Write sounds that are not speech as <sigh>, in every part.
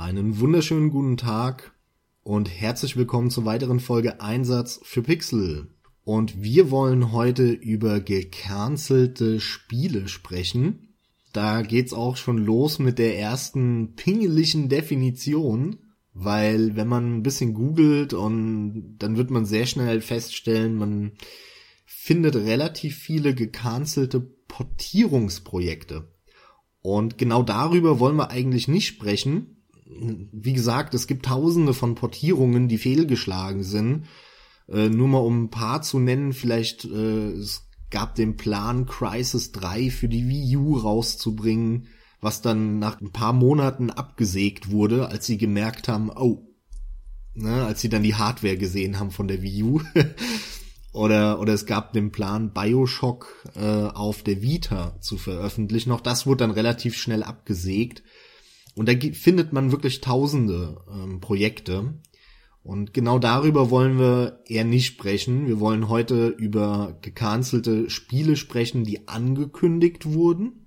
Einen wunderschönen guten Tag und herzlich willkommen zur weiteren Folge Einsatz für Pixel. Und wir wollen heute über gecancelte Spiele sprechen. Da geht's auch schon los mit der ersten pingeligen Definition, weil wenn man ein bisschen googelt und dann wird man sehr schnell feststellen, man findet relativ viele gecancelte Portierungsprojekte. Und genau darüber wollen wir eigentlich nicht sprechen. Wie gesagt, es gibt tausende von Portierungen, die fehlgeschlagen sind. Äh, nur mal um ein paar zu nennen, vielleicht äh, es gab den Plan, Crisis 3 für die Wii U rauszubringen, was dann nach ein paar Monaten abgesägt wurde, als sie gemerkt haben, oh, ne, als sie dann die Hardware gesehen haben von der Wii U. <laughs> oder, oder es gab den Plan, Bioshock äh, auf der Vita zu veröffentlichen. Auch das wurde dann relativ schnell abgesägt. Und da findet man wirklich tausende ähm, Projekte. Und genau darüber wollen wir eher nicht sprechen. Wir wollen heute über gecancelte Spiele sprechen, die angekündigt wurden,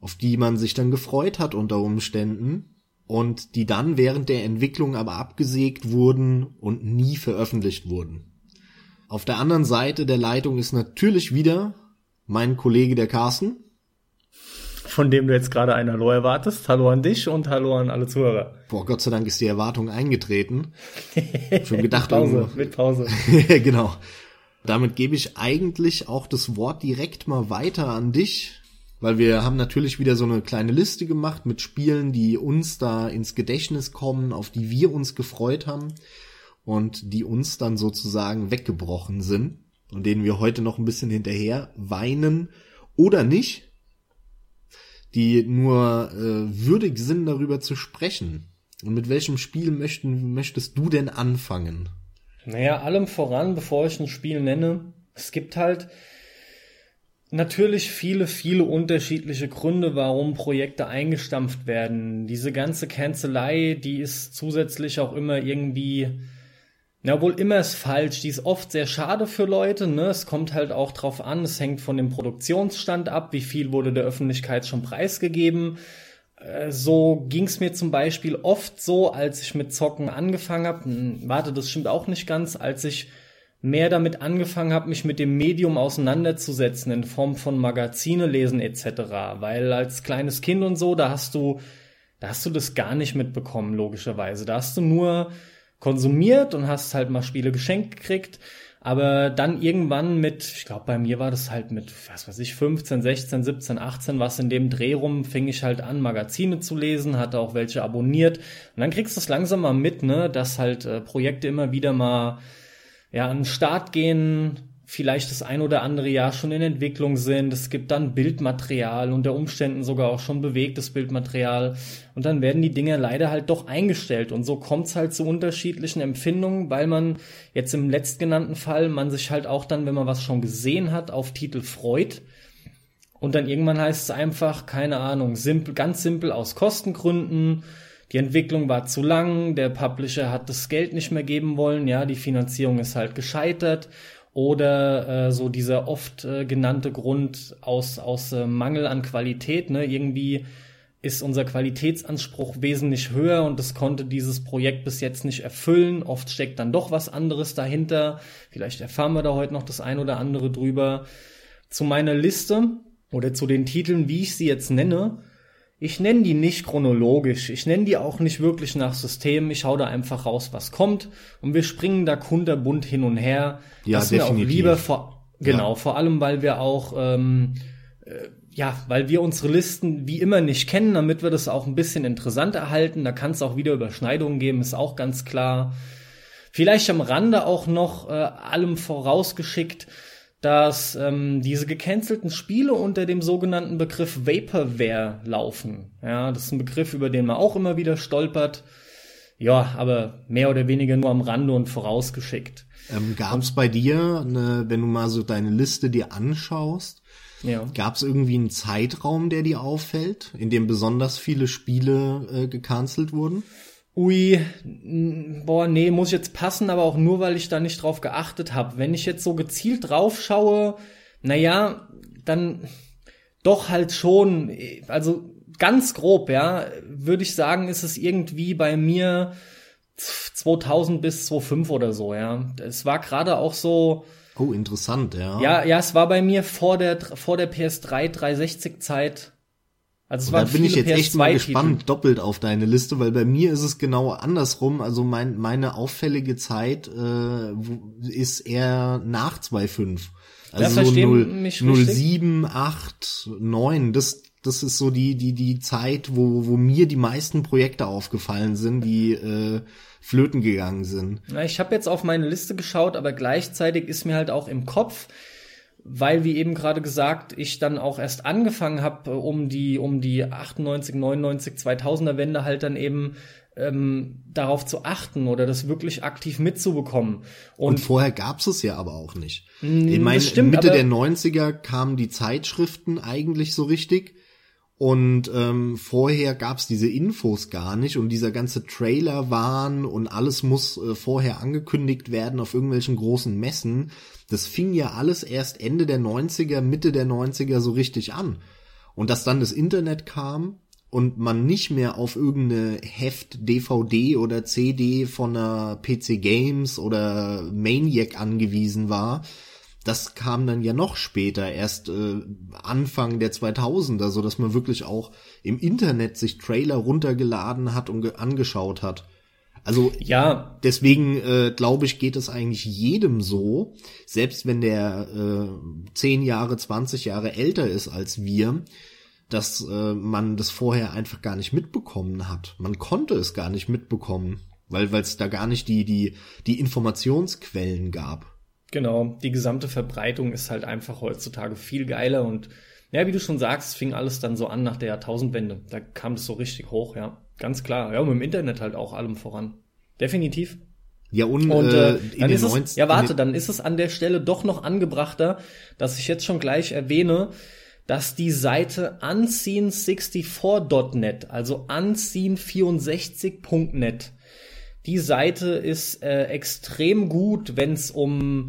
auf die man sich dann gefreut hat unter Umständen und die dann während der Entwicklung aber abgesägt wurden und nie veröffentlicht wurden. Auf der anderen Seite der Leitung ist natürlich wieder mein Kollege der Carsten von dem du jetzt gerade ein Hallo erwartest. Hallo an dich und hallo an alle Zuhörer. Boah, Gott sei Dank ist die Erwartung eingetreten. <laughs> Schon gedacht. mit Pause, irgendwo. mit Pause. <laughs> genau. Damit gebe ich eigentlich auch das Wort direkt mal weiter an dich, weil wir haben natürlich wieder so eine kleine Liste gemacht mit Spielen, die uns da ins Gedächtnis kommen, auf die wir uns gefreut haben und die uns dann sozusagen weggebrochen sind und denen wir heute noch ein bisschen hinterher weinen oder nicht, die nur äh, würdig sind, darüber zu sprechen. Und mit welchem Spiel möchten, möchtest du denn anfangen? Naja, allem voran, bevor ich ein Spiel nenne, es gibt halt natürlich viele, viele unterschiedliche Gründe, warum Projekte eingestampft werden. Diese ganze Cancelei, die ist zusätzlich auch immer irgendwie ja, wohl immer ist falsch. Die ist oft sehr schade für Leute. Ne? Es kommt halt auch drauf an. Es hängt von dem Produktionsstand ab. Wie viel wurde der Öffentlichkeit schon preisgegeben? Äh, so ging's mir zum Beispiel oft so, als ich mit Zocken angefangen habe. Hm, warte, das stimmt auch nicht ganz. Als ich mehr damit angefangen habe, mich mit dem Medium auseinanderzusetzen in Form von Magazine lesen etc. Weil als kleines Kind und so, da hast du, da hast du das gar nicht mitbekommen, logischerweise. Da hast du nur konsumiert und hast halt mal Spiele geschenkt gekriegt. Aber dann irgendwann mit, ich glaube, bei mir war das halt mit, was weiß ich, 15, 16, 17, 18, was in dem Dreh rum, fing ich halt an, Magazine zu lesen, hatte auch welche abonniert. Und dann kriegst du es langsam mal mit, ne, dass halt äh, Projekte immer wieder mal ja, an den Start gehen, vielleicht das ein oder andere Jahr schon in Entwicklung sind. Es gibt dann Bildmaterial, unter Umständen sogar auch schon bewegtes Bildmaterial. Und dann werden die Dinge leider halt doch eingestellt. Und so kommt es halt zu unterschiedlichen Empfindungen, weil man jetzt im letztgenannten Fall, man sich halt auch dann, wenn man was schon gesehen hat, auf Titel freut. Und dann irgendwann heißt es einfach, keine Ahnung, simpel, ganz simpel aus Kostengründen. Die Entwicklung war zu lang, der Publisher hat das Geld nicht mehr geben wollen, ja, die Finanzierung ist halt gescheitert oder äh, so dieser oft äh, genannte Grund aus, aus äh, Mangel an Qualität. Ne? Irgendwie ist unser Qualitätsanspruch wesentlich höher und das konnte dieses Projekt bis jetzt nicht erfüllen. Oft steckt dann doch was anderes dahinter. Vielleicht erfahren wir da heute noch das ein oder andere drüber. Zu meiner Liste oder zu den Titeln, wie ich sie jetzt nenne, ich nenne die nicht chronologisch, ich nenne die auch nicht wirklich nach System, ich hau da einfach raus, was kommt und wir springen da kunterbunt hin und her. Ja, das definitiv. Mir auch lieber vor, genau, ja. vor allem, weil wir auch, ähm, äh, ja, weil wir unsere Listen wie immer nicht kennen, damit wir das auch ein bisschen interessant erhalten. Da kann es auch wieder Überschneidungen geben, ist auch ganz klar. Vielleicht am Rande auch noch äh, allem vorausgeschickt, dass ähm, diese gecancelten Spiele unter dem sogenannten Begriff Vaporware laufen. Ja, das ist ein Begriff, über den man auch immer wieder stolpert. Ja, aber mehr oder weniger nur am Rande und vorausgeschickt. Ähm, Gab es bei dir, eine, wenn du mal so deine Liste dir anschaust, ja. gab es irgendwie einen Zeitraum, der dir auffällt, in dem besonders viele Spiele äh, gecancelt wurden? Ui, boah, nee, muss ich jetzt passen, aber auch nur, weil ich da nicht drauf geachtet habe. Wenn ich jetzt so gezielt drauf schaue, naja, dann doch halt schon, also ganz grob, ja, würde ich sagen, ist es irgendwie bei mir 2000 bis 2005 oder so, ja. Es war gerade auch so. Oh, interessant, ja. Ja, ja, es war bei mir vor der vor der PS3 360 Zeit. Also es waren da bin ich jetzt PS2 echt mal gespannt, Titel. doppelt auf deine Liste, weil bei mir ist es genau andersrum. Also mein, meine auffällige Zeit äh, ist eher nach 2.5. Also so 0, 07, 8, 9, das, das ist so die, die, die Zeit, wo, wo mir die meisten Projekte aufgefallen sind, die äh, flöten gegangen sind. Na, ich habe jetzt auf meine Liste geschaut, aber gleichzeitig ist mir halt auch im Kopf, weil wie eben gerade gesagt, ich dann auch erst angefangen habe, um die um die 98, 99, 2000er Wende halt dann eben ähm, darauf zu achten oder das wirklich aktiv mitzubekommen. Und, und vorher gab's es ja aber auch nicht. Ich meine, Mitte der 90er kamen die Zeitschriften eigentlich so richtig. Und ähm, vorher gab's diese Infos gar nicht und dieser ganze Trailer waren und alles muss äh, vorher angekündigt werden auf irgendwelchen großen Messen. Das fing ja alles erst Ende der 90er, Mitte der 90er so richtig an. Und dass dann das Internet kam und man nicht mehr auf irgendeine Heft, DVD oder CD von einer PC Games oder Maniac angewiesen war, das kam dann ja noch später, erst äh, Anfang der 2000er, so dass man wirklich auch im Internet sich Trailer runtergeladen hat und angeschaut hat. Also ja, deswegen äh, glaube ich, geht es eigentlich jedem so, selbst wenn der äh, 10 Jahre, 20 Jahre älter ist als wir, dass äh, man das vorher einfach gar nicht mitbekommen hat. Man konnte es gar nicht mitbekommen, weil es da gar nicht die die die Informationsquellen gab. Genau, die gesamte Verbreitung ist halt einfach heutzutage viel geiler und ja, wie du schon sagst, fing alles dann so an nach der Jahrtausendwende. Da kam es so richtig hoch, ja. Ganz klar. Ja, und mit dem Internet halt auch allem voran. Definitiv. Ja, und, und äh, dann ist es, ja, warte, dann ist es an der Stelle doch noch angebrachter, dass ich jetzt schon gleich erwähne, dass die Seite unseen64.net, also unseen64.net, die Seite ist äh, extrem gut, wenn es um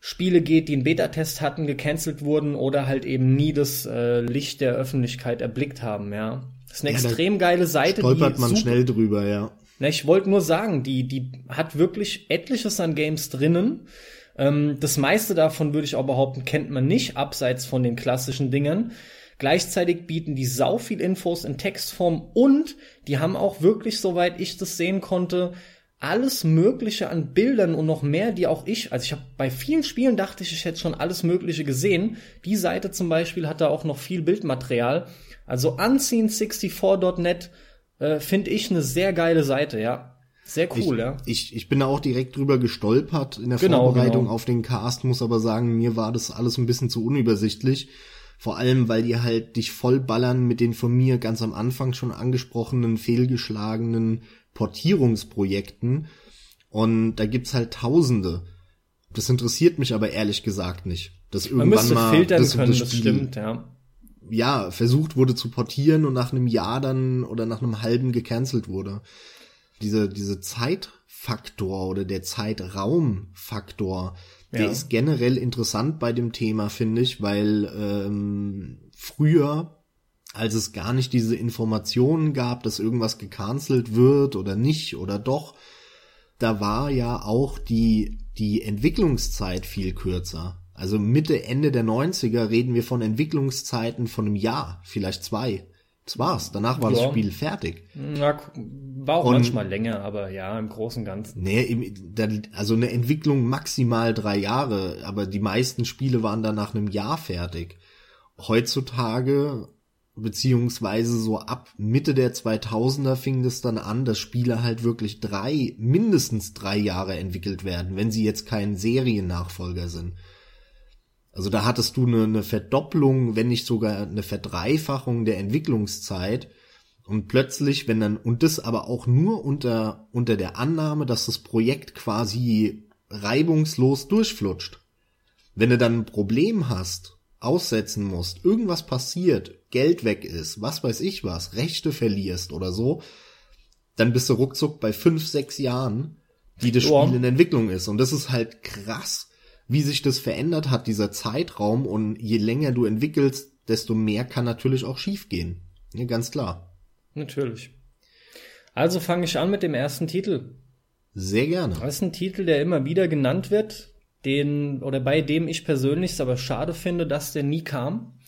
Spiele geht, die einen Beta-Test hatten, gecancelt wurden oder halt eben nie das äh, Licht der Öffentlichkeit erblickt haben, ja. Das ist eine ja, extrem geile Seite. Stolpert man super, schnell drüber, ja. Na, ich wollte nur sagen, die, die hat wirklich etliches an Games drinnen. Ähm, das meiste davon würde ich auch behaupten, kennt man nicht, abseits von den klassischen Dingen. Gleichzeitig bieten die sau viel Infos in Textform und die haben auch wirklich, soweit ich das sehen konnte, alles Mögliche an Bildern und noch mehr, die auch ich, also ich habe bei vielen Spielen dachte ich, ich hätte schon alles Mögliche gesehen. Die Seite zum Beispiel hat da auch noch viel Bildmaterial. Also unseen64.net äh, finde ich eine sehr geile Seite, ja. Sehr cool, ich, ja. Ich, ich bin da auch direkt drüber gestolpert in der genau, Vorbereitung genau. auf den Cast, muss aber sagen, mir war das alles ein bisschen zu unübersichtlich. Vor allem, weil die halt dich vollballern mit den von mir ganz am Anfang schon angesprochenen, fehlgeschlagenen Portierungsprojekten. Und da gibt's halt Tausende. Das interessiert mich aber ehrlich gesagt nicht. Dass Man irgendwann mal filtern das, können, das, das stimmt, ja. Ja, versucht wurde zu portieren und nach einem Jahr dann oder nach einem halben gecancelt wurde. Diese, diese Zeitfaktor oder der Zeitraumfaktor, der ja. ist generell interessant bei dem Thema, finde ich, weil ähm, früher, als es gar nicht diese Informationen gab, dass irgendwas gecancelt wird oder nicht oder doch, da war ja auch die, die Entwicklungszeit viel kürzer. Also Mitte, Ende der 90er reden wir von Entwicklungszeiten von einem Jahr, vielleicht zwei. Das war's. Danach war ja. das Spiel fertig. Ja, war auch und, manchmal länger, aber ja, im Großen und Ganzen. Nee, also eine Entwicklung maximal drei Jahre, aber die meisten Spiele waren dann nach einem Jahr fertig. Heutzutage, beziehungsweise so ab Mitte der 2000er fing es dann an, dass Spiele halt wirklich drei, mindestens drei Jahre entwickelt werden, wenn sie jetzt kein Seriennachfolger sind. Also da hattest du eine, eine Verdopplung, wenn nicht sogar eine Verdreifachung der Entwicklungszeit. Und plötzlich, wenn dann, und das aber auch nur unter, unter der Annahme, dass das Projekt quasi reibungslos durchflutscht. Wenn du dann ein Problem hast, aussetzen musst, irgendwas passiert, Geld weg ist, was weiß ich was, Rechte verlierst oder so, dann bist du ruckzuck bei fünf, sechs Jahren, die das Spiel in Entwicklung ist. Und das ist halt krass wie sich das verändert hat, dieser Zeitraum. Und je länger du entwickelst, desto mehr kann natürlich auch schiefgehen. Ja, ganz klar. Natürlich. Also fange ich an mit dem ersten Titel. Sehr gerne. Das ist ein Titel, der immer wieder genannt wird, den oder bei dem ich persönlich es aber schade finde, dass der nie kam.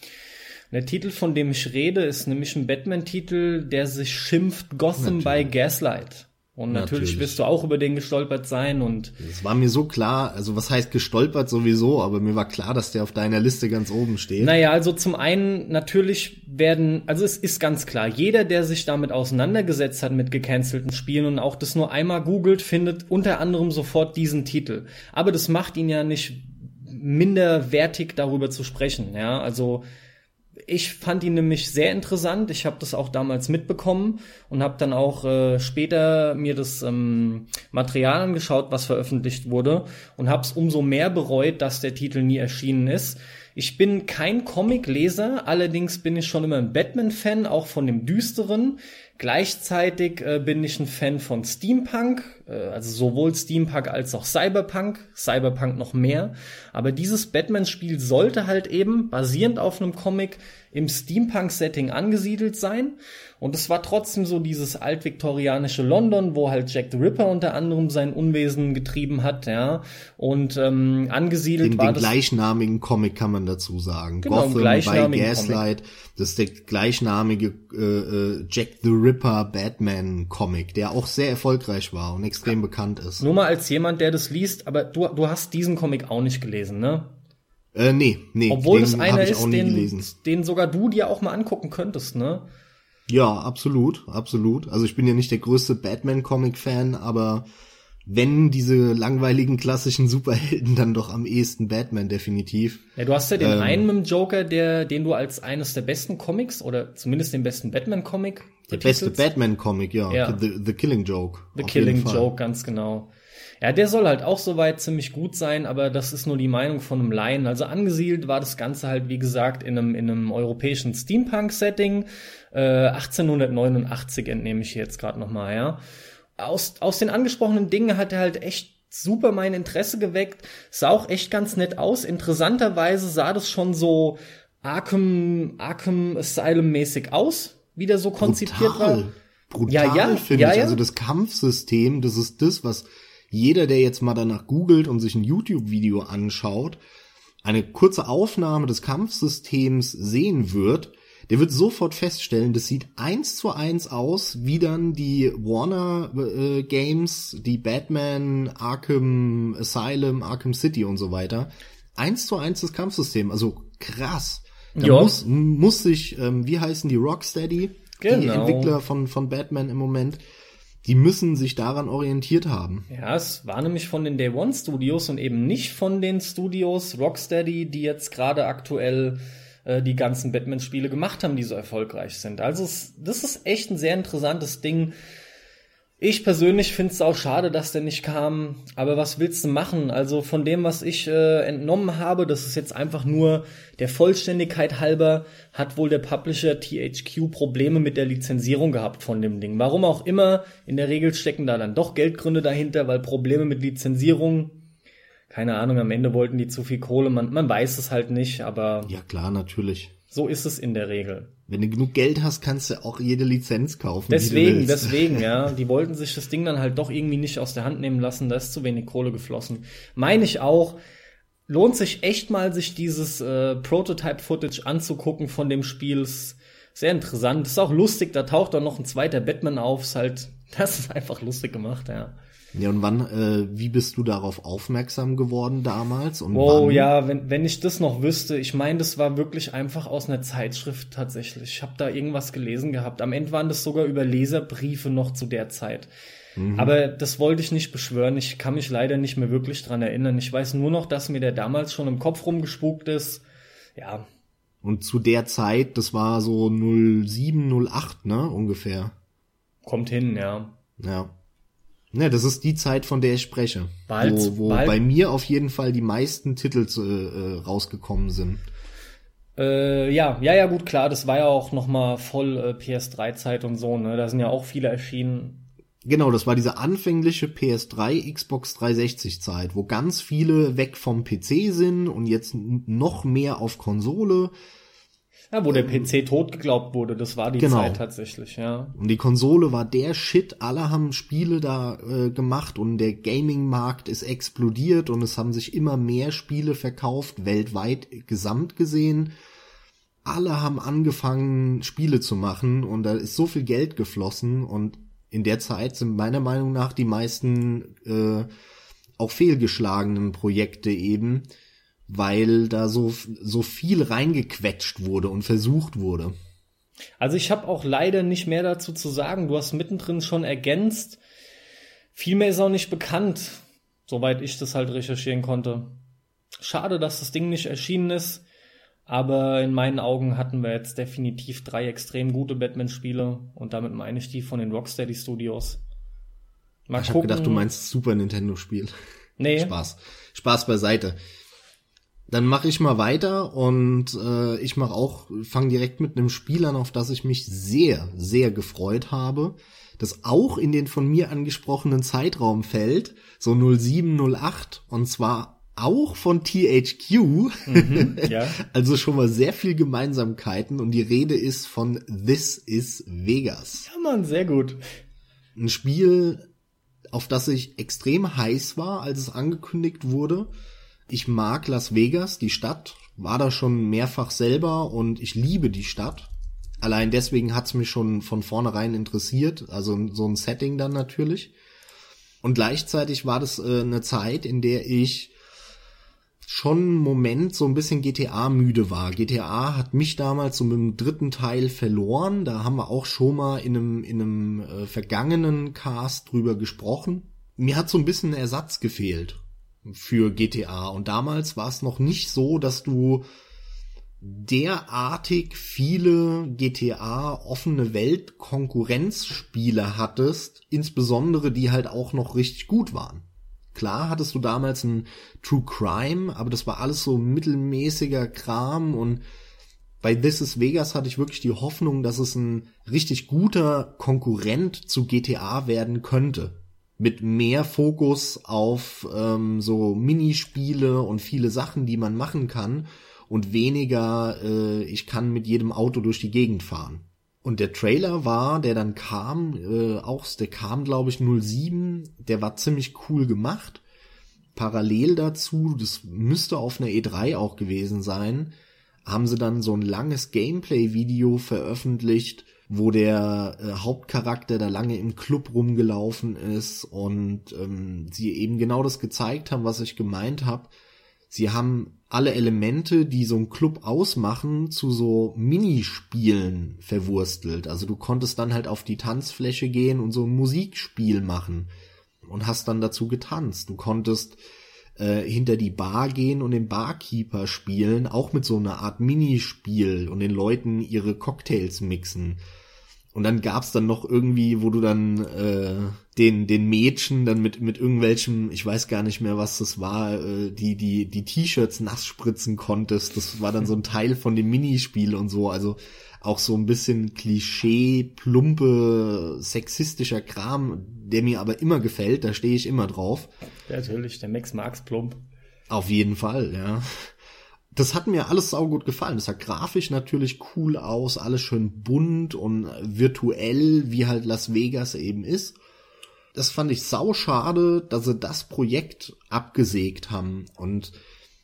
Der Titel, von dem ich rede, ist nämlich ein Batman-Titel, der sich schimpft Gotham Natürlich. by Gaslight. Und natürlich, Natürlich. wirst du auch über den gestolpert sein und Es war mir so klar, also was heißt gestolpert sowieso, aber mir war klar, dass der auf deiner Liste ganz oben steht. Naja, also zum einen natürlich werden, also es ist ganz klar, jeder, der sich damit auseinandergesetzt hat mit gecancelten Spielen und auch das nur einmal googelt, findet unter anderem sofort diesen Titel. Aber das macht ihn ja nicht minderwertig darüber zu sprechen, ja, also ich fand ihn nämlich sehr interessant. Ich habe das auch damals mitbekommen und habe dann auch äh, später mir das ähm, Material angeschaut, was veröffentlicht wurde und habe es umso mehr bereut, dass der Titel nie erschienen ist. Ich bin kein Comicleser, allerdings bin ich schon immer ein Batman-Fan, auch von dem düsteren. Gleichzeitig äh, bin ich ein Fan von Steampunk, äh, also sowohl Steampunk als auch Cyberpunk, Cyberpunk noch mehr. Aber dieses Batman-Spiel sollte halt eben basierend auf einem Comic im Steampunk-Setting angesiedelt sein. Und es war trotzdem so dieses altviktorianische London, wo halt Jack the Ripper unter anderem sein Unwesen getrieben hat, ja. Und ähm, angesiedelt Den, war den das. gleichnamigen Comic kann man dazu sagen. Genau, Gotham by gleichnamigen Gaslight, das ist der gleichnamige äh, äh, Jack the Ripper Batman Comic, der auch sehr erfolgreich war und extrem bekannt ist. Nur mal als jemand, der das liest, aber du, du hast diesen Comic auch nicht gelesen, ne? Äh, nee, nee, Obwohl es einer ist, den, den sogar du dir auch mal angucken könntest, ne? Ja, absolut, absolut. Also ich bin ja nicht der größte Batman-Comic-Fan, aber wenn diese langweiligen klassischen Superhelden, dann doch am ehesten Batman definitiv. Ja, du hast ja den Ähm. einen mit dem Joker, der, den du als eines der besten Comics oder zumindest den besten Batman-Comic Der beste Batman-Comic, ja. Ja. The, The Killing Joke. The Killing. Joke, ganz genau. Ja, der soll halt auch soweit ziemlich gut sein, aber das ist nur die Meinung von einem Laien. Also angesiedelt war das Ganze halt, wie gesagt, in einem, in einem europäischen Steampunk-Setting. Äh, 1889 entnehme ich jetzt gerade nochmal, ja. Aus, aus den angesprochenen Dingen hat er halt echt super mein Interesse geweckt. Sah auch echt ganz nett aus. Interessanterweise sah das schon so Arkham, Arkham Asylum-mäßig aus, wie der so konzipiert war. brutal. Brutal, Ja, ja, finde ja, ich. ja. Also das Kampfsystem, das ist das, was jeder, der jetzt mal danach googelt und sich ein YouTube-Video anschaut, eine kurze Aufnahme des Kampfsystems sehen wird, der wird sofort feststellen, das sieht eins zu eins aus, wie dann die Warner äh, Games, die Batman, Arkham Asylum, Arkham City und so weiter. Eins zu eins das Kampfsystem, also krass. Da Ja. muss, muss sich, ähm, wie heißen die Rocksteady? Die Genau. Entwickler von, von Batman im Moment, die müssen sich daran orientiert haben. Ja, es war nämlich von den Day One Studios und eben nicht von den Studios Rocksteady, die jetzt gerade aktuell äh, die ganzen Batman-Spiele gemacht haben, die so erfolgreich sind. Also es, das ist echt ein sehr interessantes Ding. Ich persönlich finde es auch schade, dass der nicht kam. Aber was willst du machen? Also von dem, was ich äh, entnommen habe, das ist jetzt einfach nur der Vollständigkeit halber, hat wohl der Publisher THQ Probleme mit der Lizenzierung gehabt von dem Ding. Warum auch immer, in der Regel stecken da dann doch Geldgründe dahinter, weil Probleme mit Lizenzierung, keine Ahnung, am Ende wollten die zu viel Kohle, man, man weiß es halt nicht, aber Ja klar, natürlich. so ist es in der Regel. Wenn du genug Geld hast, kannst du auch jede Lizenz kaufen. Deswegen, deswegen, ja. <laughs> Die wollten sich das Ding dann halt doch irgendwie nicht aus der Hand nehmen lassen, da ist zu wenig Kohle geflossen. Meine ich auch. Lohnt sich echt mal, sich dieses äh, Prototype-Footage anzugucken von dem Spiel. Ist sehr interessant. Ist auch lustig, da taucht dann noch ein zweiter Batman auf. Ist halt, <laughs> das ist einfach lustig gemacht, ja. Ja, und wann, äh, wie bist du darauf aufmerksam geworden damals? Und Oh wann? ja, wenn, wenn ich das noch wüsste, ich meine, das war wirklich einfach aus einer Zeitschrift tatsächlich. Ich habe da irgendwas gelesen gehabt. Am Ende waren das sogar über Leserbriefe noch zu der Zeit. Aber das wollte ich nicht beschwören. Ich kann mich leider nicht mehr wirklich dran erinnern. Ich weiß nur noch, dass mir der damals schon im Kopf rumgespukt ist. Ja, Und zu der Zeit, das war so 07, 08, ne, ungefähr. kommt hin, ja. Ja. Ne, das ist die Zeit, von der ich spreche. Bald- wo wo bald- bei mir auf jeden Fall die meisten Titel äh, äh, rausgekommen sind. Äh, ja, ja, ja, gut, klar, das war ja auch noch mal voll äh, PS3-Zeit und so, ne? Da sind ja auch viele erschienen. Genau, das war diese anfängliche PS3, Xbox 360 Zeit, wo ganz viele weg vom PC sind und jetzt noch mehr auf Konsole. Ja, wo der PC tot geglaubt wurde, das war die Genau. Zeit tatsächlich, ja. Und die Konsole war der Shit, alle haben Spiele da äh, gemacht und der Gaming-Markt ist explodiert und es haben sich immer mehr Spiele verkauft, weltweit gesamt gesehen. Alle haben angefangen, Spiele zu machen und da ist so viel Geld geflossen und in der Zeit sind meiner Meinung nach die meisten äh, auch fehlgeschlagenen Projekte eben, weil da so, so viel reingequetscht wurde und versucht wurde. Also ich habe auch leider nicht mehr dazu zu sagen. Du hast mittendrin schon ergänzt. Viel mehr ist auch nicht bekannt, soweit ich das halt recherchieren konnte. Schade, dass das Ding nicht erschienen ist. Aber in meinen Augen hatten wir jetzt definitiv drei extrem gute Batman-Spiele. Und damit meine ich die von den Rocksteady Studios. Mal Ich habe gedacht, du meinst Super Nintendo-Spiel. Nee, Spaß. Spaß beiseite. Dann mache ich mal weiter und äh, ich mache auch, fange direkt mit einem Spiel an, auf das ich mich sehr, sehr gefreut habe, das auch in den von mir angesprochenen Zeitraum fällt, so 0708 und zwar auch von THQ, ja. <laughs> also schon mal sehr viel Gemeinsamkeiten und die Rede ist von This is Vegas Ja, Mann, sehr gut. ein Spiel, auf das ich extrem heiß war, als es angekündigt wurde. Ich mag Las Vegas, die Stadt, war da schon mehrfach selber und ich liebe die Stadt. Allein deswegen hat's mich schon von vornherein interessiert, also so ein Setting dann natürlich. Und gleichzeitig war das äh, eine Zeit, in der ich schon einen Moment so ein bisschen GTA müde war. GTA hat mich damals so mit dem dritten Teil verloren. Da haben wir auch schon mal in einem, in einem äh, vergangenen Cast drüber gesprochen. Mir hat so ein bisschen Ersatz gefehlt für GTA. Und damals war es noch nicht so, dass du derartig viele GTA offene Welt Konkurrenzspiele hattest, insbesondere die halt auch noch richtig gut waren. Klar hattest du damals ein True Crime, aber das war alles so mittelmäßiger Kram und bei This is Vegas hatte ich wirklich die Hoffnung, dass es ein richtig guter Konkurrent zu GTA werden könnte. Mit mehr Fokus auf ähm, so Minispiele und viele Sachen, die man machen kann und weniger, äh, ich kann mit jedem Auto durch die Gegend fahren. Und der Trailer war, der dann kam, äh, auch, der kam, glaube ich, 07, der war ziemlich cool gemacht. Parallel dazu, das müsste auf einer E3 auch gewesen sein, haben sie dann so ein langes Gameplay-Video veröffentlicht, wo der äh, Hauptcharakter da lange im Club rumgelaufen ist und ähm, sie eben genau das gezeigt haben, was ich gemeint habe. Sie haben alle Elemente, die so ein Club ausmachen, zu so Minispielen verwurstelt. Also du konntest dann halt auf die Tanzfläche gehen und so ein Musikspiel machen und hast dann dazu getanzt. Du konntest äh, hinter die Bar gehen und den Barkeeper spielen, auch mit so einer Art Minispiel und den Leuten ihre Cocktails mixen. Und dann gab's dann noch irgendwie, wo du dann äh, den den Mädchen dann mit mit irgendwelchem, ich weiß gar nicht mehr, was das war, äh, die die die T-Shirts nass spritzen konntest. Das war dann so ein Teil von dem Minispiel und so. Also auch so ein bisschen Klischee, plumpe, sexistischer Kram, der mir aber immer gefällt. Da stehe ich immer drauf. Ja, natürlich, der Max Marx plump. Auf jeden Fall, ja. Das hat mir alles saugut gefallen. Das sah grafisch natürlich cool aus, alles schön bunt und virtuell, wie halt Las Vegas eben ist. Das fand ich sau schade, dass sie das Projekt abgesägt haben. Und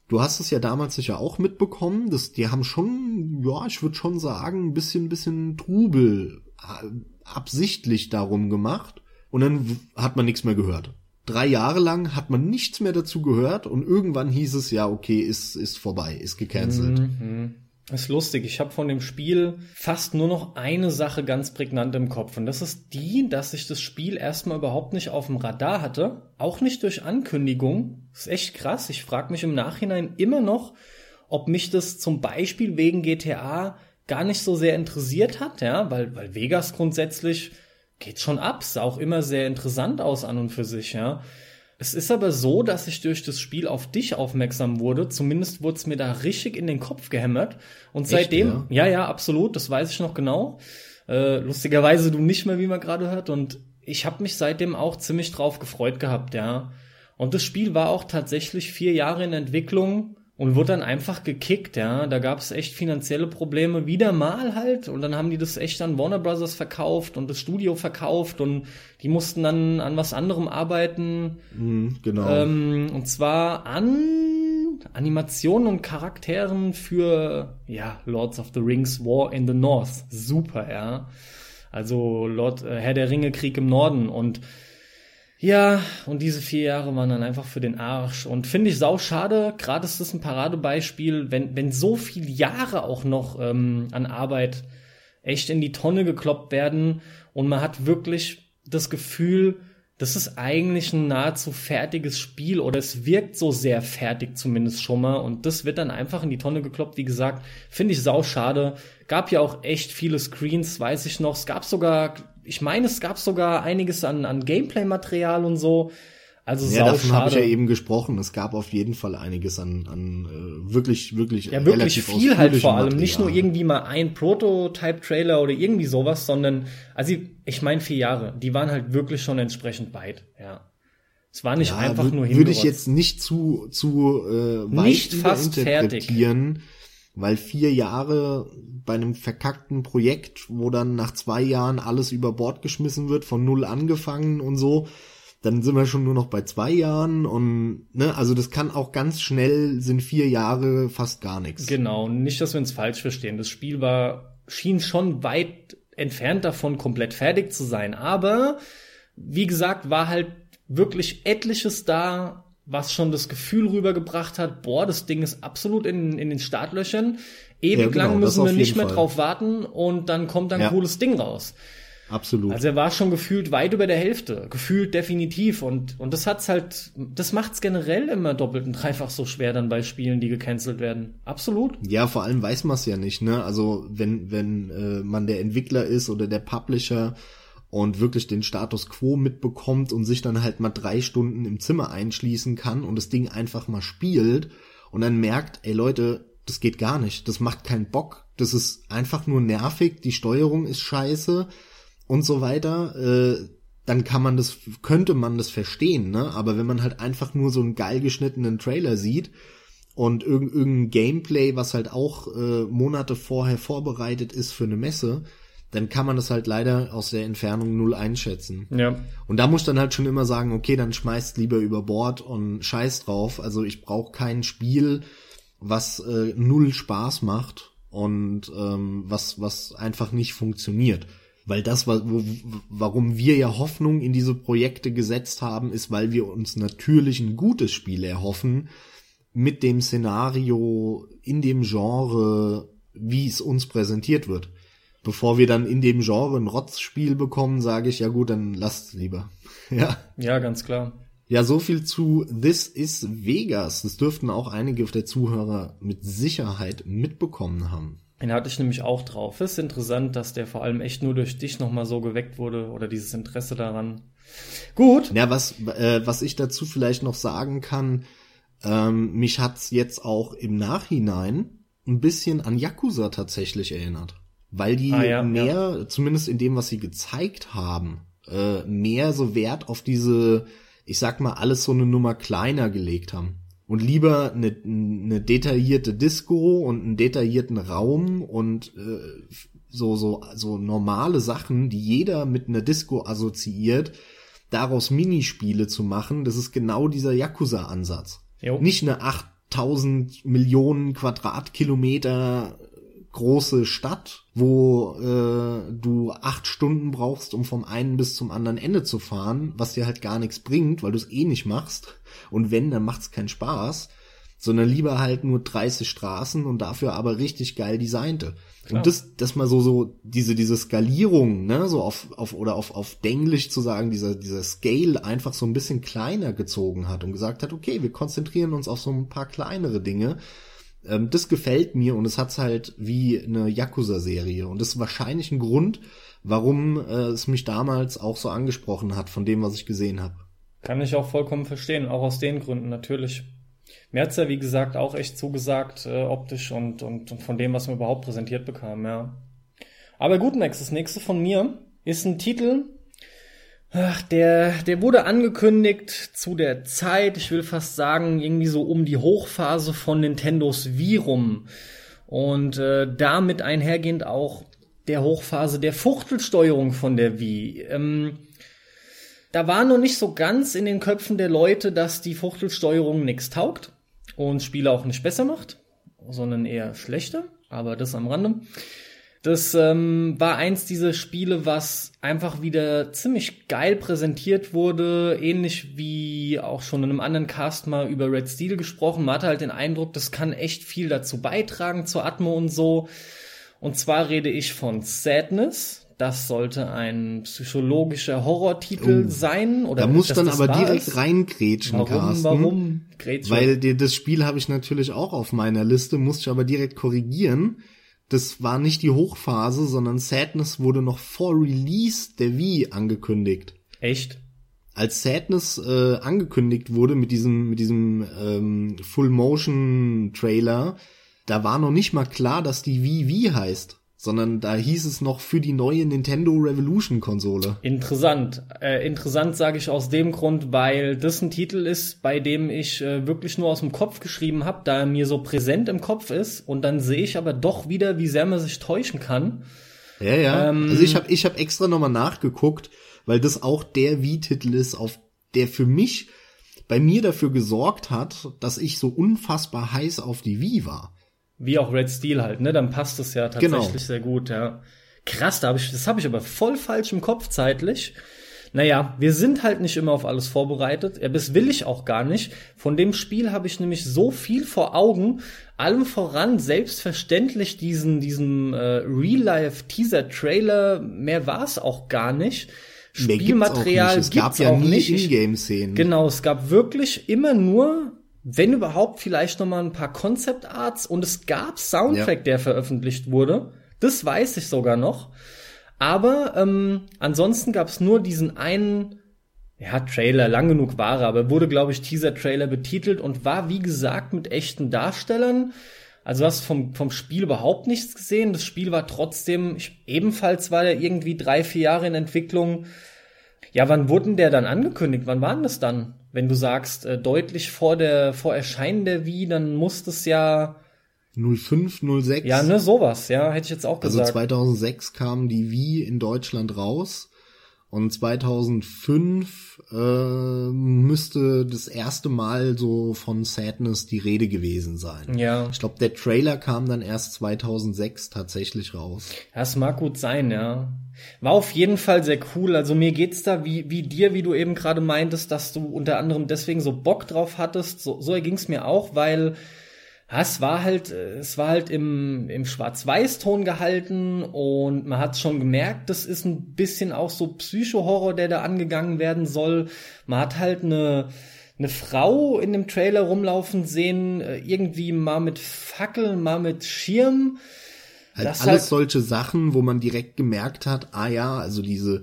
du hast es ja damals sicher auch mitbekommen, dass die haben schon, ja, ich würde schon sagen, ein bisschen, bisschen Trubel äh, absichtlich darum gemacht. Und dann hat man nichts mehr gehört drei Jahre lang hat man nichts mehr dazu gehört und irgendwann hieß es ja, okay, ist, ist vorbei, ist gecancelt. Mhm. Ist lustig. Ich habe von dem Spiel fast nur noch eine Sache ganz prägnant im Kopf. Und das ist die, dass ich das Spiel erstmal überhaupt nicht auf dem Radar hatte. Auch nicht durch Ankündigung. Ist echt krass. Ich frage mich im Nachhinein immer noch, ob mich das zum Beispiel wegen GTA gar nicht so sehr interessiert hat, ja, weil, weil Vegas grundsätzlich geht schon ab, sah auch immer sehr interessant aus an und für sich, ja. Es ist aber so, dass ich durch das Spiel auf dich aufmerksam wurde. Zumindest wurde es mir da richtig in den Kopf gehämmert. Und seitdem, ja? ja, absolut, das weiß ich noch genau. Äh, lustigerweise du nicht mehr, wie man gerade hört. Und ich habe mich seitdem auch ziemlich drauf gefreut gehabt, ja. Und das Spiel war auch tatsächlich vier Jahre in Entwicklung und wurde dann einfach gekickt, ja. Da gab es echt finanzielle Probleme, wieder mal halt. Und dann haben die das echt an Warner Brothers verkauft und das Studio verkauft und die mussten dann an was anderem arbeiten. Mhm, genau. Ähm, und zwar an Animationen und Charakteren für, ja, Lords of the Rings War in the North. Super, ja. Also Lord, äh, Herr der Ringe Krieg im Norden und ja, und diese vier Jahre waren dann einfach für den Arsch. Und finde ich sau schade, gerade ist das ein Paradebeispiel, wenn, wenn so viele Jahre auch noch ähm, an Arbeit echt in die Tonne gekloppt werden und man hat wirklich das Gefühl, das ist eigentlich ein nahezu fertiges Spiel oder es wirkt so sehr fertig zumindest schon mal und das wird dann einfach in die Tonne gekloppt. Wie gesagt, finde ich sau schade. Gab ja auch echt viele Screens, weiß ich noch. Es gab sogar, ich meine, es gab sogar einiges an, an Gameplay-Material und so. Also ja, davon habe ich ja eben gesprochen. Es gab auf jeden Fall einiges an, an äh, wirklich, wirklich Ja, wirklich viel halt vor allem. Material. Nicht nur irgendwie mal ein Prototype-Trailer oder irgendwie sowas, sondern, also ich meine vier Jahre, die waren halt wirklich schon entsprechend weit, ja. Es war nicht ja, einfach nur Würde ich jetzt nicht zu, zu äh, weit nicht fast interpretieren, fertig. Weil vier Jahre bei einem verkackten Projekt, wo dann nach zwei Jahren alles über Bord geschmissen wird, von null angefangen und so, dann sind wir schon nur noch bei zwei Jahren und ne, also das kann auch ganz schnell sind vier Jahre fast gar nichts. Genau, nicht, dass wir uns falsch verstehen. Das Spiel war schien schon weit entfernt davon, komplett fertig zu sein, aber wie gesagt, war halt wirklich etliches da, was schon das Gefühl rübergebracht hat, boah, das Ding ist absolut in, in den Startlöchern. Ewig ja, genau, lang müssen wir nicht mehr Fall. drauf warten und dann kommt ein ja. cooles Ding raus. Absolut. Also er war schon gefühlt weit über der Hälfte, gefühlt definitiv und und das hat's halt, das macht's generell immer doppelt und dreifach so schwer dann bei Spielen, die gecancelt werden. Absolut. Ja, vor allem weiß man es ja nicht, ne? Also wenn wenn äh, man der Entwickler ist oder der Publisher und wirklich den Status quo mitbekommt und sich dann halt mal drei Stunden im Zimmer einschließen kann und das Ding einfach mal spielt und dann merkt, ey Leute, das geht gar nicht, das macht keinen Bock, das ist einfach nur nervig, die Steuerung ist scheiße und so weiter, äh, dann kann man das, könnte man das verstehen, ne? Aber wenn man halt einfach nur so einen geil geschnittenen Trailer sieht und irg irgendein Gameplay, was halt auch äh, Monate vorher vorbereitet ist für eine Messe, dann kann man das halt leider aus der Entfernung null einschätzen. Ja. Und da muss dann halt schon immer sagen, okay, dann schmeißt lieber über Bord und scheiß drauf. Also ich brauche kein Spiel, was äh, null Spaß macht und ähm, was was einfach nicht funktioniert. Weil das, warum wir ja Hoffnung in diese Projekte gesetzt haben, ist, weil wir uns natürlich ein gutes Spiel erhoffen mit dem Szenario in dem Genre, wie es uns präsentiert wird. Bevor wir dann in dem Genre ein Rotzspiel bekommen, sage ich, ja gut, dann lasst lieber. <laughs> ja. Ja, ganz klar. Ja, so viel zu This is Vegas. Das dürften auch einige der Zuhörer mit Sicherheit mitbekommen haben. Den hatte ich nämlich auch drauf. Ist interessant, dass der vor allem echt nur durch dich nochmal so geweckt wurde oder dieses Interesse daran. Gut. Ja, was, äh, was ich dazu vielleicht noch sagen kann, ähm, mich hat's jetzt auch im Nachhinein ein bisschen an Yakuza tatsächlich erinnert. Weil die ah, ja, mehr, ja. zumindest in dem, was sie gezeigt haben, äh, mehr so Wert auf diese, ich sag mal, alles so eine Nummer kleiner gelegt haben und lieber eine, eine detaillierte Disco und einen detaillierten Raum und äh, so so so normale Sachen, die jeder mit einer Disco assoziiert, daraus Minispiele zu machen, das ist genau dieser Yakuza Ansatz. Nicht eine 8000 Millionen Quadratkilometer große Stadt, wo äh, du acht Stunden brauchst, um vom einen bis zum anderen Ende zu fahren, was dir halt gar nichts bringt, weil du es eh nicht machst. Und wenn, dann macht's keinen Spaß, sondern lieber halt nur 30 Straßen und dafür aber richtig geil designte. Klar. Und das, das mal so, so, diese, diese Skalierung, ne, so auf, auf, oder auf, auf Denglisch zu sagen, dieser, dieser Scale einfach so ein bisschen kleiner gezogen hat und gesagt hat, okay, wir konzentrieren uns auf so ein paar kleinere Dinge ähm, das gefällt mir und es hat's halt wie eine Yakuza-Serie. Und das ist wahrscheinlich ein Grund, warum äh, es mich damals auch so angesprochen hat, von dem, was ich gesehen habe. Kann ich auch vollkommen verstehen, auch aus den Gründen natürlich. Mir hat's ja, wie gesagt, auch echt zugesagt, äh, optisch und, und, und von dem, was wir überhaupt präsentiert bekamen, ja. Aber gut, Max, das nächste von mir ist ein Titel, Ach, der, der wurde angekündigt zu der Zeit, ich will fast sagen, irgendwie so um die Hochphase von Nintendos Wii rum. Und äh, damit einhergehend auch der Hochphase der Fuchtelsteuerung von der Wii. Ähm, da war noch nicht so ganz in den Köpfen der Leute, dass die Fuchtelsteuerung nichts taugt und Spiele auch nicht besser macht, sondern eher schlechter, aber das am Rande. Das ähm, war eins dieser Spiele, was einfach wieder ziemlich geil präsentiert wurde, ähnlich wie auch schon in einem anderen Cast mal über Red Steel gesprochen. Man hatte halt den Eindruck, das kann echt viel dazu beitragen zur Atmo und so. Und zwar rede ich von Sadness. Das sollte ein psychologischer Horrortitel oh, sein. Oder da muss dann aber direkt reingrätschen, warum, Carsten. Warum? Grätschen? Weil das Spiel habe ich natürlich auch auf meiner Liste, musste ich aber direkt korrigieren das war nicht die Hochphase, sondern Sadness wurde noch vor Release der Wii angekündigt. Echt? Als Sadness äh, angekündigt wurde mit diesem mit diesem ähm, Full Motion Trailer, da war noch nicht mal klar, dass die Wii Wii heißt sondern da hieß es noch für die neue Nintendo Revolution Konsole. Interessant. Äh, interessant sage ich aus dem Grund, weil das ein Titel ist, bei dem ich äh, wirklich nur aus dem Kopf geschrieben habe, da er mir so präsent im Kopf ist und dann sehe ich aber doch wieder, wie sehr man sich täuschen kann. Ja, ja. Ähm, also ich habe ich hab extra nochmal nachgeguckt, weil das auch der Wii-Titel ist, auf der für mich bei mir dafür gesorgt hat, dass ich so unfassbar heiß auf die Wii war. Wie auch Red Steel halt, ne? Dann passt es ja tatsächlich genau. sehr gut, ja. Krass, da hab ich, das habe ich aber voll falsch im Kopf zeitlich. Naja, wir sind halt nicht immer auf alles vorbereitet. Ja, das will ich auch gar nicht. Von dem Spiel habe ich nämlich so viel vor Augen. Allem voran selbstverständlich diesen, diesen äh, Real-Life-Teaser-Trailer. Mehr war es auch gar nicht. Spielmaterial gibt's auch nicht. Es gab ja nie Ingame-Szenen. Genau, es gab wirklich immer nur wenn überhaupt vielleicht noch mal ein paar Concept Arts und es gab Soundtrack, ja. der veröffentlicht wurde. Das weiß ich sogar noch. Aber ähm, ansonsten gab es nur diesen einen ja, Trailer, lang genug war er, aber wurde, glaube ich, Teaser-Trailer betitelt und war, wie gesagt, mit echten Darstellern. Also hast vom, vom Spiel überhaupt nichts gesehen. Das Spiel war trotzdem, ich, ebenfalls war der irgendwie drei, vier Jahre in Entwicklung. Ja, wann wurden der dann angekündigt? Wann waren das dann? Wenn du sagst, äh, deutlich vor der, vor Erscheinen der Wii, dann muss das ja 05, 06. Ja, ne, sowas, ja, hätte ich jetzt auch also gesagt. Also 2006 kam die Wii in Deutschland raus. Und 2005 äh, müsste das erste Mal so von Sadness die Rede gewesen sein. Ja. Ich glaube, der Trailer kam dann erst 2006 tatsächlich raus. Das mag gut sein, ja. War auf jeden Fall sehr cool. Also mir geht's da wie, wie dir, wie du eben gerade meintest, dass du unter anderem deswegen so Bock drauf hattest. So, so erging's mir auch, weil ja, es war halt, es war halt im, im Schwarz-Weiß-Ton gehalten und man hat schon gemerkt, das ist ein bisschen auch so Psycho-Horror, der da angegangen werden soll. Man hat halt eine, eine Frau in dem Trailer rumlaufen sehen, äh, irgendwie mal mit Fackel, mal mit Schirm. Halt das alles halt solche Sachen, wo man direkt gemerkt hat, ah ja, also diese,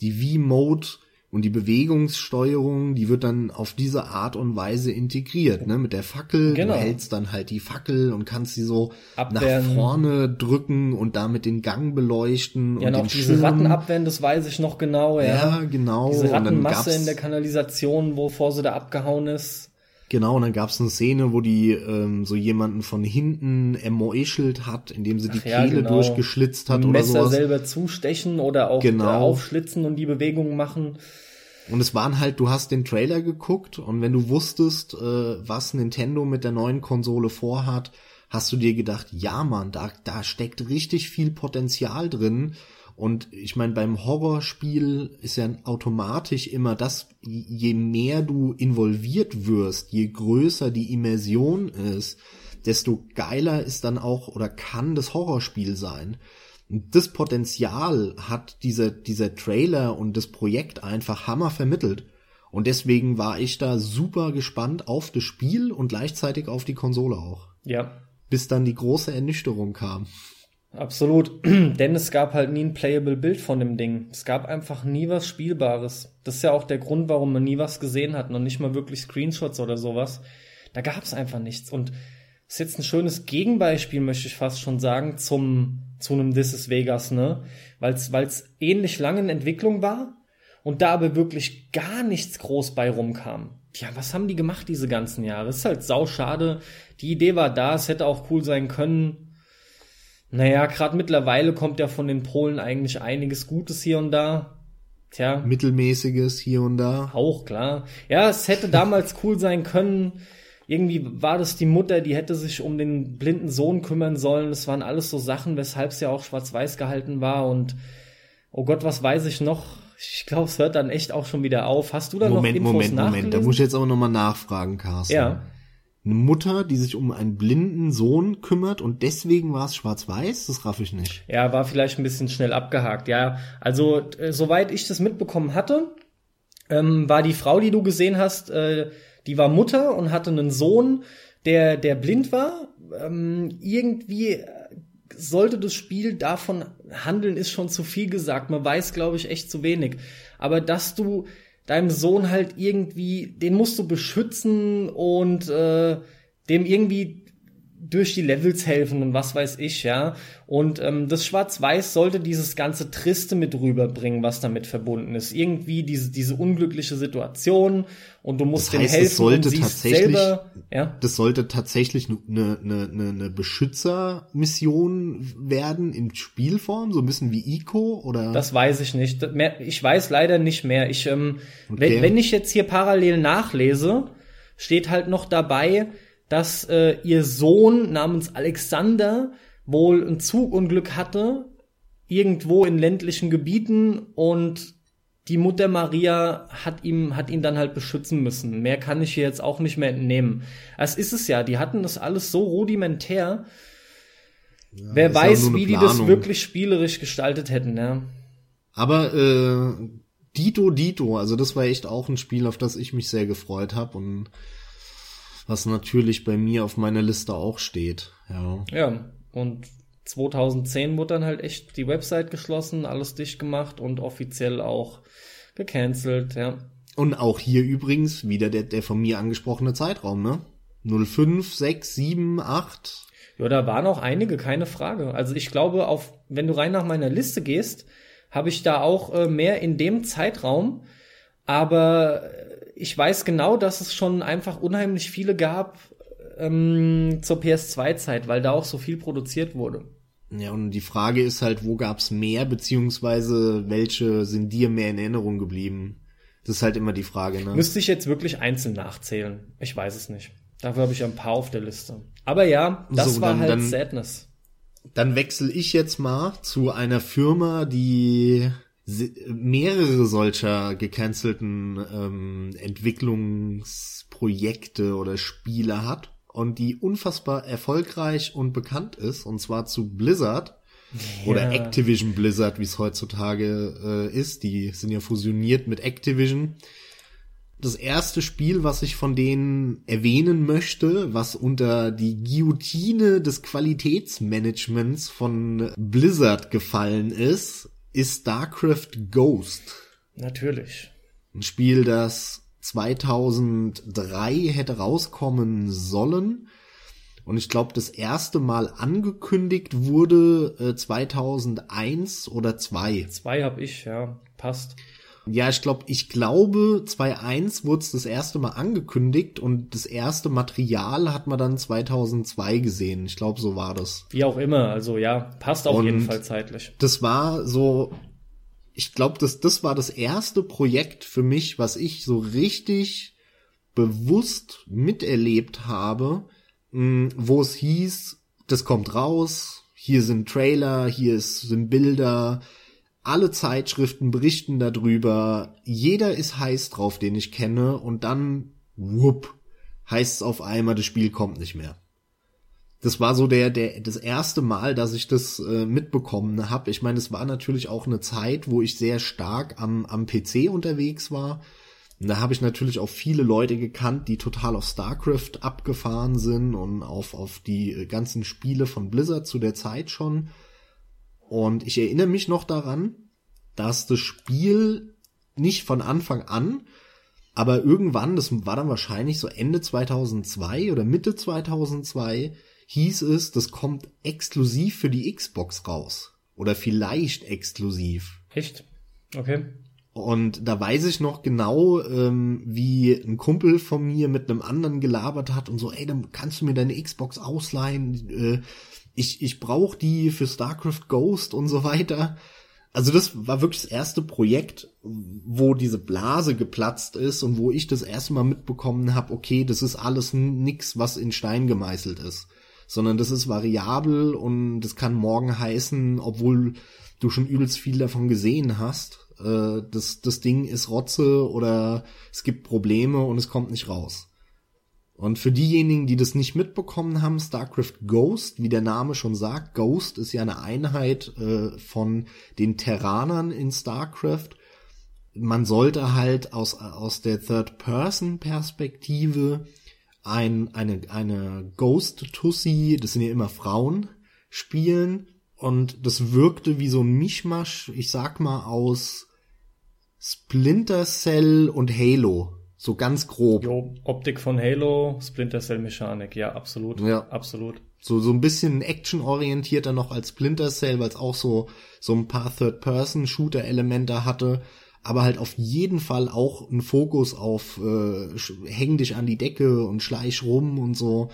die V-Mode und die Bewegungssteuerung, die wird dann auf diese Art und Weise integriert, ne? Mit der Fackel, genau. du hältst dann halt die Fackel und kannst sie so Abwehren. nach vorne drücken und damit den Gang beleuchten. Ja, und noch diese Schirm. Ratten abwehren, das weiß ich noch genau, ja. Ja, genau. Diese Rattenmasse in der Kanalisation, wovor sie da abgehauen ist. Genau, und dann gab's eine Szene, wo die ähm, so jemanden von hinten ermeuchelt hat, indem sie die Ach ja, Kehle genau. durchgeschlitzt hat Messer oder sowas. selber zustechen oder auch genau. aufschlitzen und die Bewegungen machen. Und es waren halt, du hast den Trailer geguckt und wenn du wusstest, äh, was Nintendo mit der neuen Konsole vorhat, hast du dir gedacht, ja man, da, da steckt richtig viel Potenzial drin und ich meine, beim Horrorspiel ist ja automatisch immer das, je mehr du involviert wirst, je größer die Immersion ist, desto geiler ist dann auch oder kann das Horrorspiel sein. Und das Potenzial hat dieser, dieser Trailer und das Projekt einfach Hammer vermittelt. Und deswegen war ich da super gespannt auf das Spiel und gleichzeitig auf die Konsole auch. Ja. Bis dann die große Ernüchterung kam. Absolut. <clears throat> Denn es gab halt nie ein playable Bild von dem Ding. Es gab einfach nie was Spielbares. Das ist ja auch der Grund, warum man nie was gesehen hat, noch nicht mal wirklich Screenshots oder sowas. Da gab es einfach nichts. Und das ist jetzt ein schönes Gegenbeispiel, möchte ich fast schon sagen, zum, zu einem This is Vegas, ne? Weil es ähnlich lange in Entwicklung war und da aber wirklich gar nichts groß bei rumkam. Tja, was haben die gemacht diese ganzen Jahre? Ist halt sau schade. Die Idee war da, es hätte auch cool sein können. Naja, gerade mittlerweile kommt ja von den Polen eigentlich einiges Gutes hier und da. Tja. Mittelmäßiges hier und da. Auch, klar. Ja, es hätte damals cool sein können. Irgendwie war das die Mutter, die hätte sich um den blinden Sohn kümmern sollen. Das waren alles so Sachen, weshalb es ja auch schwarz-weiß gehalten war. Und oh Gott, was weiß ich noch? Ich glaube, es hört dann echt auch schon wieder auf. Hast du da Moment, noch Infos Moment, Moment, Moment. Da muss ich jetzt aber nochmal nachfragen, Carsten. Ja eine Mutter, die sich um einen blinden Sohn kümmert und deswegen war es schwarz-weiß? Das raff ich nicht. Ja, war vielleicht ein bisschen schnell abgehakt. Ja, also äh, soweit ich das mitbekommen hatte, ähm, war die Frau, die du gesehen hast, äh, die war Mutter und hatte einen Sohn, der der blind war. Ähm, irgendwie sollte das Spiel davon handeln, ist schon zu viel gesagt. Man weiß, glaube ich, echt zu wenig. Aber dass du deinem Sohn halt irgendwie, den musst du beschützen und äh, dem irgendwie durch die Levels helfen und was weiß ich, ja. Und ähm, das Schwarz-Weiß sollte dieses ganze Triste mit rüberbringen, was damit verbunden ist. Irgendwie diese, diese unglückliche Situation und du musst das heißt, dem helfen sollte und tatsächlich, selber, ja. Das sollte tatsächlich eine, eine, eine, eine Beschützermission werden in Spielform, so ein bisschen wie Ico oder? Das weiß ich nicht. Ich weiß leider nicht mehr. Ich, ähm, okay. wenn, wenn ich jetzt hier parallel nachlese, steht halt noch dabei, dass äh, ihr Sohn namens Alexander wohl ein Zugunglück hatte, irgendwo in ländlichen Gebieten und die Mutter Maria hat ihm, hat ihn dann halt beschützen müssen. Mehr kann ich hier jetzt auch nicht mehr entnehmen. Es ist es ja, die hatten das alles so rudimentär. Ja, Wer weiß, wie Planung. die das wirklich spielerisch gestaltet hätten, ja. Aber äh, Dito Dito, also das war echt auch ein Spiel, auf das ich mich sehr gefreut habe und was natürlich bei mir auf meiner Liste auch steht. Ja. Ja, und 2010 wurde dann halt echt die Website geschlossen, alles dicht gemacht und offiziell auch gecancelt, ja. Und auch hier übrigens wieder der, der von mir angesprochene Zeitraum, ne? 05, 6, 7, 8. Ja, da waren auch einige, keine Frage. Also ich glaube, auf, wenn du rein nach meiner Liste gehst, habe ich da auch äh, mehr in dem Zeitraum, aber ich weiß genau, dass es schon einfach unheimlich viele gab ähm, zur PS2-Zeit, weil da auch so viel produziert wurde. Ja, und die Frage ist halt, wo gab's mehr, beziehungsweise welche sind dir mehr in Erinnerung geblieben? Das ist halt immer die Frage, ne? Müsste ich jetzt wirklich einzeln nachzählen? Ich weiß es nicht. Dafür habe ich ein paar auf der Liste. Aber ja, das so, war dann, halt dann, Sadness. Dann wechsle ich jetzt mal zu einer Firma, die mehrere solcher gecancelten ähm, Entwicklungsprojekte oder Spiele hat und die unfassbar erfolgreich und bekannt ist, und zwar zu Blizzard. Ja. Oder Activision Blizzard, wie es heutzutage äh, ist. Die sind ja fusioniert mit Activision. Das erste Spiel, was ich von denen erwähnen möchte, was unter die Guillotine des Qualitätsmanagements von Blizzard gefallen ist, ist StarCraft Ghost. Natürlich. Ein Spiel, das 2003 hätte rauskommen sollen. Und ich glaube, das erste Mal angekündigt wurde äh, 2001 oder 2. 2 habe ich, ja, passt. Ja, ich glaube, ich glaube, 2.1 wurde es das erste Mal angekündigt und das erste Material hat man dann 2002 gesehen. Ich glaube, so war das. Wie auch immer, also ja, passt auf und jeden Fall zeitlich. Das war so, ich glaube, das, das war das erste Projekt für mich, was ich so richtig bewusst miterlebt habe, hm, wo es hieß, das kommt raus, hier sind Trailer, hier ist, sind Bilder, alle Zeitschriften berichten darüber, jeder ist heiß drauf, den ich kenne, und dann, whoop, heißt es auf einmal, das Spiel kommt nicht mehr. Das war so der, der, das erste Mal, dass ich das äh, mitbekommen habe. Ich meine, es war natürlich auch eine Zeit, wo ich sehr stark am, am PC unterwegs war. Und da habe ich natürlich auch viele Leute gekannt, die total auf StarCraft abgefahren sind und auf, auf die äh, ganzen Spiele von Blizzard zu der Zeit schon. Und ich erinnere mich noch daran, dass das Spiel nicht von Anfang an, aber irgendwann, das war dann wahrscheinlich so Ende 2002 oder Mitte 2002, hieß es, das kommt exklusiv für die Xbox raus. Oder vielleicht exklusiv. Echt? Okay. Und da weiß ich noch genau, ähm, wie ein Kumpel von mir mit einem anderen gelabert hat und so, ey, dann kannst du mir deine Xbox ausleihen. Äh, ich ich brauche die für StarCraft Ghost und so weiter. Also das war wirklich das erste Projekt, wo diese Blase geplatzt ist und wo ich das erste Mal mitbekommen habe, okay, das ist alles nix, was in Stein gemeißelt ist, sondern das ist variabel und das kann morgen heißen, obwohl du schon übelst viel davon gesehen hast, äh, das, das Ding ist Rotze oder es gibt Probleme und es kommt nicht raus. Und für diejenigen, die das nicht mitbekommen haben, StarCraft Ghost, wie der Name schon sagt, Ghost ist ja eine Einheit äh, von den Terranern in StarCraft. Man sollte halt aus, aus der Third-Person-Perspektive ein, eine, eine Ghost-Tussi, das sind ja immer Frauen, spielen. Und das wirkte wie so ein Mischmasch, ich sag mal, aus Splinter Cell und Halo. So ganz grob. Jo, Optik von Halo, Splinter Cell Mechanik, ja, absolut. Ja. Absolut. So, so ein bisschen actionorientierter noch als Splinter Cell, weil es auch so, so ein paar Third-Person-Shooter-Elemente hatte. Aber halt auf jeden Fall auch ein Fokus auf äh, häng dich an die Decke und schleich rum und so.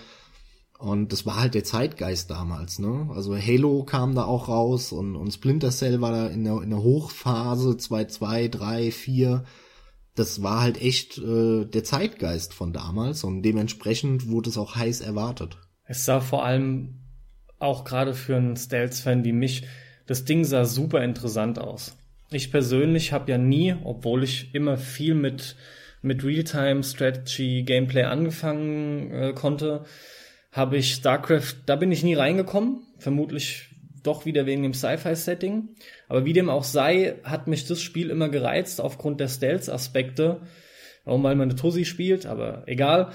Und das war halt der Zeitgeist damals, ne? Also Halo kam da auch raus und, und Splinter Cell war da in der, in der Hochphase 2, 2, 3, 4. Das war halt echt äh, der Zeitgeist von damals und dementsprechend wurde es auch heiß erwartet. Es sah vor allem auch gerade für einen Stealth-Fan wie mich, das Ding sah super interessant aus. Ich persönlich habe ja nie, obwohl ich immer viel mit, mit Realtime-Strategy-Gameplay angefangen äh, konnte, habe ich StarCraft, da bin ich nie reingekommen, vermutlich doch wieder wegen dem Sci-Fi-Setting. Aber wie dem auch sei, hat mich das Spiel immer gereizt aufgrund der Stealth-Aspekte. Warum, weil man eine Tussi spielt, aber egal.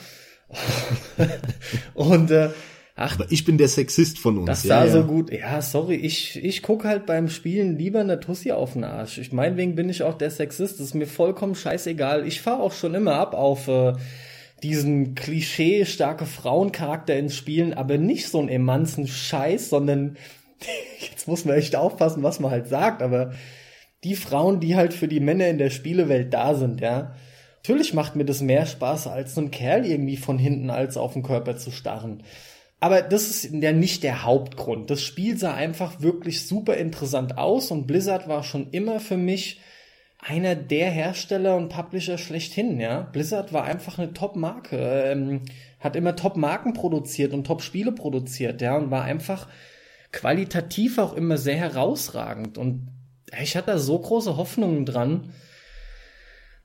<laughs> und äh, ach, aber ich bin der Sexist von uns. Das sah ja, so gut. Ja, sorry, ich ich guck halt beim Spielen lieber eine Tussi auf den Arsch. Ich meinetwegen bin ich auch der Sexist. Das ist mir vollkommen scheißegal. Ich fahr auch schon immer ab auf äh, diesen Klischee starke Frauencharakter ins Spielen, aber nicht so ein emanzen Scheiß, sondern <laughs> jetzt muss man echt aufpassen, was man halt sagt, aber die Frauen, die halt für die Männer in der Spielewelt da sind, ja. Natürlich macht mir das mehr Spaß, als einem Kerl irgendwie von hinten als auf den Körper zu starren. Aber das ist ja nicht der Hauptgrund. Das Spiel sah einfach wirklich super interessant aus und Blizzard war schon immer für mich einer der Hersteller und Publisher schlechthin, ja. Blizzard war einfach eine Top-Marke, ähm, hat immer Top-Marken produziert und Top-Spiele produziert, ja, und war einfach qualitativ auch immer sehr herausragend. Und ich hatte da so große Hoffnungen dran.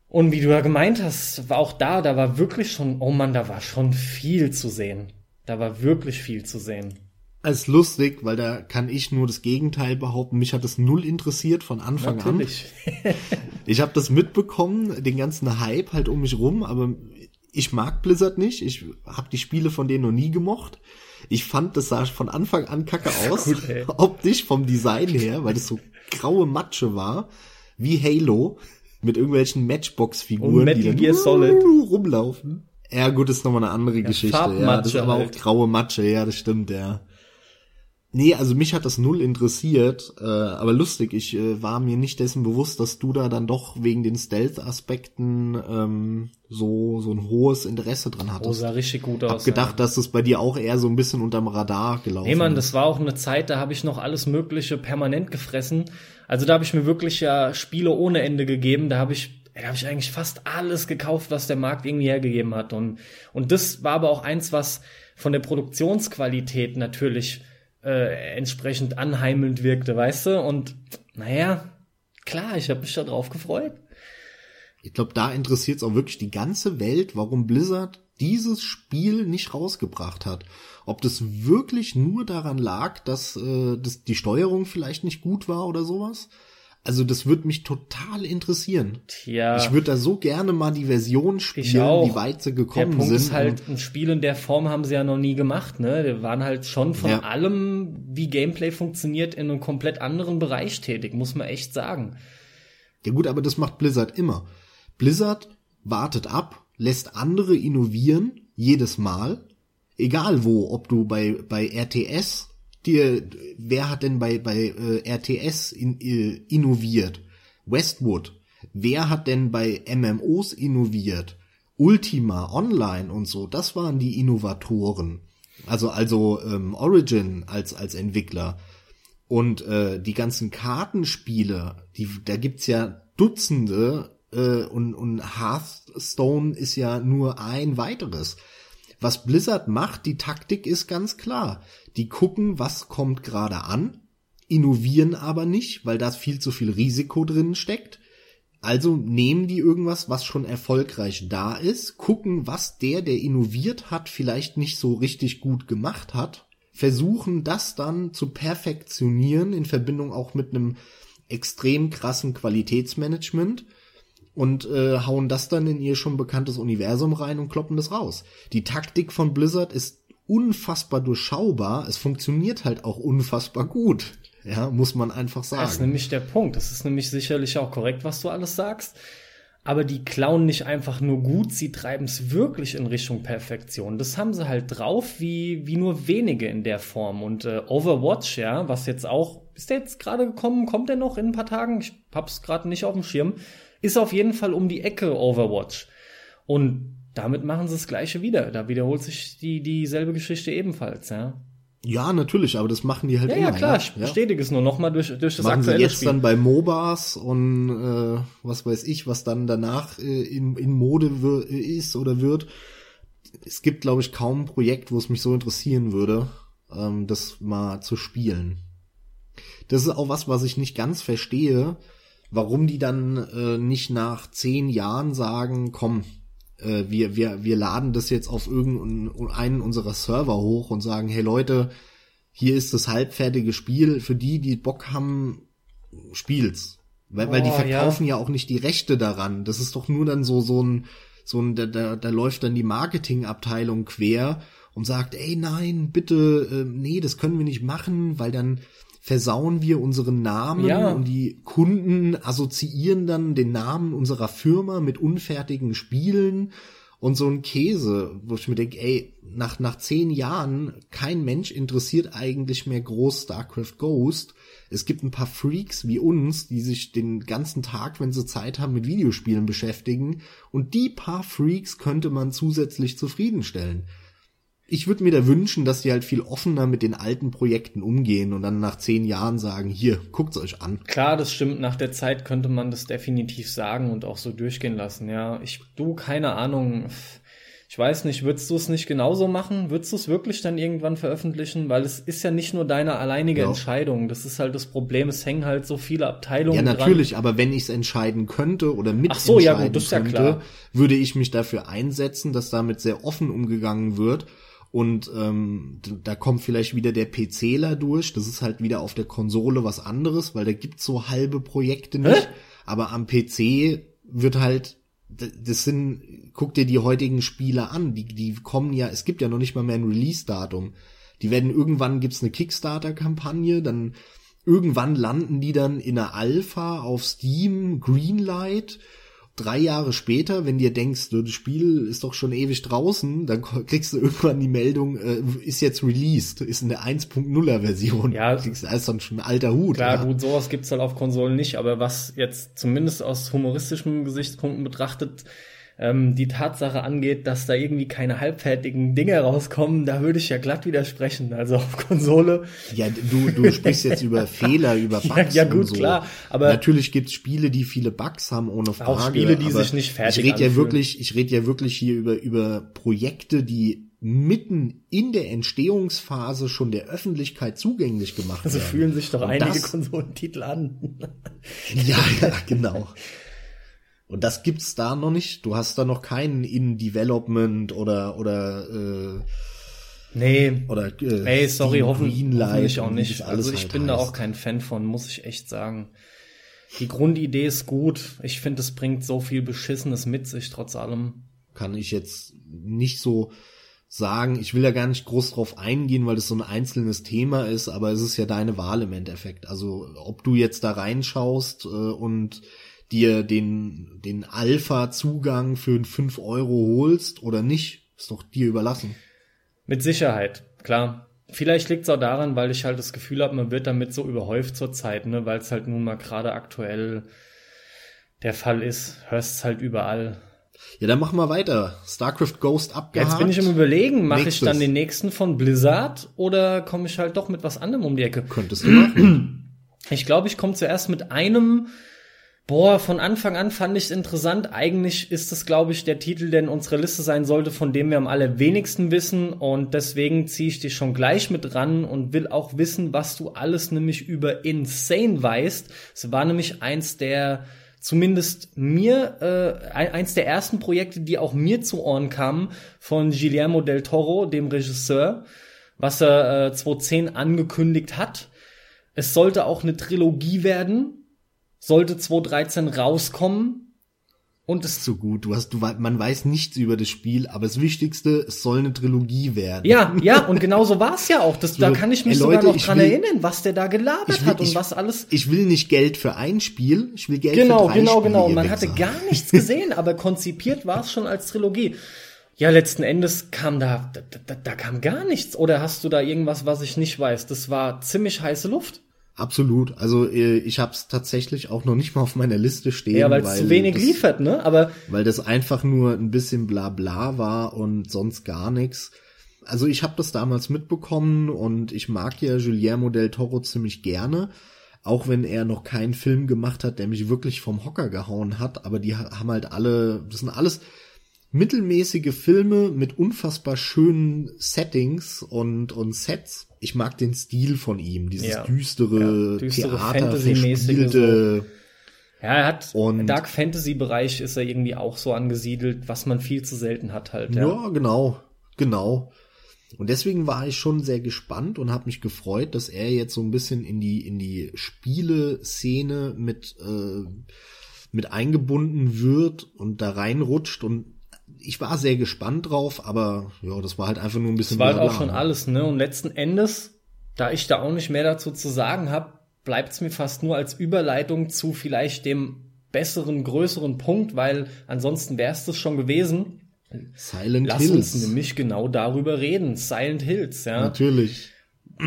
Und wie du ja gemeint hast, war auch da, da war wirklich schon, oh man, da war schon viel zu sehen. Da war wirklich viel zu sehen als lustig, weil da kann ich nur das Gegenteil behaupten. Mich hat es null interessiert von Anfang Natürlich. an. <laughs> ich habe das mitbekommen, den ganzen Hype halt um mich rum, aber ich mag Blizzard nicht. Ich habe die Spiele von denen noch nie gemocht. Ich fand, das sah von Anfang an kacke aus. Gut, optisch vom Design her, weil das so graue Matsche war, wie Halo, mit irgendwelchen Matchbox-Figuren, die dann Solid. rumlaufen. Ja, gut, ist nochmal eine andere ja, Geschichte. Ja, das ist aber halt. auch graue Matsche, ja, das stimmt, ja. Nee, also mich hat das null interessiert, äh, aber lustig, ich äh, war mir nicht dessen bewusst, dass du da dann doch wegen den Stealth-Aspekten ähm, so so ein hohes Interesse dran hattest. Oh, sah richtig gut aus. Hab gedacht, ja. dass das bei dir auch eher so ein bisschen unterm Radar gelaufen ist. Nee, Mann, das war auch eine Zeit, da habe ich noch alles Mögliche permanent gefressen. Also da habe ich mir wirklich ja Spiele ohne Ende gegeben. Da habe ich da habe ich eigentlich fast alles gekauft, was der Markt irgendwie hergegeben hat. Und, und das war aber auch eins, was von der Produktionsqualität natürlich äh, entsprechend anheimelnd wirkte, weißt du? Und naja, klar, ich habe mich da drauf gefreut. Ich glaube, da interessiert es auch wirklich die ganze Welt, warum Blizzard dieses Spiel nicht rausgebracht hat. Ob das wirklich nur daran lag, dass, äh, dass die Steuerung vielleicht nicht gut war oder sowas. Also das würde mich total interessieren. Tja. Ich würde da so gerne mal die Version spielen, wie weit sie gekommen der Punkt sind. Ist halt, ein Spiel in der Form haben sie ja noch nie gemacht, ne? Die waren halt schon von ja. allem, wie Gameplay funktioniert, in einem komplett anderen Bereich tätig, muss man echt sagen. Ja gut, aber das macht Blizzard immer. Blizzard wartet ab, lässt andere innovieren, jedes Mal. Egal wo, ob du bei, bei RTS dir, wer hat denn bei, bei äh, RTS in, äh, innoviert? Westwood. wer hat denn bei MMOs innoviert? Ultima Online und so, das waren die Innovatoren. Also also ähm, Origin als als Entwickler und äh, die ganzen Kartenspiele, die da gibt's ja Dutzende äh, und und Hearthstone ist ja nur ein weiteres. Was Blizzard macht, die Taktik ist ganz klar. Die gucken, was kommt gerade an, innovieren aber nicht, weil da viel zu viel Risiko drin steckt. Also nehmen die irgendwas, was schon erfolgreich da ist, gucken, was der, der innoviert hat, vielleicht nicht so richtig gut gemacht hat, versuchen das dann zu perfektionieren in Verbindung auch mit einem extrem krassen Qualitätsmanagement und äh, hauen das dann in ihr schon bekanntes Universum rein und kloppen das raus. Die Taktik von Blizzard ist unfassbar durchschaubar. Es funktioniert halt auch unfassbar gut. Ja, muss man einfach sagen. Das ist nämlich der Punkt. Das ist nämlich sicherlich auch korrekt, was du alles sagst. Aber die klauen nicht einfach nur gut, sie treiben es wirklich in Richtung Perfektion. Das haben sie halt drauf, wie, wie nur wenige in der Form. Und äh, Overwatch, ja, was jetzt auch, ist der jetzt gerade gekommen? Kommt der noch in ein paar Tagen? Ich hab's gerade nicht auf dem Schirm. Ist auf jeden Fall um die Ecke Overwatch. Und damit machen sie das Gleiche wieder. Da wiederholt sich die dieselbe Geschichte ebenfalls, ja. Ja, natürlich, aber das machen die halt ja, immer. Ja, klar, ich bestätige es nur nochmal durch, durch das machen aktuelle sie jetzt Spiel. dann bei MOBAs und äh, was weiß ich, was dann danach äh, in, in Mode wir, ist oder wird. Es gibt, glaube ich, kaum ein Projekt, wo es mich so interessieren würde, ähm, das mal zu spielen. Das ist auch was, was ich nicht ganz verstehe, warum die dann äh, nicht nach zehn Jahren sagen, komm, äh, wir, wir, wir laden das jetzt auf irgendeinen unserer Server hoch und sagen, hey Leute, hier ist das halbfertige Spiel, für die, die Bock haben, spielt's. Weil, weil die Oh, verkaufen ja. auch nicht die Rechte daran. Das ist doch nur dann so, so ein, so ein, da, da, da läuft dann die Marketingabteilung quer und sagt, ey nein, bitte, äh, nee, das können wir nicht machen, weil dann versauen wir unseren Namen Ja. und die Kunden assoziieren dann den Namen unserer Firma mit unfertigen Spielen und so ein Käse, wo ich mir denke, ey, nach, nach zehn Jahren, kein Mensch interessiert eigentlich mehr groß StarCraft Ghost. Es gibt ein paar Freaks wie uns, die sich den ganzen Tag, wenn sie Zeit haben, mit Videospielen beschäftigen. Und die paar Freaks könnte man zusätzlich zufriedenstellen. Ich würde mir da wünschen, dass sie halt viel offener mit den alten Projekten umgehen und dann nach zehn Jahren sagen, hier, guckt's euch an. Klar, das stimmt. Nach der Zeit könnte man das definitiv sagen und auch so durchgehen lassen. Ja, ich, du, keine Ahnung. Ich weiß nicht, würdest du es nicht genauso machen? Würdest du es wirklich dann irgendwann veröffentlichen? Weil es ist ja nicht nur deine alleinige Ja. Entscheidung. Das ist halt das Problem. Es hängen halt so viele Abteilungen Ja, dran. natürlich, aber wenn ich es entscheiden könnte oder Ach so, ja, mitentscheiden gut, das ist ja könnte, klar. würde ich mich dafür einsetzen, dass damit sehr offen umgegangen wird. Und ähm, da kommt vielleicht wieder der PCler durch. Das ist halt wieder auf der Konsole was anderes, weil da gibt's so halbe Projekte nicht. Aber am PC wird halt, das sind, guck dir die heutigen Spiele an. Die, die kommen ja, es gibt ja noch nicht mal mehr ein Release-Datum. Die werden irgendwann gibt's eine Kickstarter-Kampagne, dann irgendwann landen die dann in einer Alpha auf Steam, Greenlight. Drei Jahre später, wenn dir denkst, du, das Spiel ist doch schon ewig draußen, dann kriegst du irgendwann die Meldung, äh, ist jetzt released, ist in der 1.0er Version. Ja. Kriegst, das ist dann schon ein alter Hut. Klar, ja. gut, sowas gibt's halt auf Konsolen nicht, aber was jetzt zumindest aus humoristischen Gesichtspunkten betrachtet ähm, die Tatsache angeht, dass da irgendwie keine halbfertigen Dinge rauskommen, da würde ich ja glatt widersprechen. Also auf Konsole, Ja, du, du sprichst jetzt über <laughs> Fehler, über Ja, Bugs ja, und gut, so. klar, aber- natürlich gibt's Spiele, die viele Bugs haben, ohne Frage. Auch Spiele, die sich nicht fertig Ich rede ja wirklich, ich rede ja wirklich hier über über Projekte, die mitten in der Entstehungsphase schon der Öffentlichkeit zugänglich gemacht so werden. fühlen sich doch Und einige Konsolentitel an. Ja, ja, genau. Und das gibt's da noch nicht. Du hast da noch keinen in Development oder oder äh, nee, oder äh, nee, sorry, hoffen, hoffentlich auch nicht. alles Also ich halt bin da heißt. auch kein Fan von, muss ich echt sagen. Die Grundidee ist gut. Ich finde, es bringt so viel Beschissenes mit sich, trotz allem. kann ich jetzt nicht so sagen. Ich will ja gar nicht groß drauf eingehen, weil das so ein einzelnes Thema ist, aber es ist ja deine Wahl im Endeffekt. Also ob du jetzt da reinschaust äh, und dir den, den Alpha-Zugang für 5 Euro holst oder nicht, ist doch dir überlassen. Mit Sicherheit, klar. Vielleicht liegt es auch daran, weil ich halt das Gefühl habe, man wird damit so überhäuft zur Zeit, ne, weil es halt nun mal gerade aktuell der Fall ist. Hörst es halt überall. Ja, dann machen wir weiter. StarCraft Ghost abgehakt. Jetzt bin ich im Überlegen, mache ich dann den nächsten von Blizzard oder komme ich halt doch mit was anderem um die Ecke? Könntest du machen. Ich glaube, ich komme zuerst mit einem. Boah, von Anfang an fand ich es interessant. Eigentlich ist es, glaube ich, der Titel, der in unserer Liste sein sollte, von dem wir am allerwenigsten wissen. Und deswegen ziehe ich dich schon gleich mit ran und will auch wissen, was du alles nämlich über Insane weißt. Es war nämlich eins der, zumindest mir, äh, ein- eins der ersten Projekte, die auch mir zu Ohren kamen, von Guillermo del Toro, dem Regisseur, was er äh, 2010 angekündigt hat. Es sollte auch eine Trilogie werden, sollte 2013 rauskommen und es so gut. Du hast, du, man weiß nichts über das Spiel, aber das Wichtigste, es soll eine Trilogie werden. ja, ja, <laughs> und genau so war es ja auch. Das, da So, kann ich mich ey, sogar Leute, noch dran will- erinnern, was der da gelabert will- hat und ich- was alles. Ich will nicht Geld für ein Spiel, ich will Geld Genau, für drei genau, genau. Ihr man hatte gar <laughs> nichts gesehen, aber konzipiert war es schon als Trilogie. Ja, letzten Endes kam da, da, da, da kam gar nichts. Oder hast du da irgendwas, was ich nicht weiß? Das war ziemlich heiße Luft. Absolut. Also äh, ich habe es tatsächlich auch noch nicht mal auf meiner Liste stehen, Ja, weil es zu wenig das, liefert, ne? Aber weil das einfach nur ein bisschen Blabla war und sonst gar nichts. Also ich habe das damals mitbekommen und ich mag ja Guillermo del Toro ziemlich gerne, auch wenn er noch keinen Film gemacht hat, der mich wirklich vom Hocker gehauen hat. Aber die ha- haben halt alle, das sind alles mittelmäßige Filme mit unfassbar schönen Settings und, und Sets. Ich mag den Stil von ihm, dieses Ja. düstere, Ja, düstere Theater, verspielte. Ja, er hat Und- im Dark Fantasy Bereich ist er irgendwie auch so angesiedelt, was man viel zu selten hat halt. Ja, Ja. genau, genau. Und deswegen war ich schon sehr gespannt und habe mich gefreut, dass er jetzt so ein bisschen in die in die Spieleszene mit äh, mit eingebunden wird und da reinrutscht und ich war sehr gespannt drauf, aber ja, das war halt einfach nur ein bisschen Das war halt auch schon alles, ne? Und letzten Endes, da ich da auch nicht mehr dazu zu sagen habe, bleibt es mir fast nur als Überleitung zu vielleicht dem besseren, größeren Punkt, weil ansonsten wäre es das schon gewesen. Silent Lass Hills. uns nämlich genau darüber reden. Silent Hills, ja. Natürlich.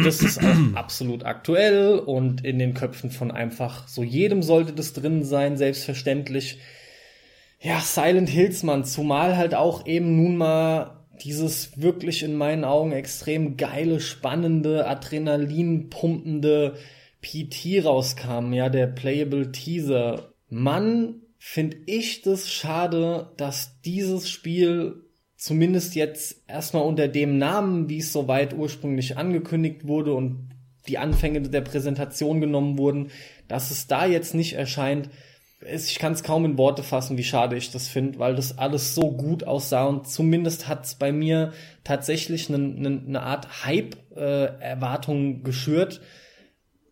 Das ist auch <clears throat> absolut aktuell und in den Köpfen von einfach so jedem sollte das drin sein, selbstverständlich. Ja, Silent Hills, Mann, zumal halt auch eben nun mal dieses wirklich in meinen Augen extrem geile, spannende, adrenalinpumpende PT rauskam, ja, der Playable Teaser. Mann, finde ich das schade, dass dieses Spiel zumindest jetzt erstmal unter dem Namen, wie es soweit ursprünglich angekündigt wurde und die Anfänge der Präsentation genommen wurden, dass es da jetzt nicht erscheint. Ich kann es kaum in Worte fassen, wie schade ich das finde, weil das alles so gut aussah und zumindest hat es bei mir tatsächlich eine, eine, eine Art Hype-Erwartung geschürt,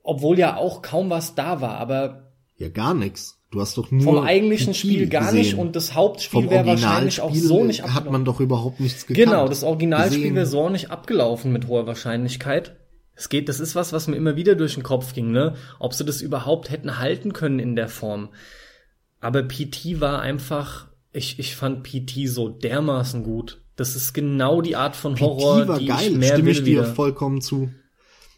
obwohl ja auch kaum was da war, aber Ja, gar nix. Du hast doch nur vom eigentlichen Spiel gar gesehen. nicht und das Hauptspiel wäre wahrscheinlich auch so nicht hat abgelaufen. man doch überhaupt nichts gekannt. Genau, das Originalspiel wäre so nicht abgelaufen mit hoher Wahrscheinlichkeit. Es geht, das ist was, was mir immer wieder durch den Kopf ging, ne? Ob sie das überhaupt hätten halten können in der Form. Aber PT war einfach, ich, ich fand PT so dermaßen gut. Das ist genau die Art von Horror, PT war die geil, ich mehr stimme ich dir wieder. vollkommen zu.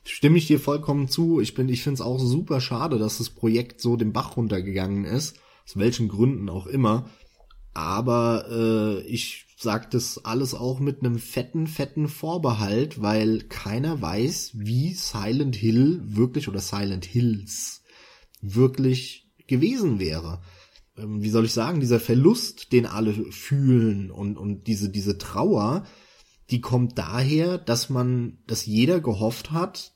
Stimme ich dir vollkommen zu. Ich bin, ich finde es auch super schade, dass das Projekt so den Bach runtergegangen ist. Aus welchen Gründen auch immer. Aber äh, ich sag das alles auch mit einem fetten, fetten Vorbehalt, weil keiner weiß, wie Silent Hill wirklich oder Silent Hills wirklich gewesen wäre. Ähm, wie soll ich sagen, dieser Verlust, den alle fühlen und, und diese, diese Trauer, die kommt daher, dass man, dass jeder gehofft hat,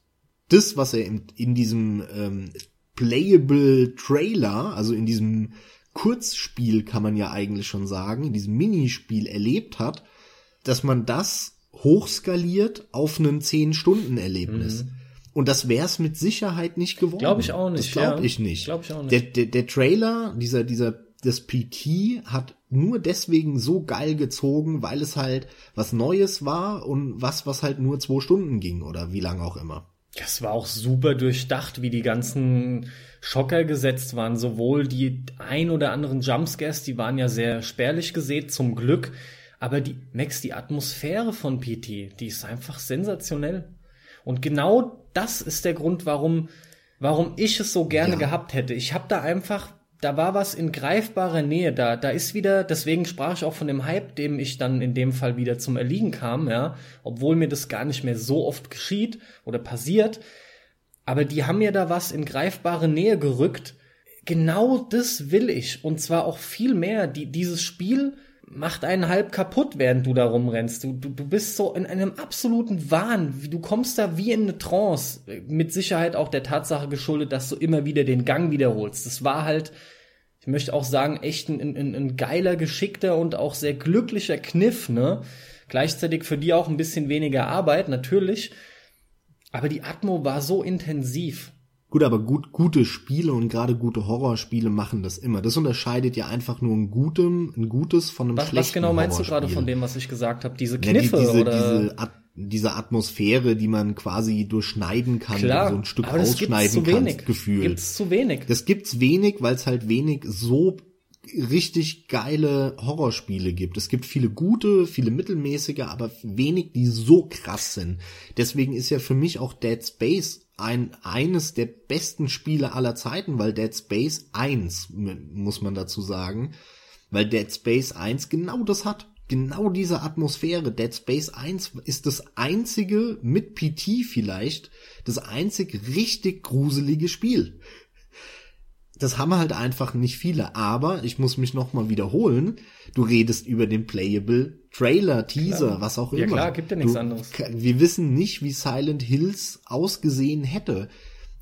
das, was er in, in diesem ähm, playable Trailer, also in diesem Kurzspiel kann man ja eigentlich schon sagen, in diesem Minispiel erlebt hat, dass man das hochskaliert auf einen 10-Stunden-Erlebnis. Und das wär's mit Sicherheit nicht geworden. Glaub ich auch nicht, glaube ja. ich nicht. Glaub ich auch nicht. Der, der, der Trailer, dieser, dieser, das PT hat nur deswegen so geil gezogen, weil es halt was Neues war und was, was halt nur zwei Stunden ging oder wie lange auch immer. Das war auch super durchdacht, wie die ganzen Schocker gesetzt waren. Sowohl die ein oder anderen Jumpscares, die waren ja sehr spärlich gesät, zum Glück. Aber die, Max, die Atmosphäre von PT, die ist einfach sensationell. Und genau das ist der Grund, warum, warum ich es so gerne Ja. gehabt hätte. Ich habe da einfach da war was in greifbarer Nähe da. Da ist wieder, deswegen sprach ich auch von dem Hype, dem ich dann in dem Fall wieder zum Erliegen kam, ja. Obwohl mir das gar nicht mehr so oft geschieht oder passiert. Aber die haben mir da was in greifbare Nähe gerückt. Genau das will ich. Und zwar auch viel mehr. Die, dieses Spiel macht einen halb kaputt, während du da rumrennst. Du, du, du bist so in einem absoluten Wahn. Du kommst da wie in eine Trance. Mit Sicherheit auch der Tatsache geschuldet, dass du immer wieder den Gang wiederholst. Das war halt ich möchte auch sagen, echt ein, ein, ein geiler, geschickter und auch sehr glücklicher Kniff, ne? Gleichzeitig für die auch ein bisschen weniger Arbeit, natürlich. Aber die Atmo war so intensiv. Gut, aber gut, gute Spiele und gerade gute Horrorspiele machen das immer. Das unterscheidet ja einfach nur ein gutem, ein gutes von einem was, schlechten Was genau meinst du gerade von dem, was ich gesagt habe? Diese Kniffe ja, die, diese, oder? Diese diese Atmosphäre, die man quasi durchschneiden kann, Klar, so ein Stück ausschneiden kann, Gefühl. Gibt's zu wenig. Das gibt's wenig, weil es halt wenig so richtig geile Horrorspiele gibt. Es gibt viele gute, viele mittelmäßige, aber wenig, die so krass sind. Deswegen ist ja für mich auch Dead Space ein, eines der besten Spiele aller Zeiten, weil Dead Space 1, muss man dazu sagen, weil Dead Space 1 genau das hat genau diese Atmosphäre. Dead Space 1 ist das einzige, mit PT vielleicht, das einzig richtig gruselige Spiel. Das haben halt einfach nicht viele, aber ich muss mich nochmal wiederholen. Du redest über den Playable Trailer, Teaser, klar. was auch immer. Ja klar, gibt ja nichts du, anderes. Wir wissen nicht, wie Silent Hills ausgesehen hätte.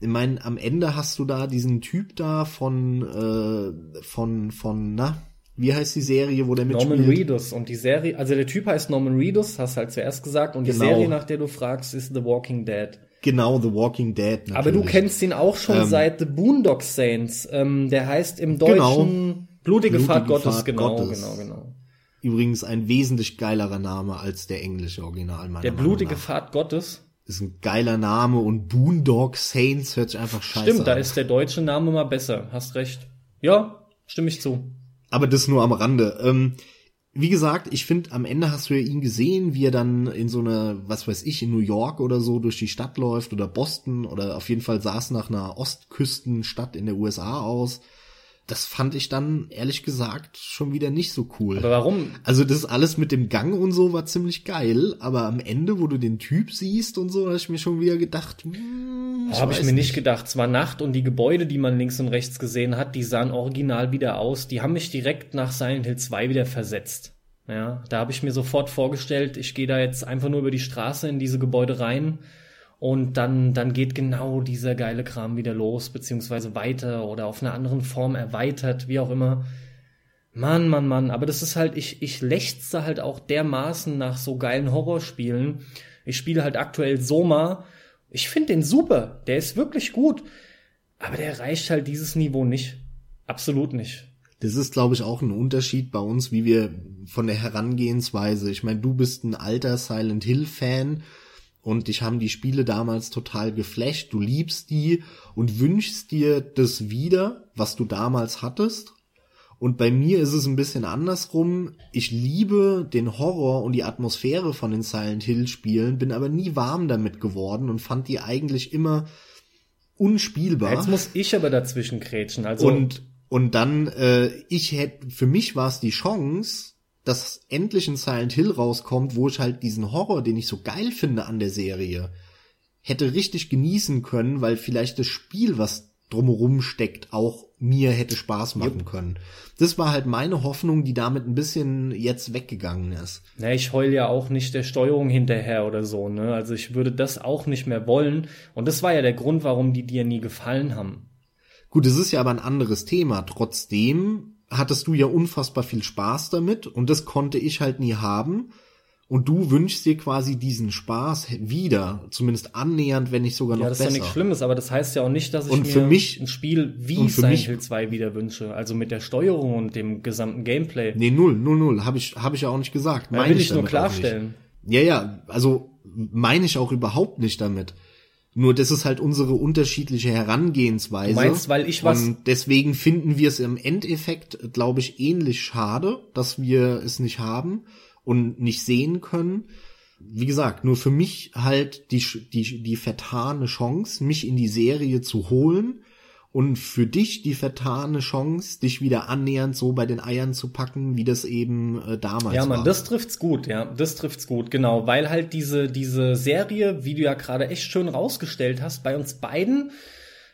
Ich meine, am Ende hast du da diesen Typ da von, äh, von, von, na, wie heißt die Serie, wo der mitspielt? Norman Reedus. Und die Serie, also der Typ heißt Norman Reedus, hast halt zuerst gesagt. Und die genau. Serie, nach der du fragst, ist The Walking Dead. Genau, The Walking Dead. Natürlich. Aber du kennst ihn auch schon ähm, seit The Boondock Saints. Ähm, der heißt im Deutschen genau, Blutige, Blutige Fahrt Gottes. Fahrt genau, Gottes. genau, genau. Übrigens ein wesentlich geilerer Name als der englische Original. Meiner der Blutige Fahrt Gottes. Ist ein geiler Name und Boondock Saints hört sich einfach scheiße Stimmt, an. da ist der deutsche Name mal besser. Hast recht. Ja, stimme ich zu. Aber das nur am Rande. Ähm, wie gesagt, ich finde, am Ende hast du ja ihn gesehen, wie er dann in so eine, was weiß ich, in New York oder so durch die Stadt läuft oder Boston oder auf jeden Fall sah es nach einer Ostküstenstadt in der USA aus das fand ich dann ehrlich gesagt schon wieder nicht so cool. Aber warum? Also das alles mit dem Gang und so war ziemlich geil, aber am Ende, wo du den Typ siehst und so, habe ich mir schon wieder gedacht, hm, habe ich mir nicht gedacht. Es war Nacht und die Gebäude, die man links und rechts gesehen hat, die sahen original wieder aus. Die haben mich direkt nach Silent Hill 2 wieder versetzt. Ja, da habe ich mir sofort vorgestellt, ich gehe da jetzt einfach nur über die Straße in diese Gebäude rein und dann, dann geht genau dieser geile Kram wieder los, beziehungsweise weiter oder auf einer anderen Form erweitert, wie auch immer. Mann, Mann, Mann, aber das ist halt, ich, ich lechze halt auch dermaßen nach so geilen Horrorspielen. Ich spiele halt aktuell Soma. Ich finde den super, der ist wirklich gut. Aber der erreicht halt dieses Niveau nicht. Absolut nicht. Das ist, glaube ich, auch ein Unterschied bei uns, wie wir von der Herangehensweise. Ich meine, du bist ein alter Silent Hill Fan und dich haben die Spiele damals total geflasht. Du liebst die und wünschst dir das wieder, was du damals hattest. Und bei mir ist es ein bisschen andersrum. Ich liebe den Horror und die Atmosphäre von den Silent Hill Spielen, bin aber nie warm damit geworden und fand die eigentlich immer unspielbar. Jetzt muss ich aber dazwischen krätschen. Also und und dann äh, ich hätte für mich war es die Chance, dass endlich ein Silent Hill rauskommt, wo ich halt diesen Horror, den ich so geil finde an der Serie, hätte richtig genießen können, weil vielleicht das Spiel, was drumherum steckt, auch mir hätte Spaß machen können. Das war halt meine Hoffnung, die damit ein bisschen jetzt weggegangen ist. Na, ich heul ja auch nicht der Steuerung hinterher oder so, ne? Also ich würde das auch nicht mehr wollen. Und das war ja der Grund, warum die dir nie gefallen haben. Gut, es ist ja aber ein anderes Thema. Trotzdem hattest du ja unfassbar viel Spaß damit und das konnte ich halt nie haben. Und du wünschst dir quasi diesen Spaß wieder, zumindest annähernd, wenn nicht sogar noch besser. Ja, das ist ja nichts Schlimmes, aber das heißt ja auch nicht, dass ich und mir mich, ein Spiel wie Silent Hill 2 wieder wünsche. Also mit der Steuerung und dem gesamten Gameplay. Nee, null, null, null. Habe ich, hab ich ja auch nicht gesagt. Ja, will ich, ich nur klarstellen. Ja, ja, also meine ich auch überhaupt nicht damit. Nur das ist halt unsere unterschiedliche Herangehensweise. Du meinst, weil ich was. Und deswegen finden wir es im Endeffekt, glaube ich, ähnlich schade, dass wir es nicht haben und nicht sehen können. Wie gesagt, nur für mich halt die, die, die vertane Chance, mich in die Serie zu holen und für dich die vertane Chance, dich wieder annähernd so bei den Eiern zu packen, wie das eben äh, damals war. Ja, man, das trifft's gut, ja, das trifft's gut, genau, weil halt diese diese Serie, wie du ja gerade echt schön rausgestellt hast, bei uns beiden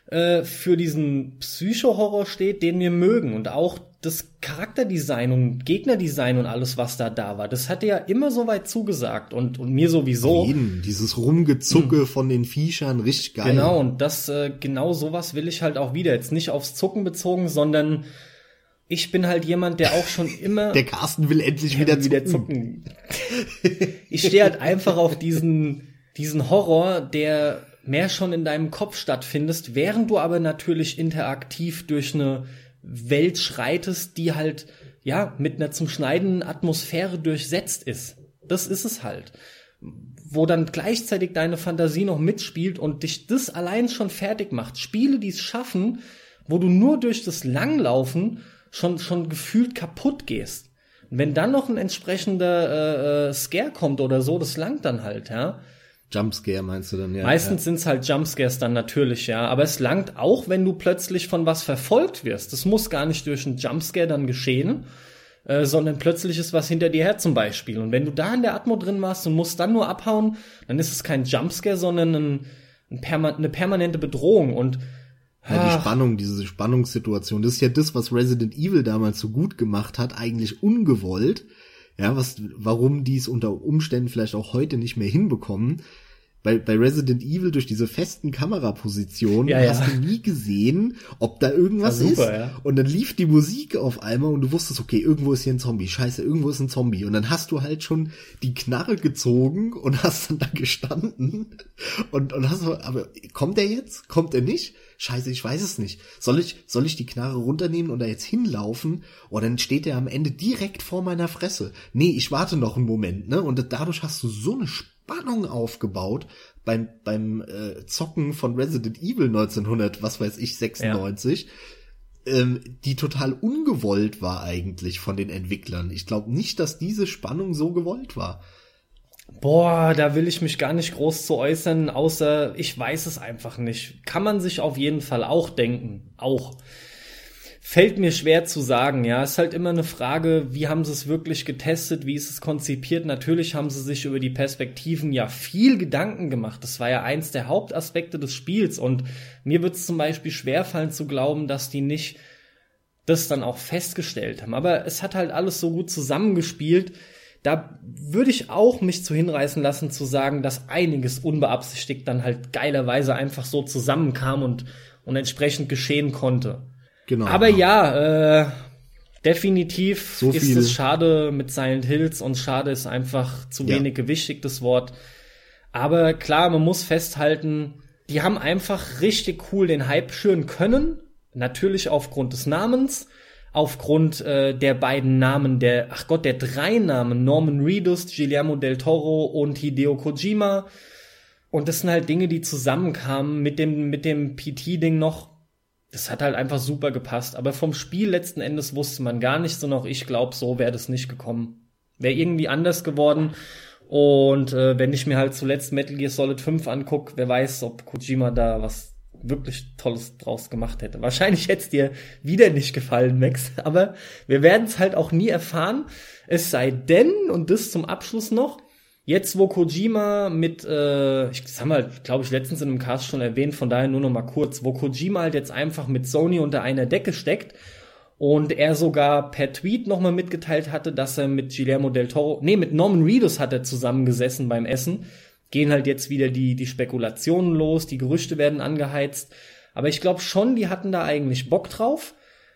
äh, für diesen Psycho-Horror steht, den wir mögen und auch das Charakterdesign und Gegnerdesign und alles, was da da war, das hatte ja immer so weit zugesagt und, und mir sowieso. Jeden, dieses Rumgezucke hm. von den Viechern, richtig geil. Genau, und das, äh, genau sowas will ich halt auch wieder. Jetzt nicht aufs Zucken bezogen, sondern ich bin halt jemand, der auch schon <laughs> immer. Der Carsten will endlich wieder, wieder zucken. <laughs> ich stehe halt einfach auf diesen, diesen Horror, der mehr schon in deinem Kopf stattfindest, während du aber natürlich interaktiv durch eine Welt schreitest, die halt, ja, mit einer zum Schneiden Atmosphäre durchsetzt ist. Das ist es halt. Wo dann gleichzeitig deine Fantasie noch mitspielt und dich das allein schon fertig macht. Spiele, die es schaffen, wo du nur durch das Langlaufen schon, schon gefühlt kaputt gehst. Wenn dann noch ein entsprechender äh, äh, Scare kommt oder so, das langt dann halt, ja. Jumpscare meinst du dann, ja. Meistens ja. sind's halt Jumpscares dann natürlich, ja. Aber es langt auch, wenn du plötzlich von was verfolgt wirst. Das muss gar nicht durch einen Jumpscare dann geschehen, äh, sondern plötzlich ist was hinter dir her zum Beispiel. Und wenn du da in der Atmo drin warst und musst dann nur abhauen, dann ist es kein Jumpscare, sondern ein, ein Perma eine permanente Bedrohung. Und ja, die Spannung, diese Spannungssituation, das ist ja das, was Resident Evil damals so gut gemacht hat, eigentlich ungewollt ja, was, warum die es unter Umständen vielleicht auch heute nicht mehr hinbekommen. Bei, bei Resident Evil durch diese festen Kamerapositionen ja, hast ja. du nie gesehen, ob da irgendwas super, ist. Ja. Und dann lief die Musik auf einmal und du wusstest, okay, irgendwo ist hier ein Zombie. Scheiße, irgendwo ist ein Zombie. Und dann hast du halt schon die Knarre gezogen und <laughs> hast dann da gestanden und, und hast, aber kommt er jetzt? Kommt er nicht? Scheiße, ich weiß es nicht. Soll ich, soll ich die Knarre runternehmen und da jetzt hinlaufen? Oder dann steht er am Ende direkt vor meiner Fresse. Nee, ich warte noch einen Moment, ne? Und dadurch hast du so eine Spannung aufgebaut beim, beim äh, Zocken von Resident Evil 1900, was weiß ich, 96. Ja ähm, die total ungewollt war eigentlich von den Entwicklern. Ich glaube nicht, dass diese Spannung so gewollt war. Boah, da will ich mich gar nicht groß zu äußern, außer ich weiß es einfach nicht. Kann man sich auf jeden Fall auch denken. Auch. Fällt mir schwer zu sagen, ja. Ist halt immer eine Frage, wie haben sie es wirklich getestet, wie ist es konzipiert? Natürlich haben sie sich über die Perspektiven ja viel Gedanken gemacht. Das war ja eins der Hauptaspekte des Spiels und mir wird es zum Beispiel schwerfallen zu glauben, dass die nicht das dann auch festgestellt haben. Aber es hat halt alles so gut zusammengespielt, da würde ich auch mich zu hinreißen lassen zu sagen, dass einiges unbeabsichtigt dann halt geilerweise einfach so zusammenkam und, und entsprechend geschehen konnte. Genau. Aber ja, äh, definitiv so ist es schade mit Silent Hills und schade ist einfach zu ja. wenig gewichtigtes Wort. Aber klar, man muss festhalten, die haben einfach richtig cool den Hype schüren können. Natürlich aufgrund des Namens aufgrund äh, der beiden Namen, der, ach Gott, der drei Namen, Norman Reedus, Guillermo del Toro und Hideo Kojima. Und das sind halt Dinge, die zusammenkamen mit dem, mit dem PT-Ding noch. Das hat halt einfach super gepasst. Aber vom Spiel letzten Endes wusste man gar nichts und auch ich glaube, so wäre das nicht gekommen. Wäre irgendwie anders geworden. Und äh, wenn ich mir halt zuletzt Metal Gear Solid 5 anguck, wer weiß, ob Kojima da was wirklich Tolles draus gemacht hätte. Wahrscheinlich hätte es dir wieder nicht gefallen, Max, aber wir werden es halt auch nie erfahren. Es sei denn, und das zum Abschluss noch, jetzt wo Kojima mit, äh, ich, das haben wir, glaube ich, letztens in einem Cast schon erwähnt, von daher nur noch mal kurz, wo Kojima halt jetzt einfach mit Sony unter einer Decke steckt und er sogar per Tweet nochmal mitgeteilt hatte, dass er mit Guillermo del Toro, nee, mit Norman Reedus hat er zusammengesessen beim Essen gehen halt jetzt wieder die, die Spekulationen los, die Gerüchte werden angeheizt. Aber ich glaube schon, die hatten da eigentlich Bock drauf.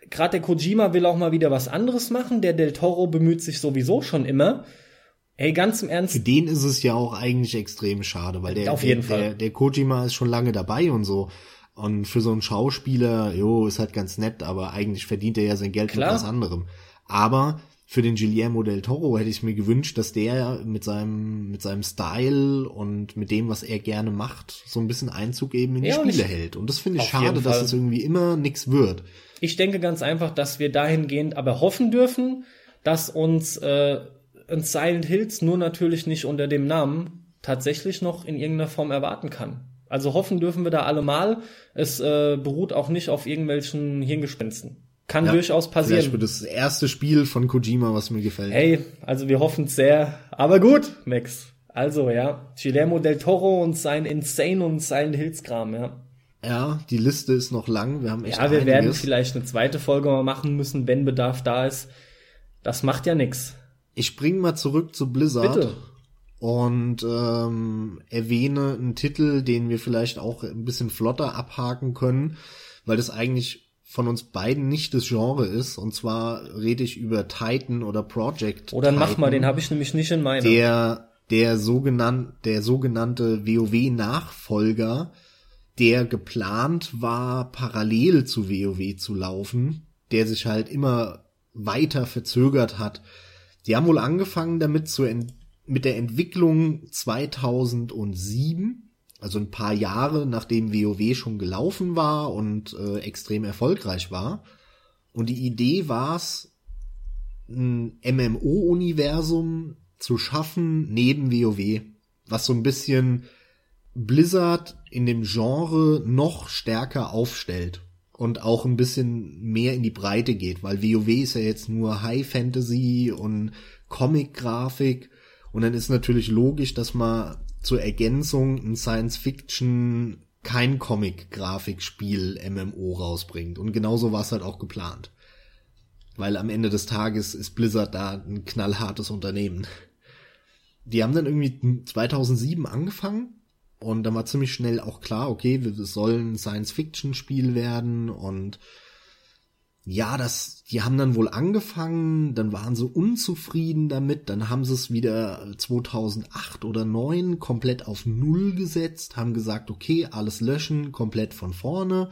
Gerade der Kojima will auch mal wieder was anderes machen. Der Del Toro bemüht sich sowieso schon immer. Ey, ganz im Ernst. Für den ist es ja auch eigentlich extrem schade, weil der, Auf jeden der, Fall. der, der Kojima ist schon lange dabei und so. Und für so einen Schauspieler, jo, ist halt ganz nett, aber eigentlich verdient er ja sein Geld Klar. mit was anderem. Aber für den Guillermo del Toro hätte ich mir gewünscht, dass der mit seinem, mit seinem Style und mit dem, was er gerne macht, so ein bisschen Einzug eben in die ja, Spiele hält. Und das finde ich schade, dass es irgendwie immer nichts wird. Ich denke ganz einfach, dass wir dahingehend aber hoffen dürfen, dass uns äh, ein Silent Hills nur natürlich nicht unter dem Namen tatsächlich noch in irgendeiner Form erwarten kann. Also hoffen dürfen wir da alle mal. Es äh, beruht auch nicht auf irgendwelchen Hirngespinsten. Kann ja, durchaus passieren. Vielleicht wird das erste Spiel von Kojima, was mir gefällt. Hey, also wir hoffen es sehr. Aber gut, Max. Also ja, Guillermo del Toro und sein Insane und sein Hillskram, ja. Ja, die Liste ist noch lang. Wir haben echt Ja, wir einiges. werden vielleicht eine zweite Folge mal machen müssen, wenn Bedarf da ist. Das macht ja nix. Ich spring mal zurück zu Blizzard. Bitte. Und ähm, erwähne einen Titel, den wir vielleicht auch ein bisschen flotter abhaken können, weil das eigentlich von uns beiden nicht das Genre ist. Und zwar rede ich über Titan oder Project. Oder oh, mach mal, den habe ich nämlich nicht in meiner. Der der sogenannte der sogenannte WoW Nachfolger, der geplant war parallel zu WoW zu laufen, der sich halt immer weiter verzögert hat. Die haben wohl angefangen damit zu mit der Entwicklung 2007 also ein paar Jahre nachdem WoW schon gelaufen war und äh, extrem erfolgreich war. Und die Idee war es, ein MMO-Universum zu schaffen neben WoW, was so ein bisschen Blizzard in dem Genre noch stärker aufstellt und auch ein bisschen mehr in die Breite geht, weil WoW ist ja jetzt nur High Fantasy und Comic-Grafik und dann ist natürlich logisch, dass man zur Ergänzung ein Science-Fiction, kein Comic-Grafikspiel MMO rausbringt. Und genauso war es halt auch geplant. Weil am Ende des Tages ist Blizzard da ein knallhartes Unternehmen. Die haben dann irgendwie 2007 angefangen und dann war ziemlich schnell auch klar, okay, es soll ein Science-Fiction-Spiel werden und ja, das, die haben dann wohl angefangen, dann waren sie unzufrieden damit, dann haben sie es wieder 2008 oder 9 komplett auf Null gesetzt, haben gesagt, okay, alles löschen, komplett von vorne.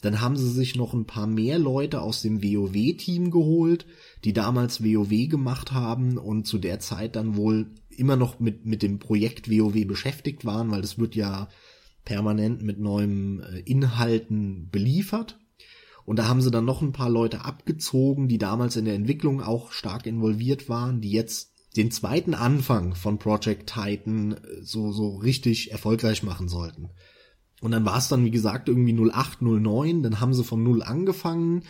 Dann haben sie sich noch ein paar mehr Leute aus dem WoW-Team geholt, die damals WoW gemacht haben und zu der Zeit dann wohl immer noch mit, mit dem Projekt WoW beschäftigt waren, weil das wird ja permanent mit neuen äh, Inhalten beliefert. Und da haben sie dann noch ein paar Leute abgezogen, die damals in der Entwicklung auch stark involviert waren, die jetzt den zweiten Anfang von Project Titan äh, so, so richtig erfolgreich machen sollten. Und dann war es dann, wie gesagt, irgendwie 08, 09, dann haben sie von Null angefangen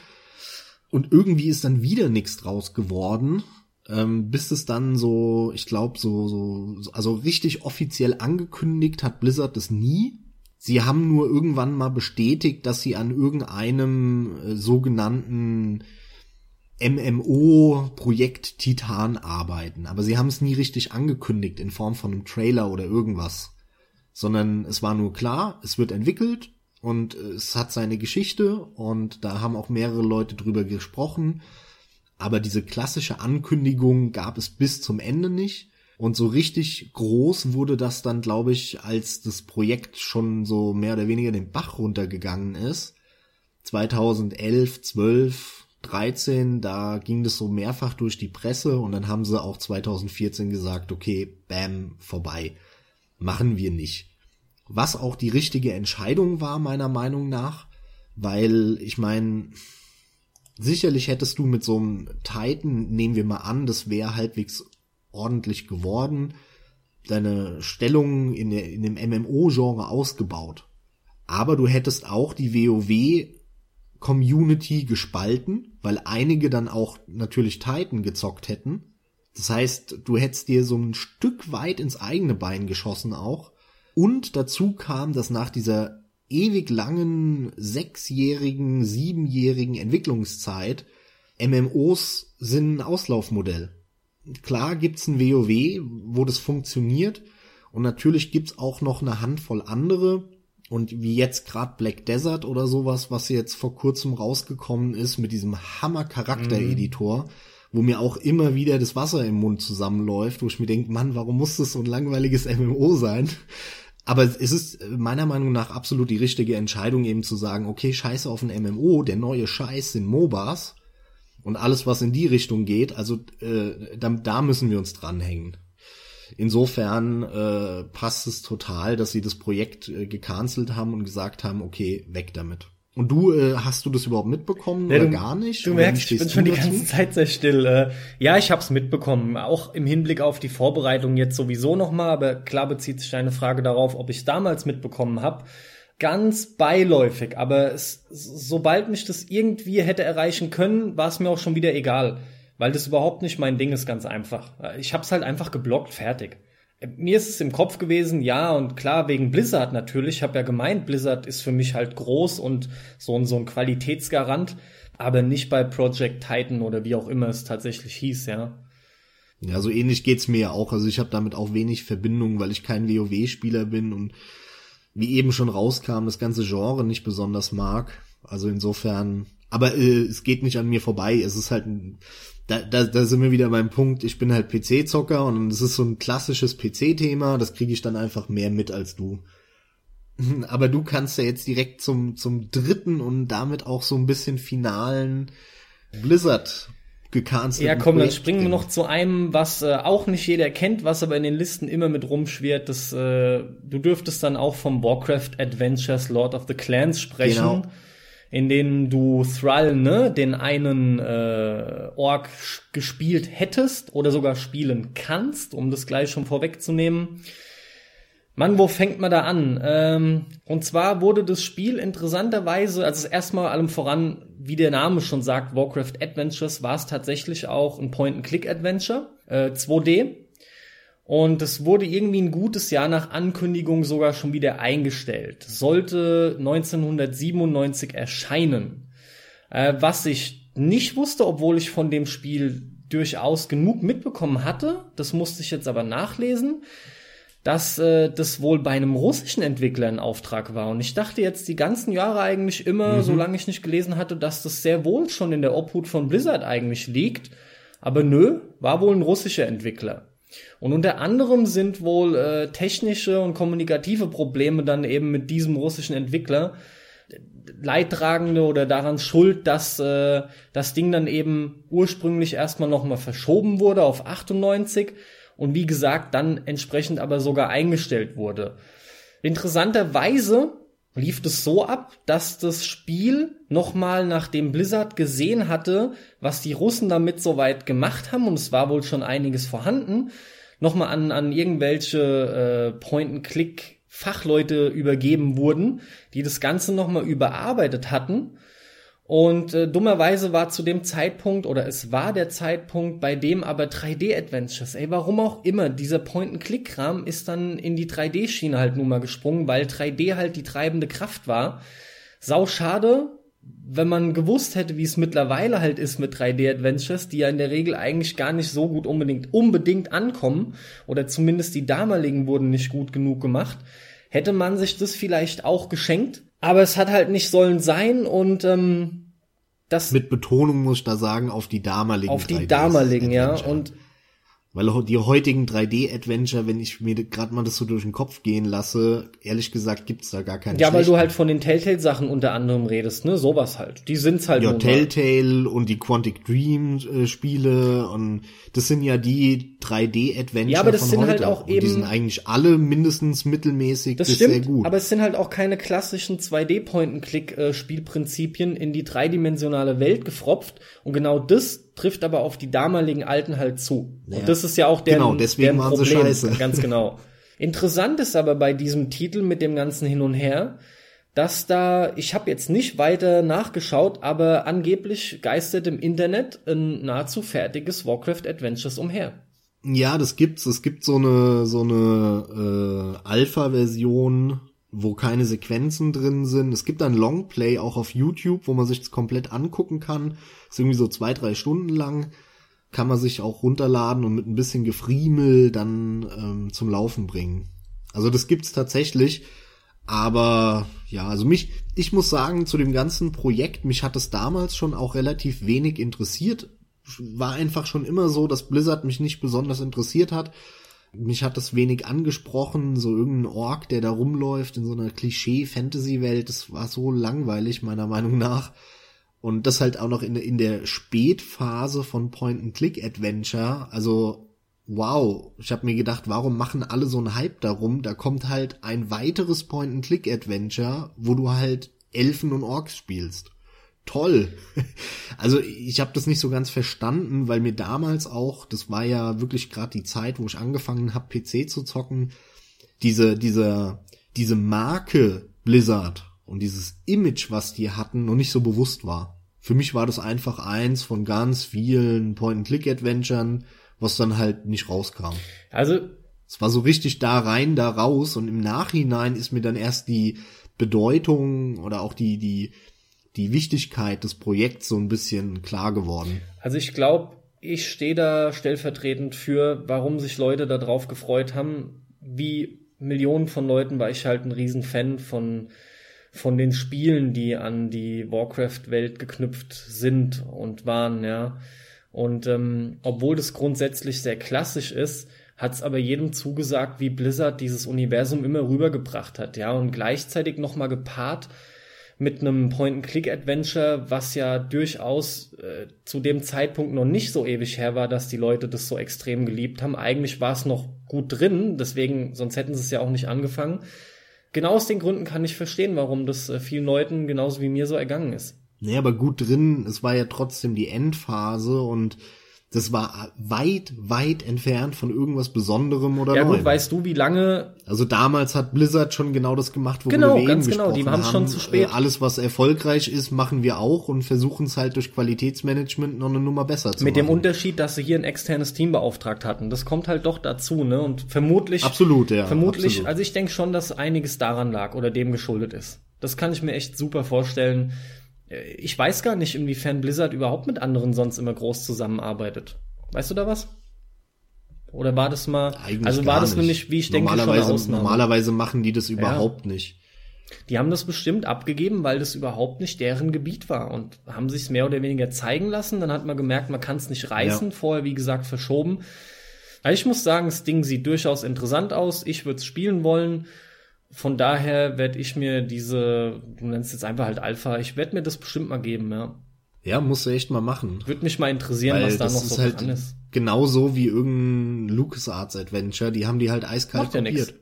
und irgendwie ist dann wieder nichts draus geworden, ähm, bis es dann so, ich glaube, so, so, also richtig offiziell angekündigt hat Blizzard das nie. Sie haben nur irgendwann mal bestätigt, dass sie an irgendeinem äh, sogenannten MMO-Projekt Titan arbeiten. Aber sie haben es nie richtig angekündigt in Form von einem Trailer oder irgendwas. Sondern es war nur klar, es wird entwickelt und es hat seine Geschichte und da haben auch mehrere Leute drüber gesprochen. Aber diese klassische Ankündigung gab es bis zum Ende nicht. Und so richtig groß wurde das dann, glaube ich, als das Projekt schon so mehr oder weniger den Bach runtergegangen ist. 2011, 12, 13, da ging das so mehrfach durch die Presse und dann haben sie auch 2014 gesagt, okay, bam, vorbei. Machen wir nicht. Was auch die richtige Entscheidung war, meiner Meinung nach, weil ich meine, sicherlich hättest du mit so einem Titan, nehmen wir mal an, das wäre halbwegs ordentlich geworden, deine Stellung in, der, in dem MMO-Genre ausgebaut. Aber du hättest auch die WoW-Community gespalten, weil einige dann auch natürlich Titan gezockt hätten. Das heißt, du hättest dir so ein Stück weit ins eigene Bein geschossen auch. Und dazu kam, dass nach dieser ewig langen sechsjährigen, siebenjährigen Entwicklungszeit MMOs sind ein Auslaufmodell klar gibt's ein WoW, wo das funktioniert. Und natürlich gibt's auch noch eine Handvoll andere. Und wie jetzt gerade Black Desert oder sowas, was jetzt vor kurzem rausgekommen ist mit diesem Hammer-Charakter-Editor, mhm. wo mir auch immer wieder das Wasser im Mund zusammenläuft, wo ich mir denke, Mann, warum muss das so ein langweiliges MMO sein? Aber es ist meiner Meinung nach absolut die richtige Entscheidung, eben zu sagen, okay, scheiße auf ein MMO, der neue Scheiß sind MOBAs und alles, was in die Richtung geht, also äh, da, da müssen wir uns dranhängen. Insofern äh, passt es total, dass sie das Projekt äh, gecancelt haben und gesagt haben, okay, weg damit. Und du, äh, hast du das überhaupt mitbekommen Ja, oder du- gar nicht? Du Oder merkst, ich bin schon die dazu? ganze Zeit sehr still. Äh, Ja, ich hab's mitbekommen. Auch im Hinblick auf die Vorbereitung jetzt sowieso nochmal. Aber klar bezieht sich deine Frage darauf, ob ich damals mitbekommen habe. Ganz beiläufig. Aber es, sobald mich das irgendwie hätte erreichen können, war es mir auch schon wieder egal. Weil das überhaupt nicht mein Ding ist, ganz einfach. Ich hab's halt einfach geblockt, fertig. Mir ist es im Kopf gewesen, ja, und klar, wegen Blizzard natürlich. Ich habe ja gemeint, Blizzard ist für mich halt groß und so ein, so ein Qualitätsgarant, aber nicht bei Project Titan oder wie auch immer es tatsächlich hieß, ja. Ja, so ähnlich geht's mir ja auch. Also ich habe damit auch wenig Verbindung, weil ich kein WoW-Spieler bin und wie eben schon rauskam, das ganze Genre nicht besonders mag. Also insofern, aber äh, es geht nicht an mir vorbei. Es ist halt, ein, da, da, da sind wir wieder beim Punkt. Ich bin halt PC-Zocker und es ist so ein klassisches PC-Thema. Das kriege ich dann einfach mehr mit als du. <laughs> Aber du kannst ja jetzt direkt zum zum dritten und damit auch so ein bisschen finalen Blizzard gecancelt. Ja, komm, dann springen wir noch zu einem, was äh, auch nicht jeder kennt, was aber in den Listen immer mit rumschwirrt. Das, äh, du dürftest dann auch vom Warcraft Adventures Lord of the Clans sprechen. Genau. In denen du Thrall, ne, den einen äh, Ork gespielt hättest oder sogar spielen kannst, um das gleich schon vorwegzunehmen. Mann, wo fängt man da an? Ähm, und zwar wurde das Spiel interessanterweise, also erstmal allem voran, wie der Name schon sagt, Warcraft Adventures, war es tatsächlich auch ein Point-and-Click-Adventure, äh, 2D. Und es wurde irgendwie ein gutes Jahr nach Ankündigung sogar schon wieder eingestellt. Sollte 1997 erscheinen. Äh, was ich nicht wusste, obwohl ich von dem Spiel durchaus genug mitbekommen hatte, das musste ich jetzt aber nachlesen, dass äh, das wohl bei einem russischen Entwickler ein Auftrag war. Und ich dachte jetzt die ganzen Jahre eigentlich immer, solange ich nicht gelesen hatte, dass das sehr wohl schon in der Obhut von Blizzard eigentlich liegt. Aber nö, war wohl ein russischer Entwickler. Und unter anderem sind wohl äh, technische und kommunikative Probleme dann eben mit diesem russischen Entwickler Leidtragende oder daran schuld, dass äh, das Ding dann eben ursprünglich erstmal nochmal verschoben wurde auf 98 und wie gesagt dann entsprechend aber sogar eingestellt wurde. Interessanterweise lief es so ab, dass das Spiel nochmal nachdem Blizzard gesehen hatte, was die Russen damit soweit gemacht haben, und es war wohl schon einiges vorhanden, nochmal an, an irgendwelche äh, Point-and-Click Fachleute übergeben wurden, die das Ganze nochmal überarbeitet hatten. Und äh, dummerweise war zu dem Zeitpunkt, oder es war der Zeitpunkt, bei dem aber 3D-Adventures, ey, warum auch immer, dieser Point-and-Click-Kram ist dann in die 3D-Schiene halt nun mal gesprungen, weil 3D halt die treibende Kraft war. Sau schade, wenn man gewusst hätte, wie es mittlerweile halt ist mit 3D-Adventures, die ja in der Regel eigentlich gar nicht so gut unbedingt, unbedingt ankommen, oder zumindest die damaligen wurden nicht gut genug gemacht, hätte man sich das vielleicht auch geschenkt. Aber es hat halt nicht sollen sein und ähm, das Mit Betonung muss ich da sagen, auf die damaligen auf die 3D damaligen, ja. Und Weil die heutigen 3D-Adventure, wenn ich mir gerade mal das so durch den Kopf gehen lasse, ehrlich gesagt gibt's da gar keinen ja, weil du halt von den Telltale-Sachen unter anderem redest, ne? Sowas halt. Die sind's halt Ja. Telltale und die Quantic Dream äh, und das sind ja die 3D-Adventure Ja, aber das von sind heute. halt auch und die eben- sind eigentlich alle mindestens mittelmäßig Das bis stimmt, sehr gut. aber es sind halt auch keine klassischen 2D-Point-and-Click-Spielprinzipien in die dreidimensionale Welt gefropft. Und genau das trifft aber auf die damaligen alten halt zu. Ja. Und das ist ja auch der Genau, deswegen waren sie scheiße. <laughs> Ganz genau. Interessant ist aber bei diesem Titel mit dem ganzen Hin und Her, dass da, ich habe jetzt nicht weiter nachgeschaut, aber angeblich geistert im Internet ein nahezu fertiges Warcraft Adventures umher. Ja, das gibt's. Es gibt so eine so eine äh, Alpha-Version, wo keine Sequenzen drin sind. Es gibt ein Longplay auch auf YouTube, wo man sich das komplett angucken kann. Ist irgendwie so zwei drei Stunden lang. Kann man sich auch runterladen und mit ein bisschen Gefriemel dann ähm, zum Laufen bringen. Also das gibt's tatsächlich. Aber ja, also mich, ich muss sagen, zu dem ganzen Projekt, mich hat es damals schon auch relativ wenig interessiert. War einfach schon immer so, dass Blizzard mich nicht besonders interessiert hat. Mich hat das wenig angesprochen, so irgendein Ork, der da rumläuft in so einer Klischee-Fantasy-Welt. Das war so langweilig, meiner Meinung nach. Und das halt auch noch in, in der Spätphase von Point-and-Click-Adventure. Also, wow. Ich habe mir gedacht, warum machen alle so einen Hype darum? Da kommt halt ein weiteres Point-and-Click-Adventure, wo du halt Elfen und Orks spielst. Toll. <laughs> Also ich habe das nicht so ganz verstanden, weil mir damals auch, das war ja wirklich gerade die Zeit, wo ich angefangen habe, PC zu zocken, diese, diese, diese Marke Blizzard und dieses Image, was die hatten, noch nicht so bewusst war. Für mich war das einfach eins von ganz vielen Point-and-Click-Adventuren, was dann halt nicht rauskam. Also es war so richtig da rein, da raus und im Nachhinein ist mir dann erst die Bedeutung oder auch die, die, die Wichtigkeit des Projekts so ein bisschen klar geworden. Also ich glaube, ich stehe da stellvertretend für, warum sich Leute darauf gefreut haben. Wie Millionen von Leuten war ich halt ein Riesenfan von, von den Spielen, die an die Warcraft-Welt geknüpft sind und waren, ja. Und ähm, obwohl das grundsätzlich sehr klassisch ist, hat es aber jedem zugesagt, wie Blizzard dieses Universum immer rübergebracht hat, ja, und gleichzeitig nochmal gepaart mit einem Point-and-Click-Adventure, was ja durchaus äh, zu dem Zeitpunkt noch nicht so ewig her war, dass die Leute das so extrem geliebt haben. Eigentlich war es noch gut drin, deswegen, sonst hätten sie es ja auch nicht angefangen. Genau aus den Gründen kann ich verstehen, warum das äh, vielen Leuten genauso wie mir so ergangen ist. Nee, aber gut drin, es war ja trotzdem die Endphase und das war weit, weit entfernt von irgendwas Besonderem oder Ja Neuem. gut, weißt du, wie lange Also damals hat Blizzard schon genau das gemacht, worüber Genau, wir eben ganz genau, gesprochen die haben. schon zu spät. Äh, Alles, was erfolgreich ist, machen wir auch und versuchen es halt durch Qualitätsmanagement noch eine Nummer besser zu mit machen. dem Unterschied, dass sie hier ein externes Team beauftragt hatten. Das kommt halt doch dazu, ne? Und vermutlich Absolut, ja. Vermutlich, absolut. also ich denke schon, dass einiges daran lag oder dem geschuldet ist. Das kann ich mir echt super vorstellen. Äh, Ich weiß gar nicht, inwiefern Blizzard überhaupt mit anderen sonst immer groß zusammenarbeitet. Weißt du da was? Oder war das mal, Eigentlich also war das nicht. nämlich, wie ich denke, schon eine normalerweise, Ausnahme. normalerweise machen die das überhaupt nicht. Die haben das bestimmt abgegeben, weil das überhaupt nicht deren Gebiet war und haben sich mehr oder weniger zeigen lassen. Dann hat man gemerkt, man kann es nicht reißen. Ja. Vorher, wie gesagt, verschoben. Also ich muss sagen, das Ding sieht durchaus interessant aus. Ich würde es spielen wollen. Von daher werde ich mir diese, du nennst jetzt einfach halt Alpha, ich werde mir das bestimmt mal geben, ja. Ja, musst du echt mal machen. Würde mich mal interessieren, Weil was da das noch ist so halt dran ist. genauso wie irgendein LucasArts Adventure. Die haben die halt eiskalt Macht ja kopiert.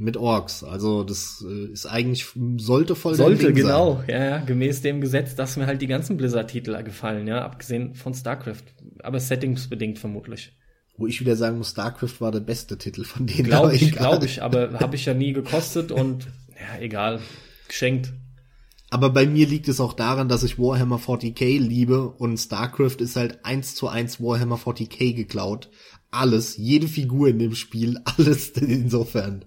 Mit Orks. Also das äh, ist eigentlich, sollte voll Sollte, genau, Sein. ja, ja, gemäß dem Gesetz, dass mir halt die ganzen Blizzard-Titel gefallen, ja, abgesehen von StarCraft. Aber settingsbedingt vermutlich. Wo ich wieder sagen muss, StarCraft war der beste Titel von denen. Glaube ich, glaube ich, aber habe ich ja nie gekostet und ja, egal, geschenkt. Aber bei mir liegt es auch daran, dass ich Warhammer 40k liebe und StarCraft ist halt eins zu eins Warhammer 40k geklaut. Alles, jede Figur in dem Spiel, <laughs> alles insofern.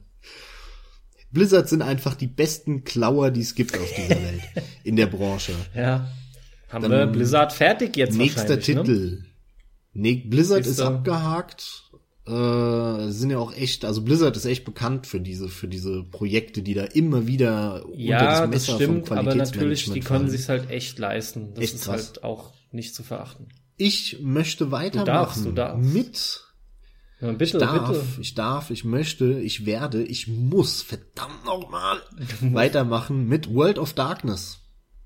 Blizzard sind einfach die besten Klauer, die es gibt auf dieser <laughs> Welt, in der Branche. Ja. Haben Dann wir Blizzard fertig jetzt Nächster wahrscheinlich, Ne? Nee, Blizzard ist Siehste. abgehakt. Äh, sind ja auch echt, also Blizzard ist echt bekannt für diese, für diese Projekte, die da immer wieder Ja, unter das das Messer stimmt, vom aber natürlich, die können sich's halt echt leisten. Das Echt ist krass. halt auch nicht zu verachten. Ich möchte weitermachen darfst, du darfst. mit Ja, bitte, ich darf, bitte. ich darf, ich möchte, ich werde, ich muss verdammt nochmal <laughs> weitermachen mit World of Darkness.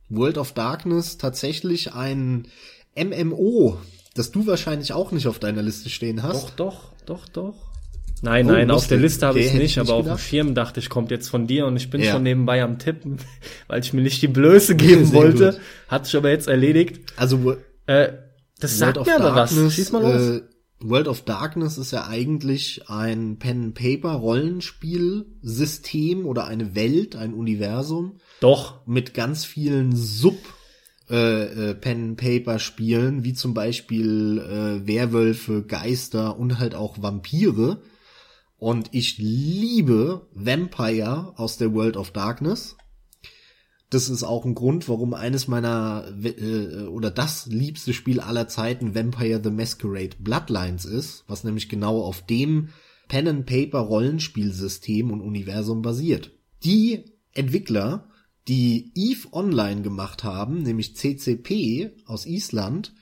World of Darkness tatsächlich ein MMO, das du wahrscheinlich auch nicht auf deiner Liste stehen hast. Doch, doch, doch, doch. Nein, Oh, nein, auf der Liste habe Okay, ich hätte nicht, ich nicht aber auf dem. Schirm dachte ich, kommt jetzt von dir und ich bin Ja. schon nebenbei am Tippen, <laughs> weil ich mir nicht die Blöße geben Sehr wollte. gut. Hat sich aber jetzt erledigt. Also Äh, das sagt World mir of aber was. Schieß mal los. Äh, World of Darkness ist ja eigentlich ein Pen-Paper-Rollenspiel-System oder eine Welt, ein Universum Doch. mit ganz vielen Sub äh, äh, Pen-Paper-Spielen, wie zum Beispiel äh, Werwölfe, Geister und halt auch Vampire. Und ich liebe Vampire aus der World of Darkness. Das ist auch ein Grund, warum eines meiner äh, oder das liebste Spiel aller Zeiten Vampire the Masquerade Bloodlines ist, was nämlich genau auf dem Pen and Paper Rollenspielsystem und Universum basiert. Die Entwickler, die Eve Online gemacht haben, nämlich CCP aus Island,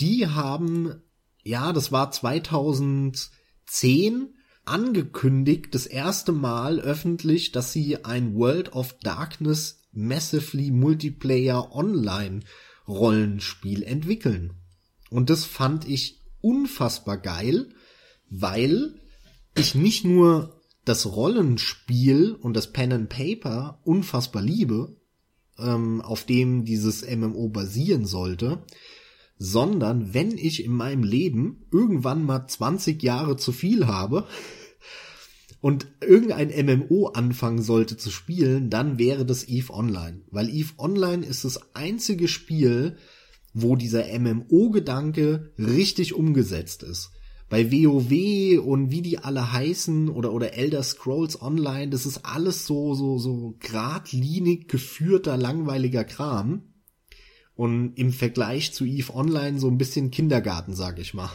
die haben ja, das war 2010 angekündigt, das erste Mal öffentlich, dass sie ein World of Darkness Massively Multiplayer Online Rollenspiel entwickeln. Und das fand ich unfassbar geil, weil ich nicht nur das Rollenspiel und das Pen and Paper unfassbar liebe, ähm, auf dem dieses MMO basieren sollte, sondern wenn ich in meinem Leben irgendwann mal 20 Jahre zu viel habe <laughs> und irgendein MMO anfangen sollte zu spielen, dann wäre das EVE Online. Weil EVE Online ist das einzige Spiel, wo dieser MMO-Gedanke richtig umgesetzt ist. Bei WoW und wie die alle heißen oder, oder Elder Scrolls Online, das ist alles so, so, so gradlinig geführter, langweiliger Kram. Und im Vergleich zu EVE Online so ein bisschen Kindergarten, sag ich mal.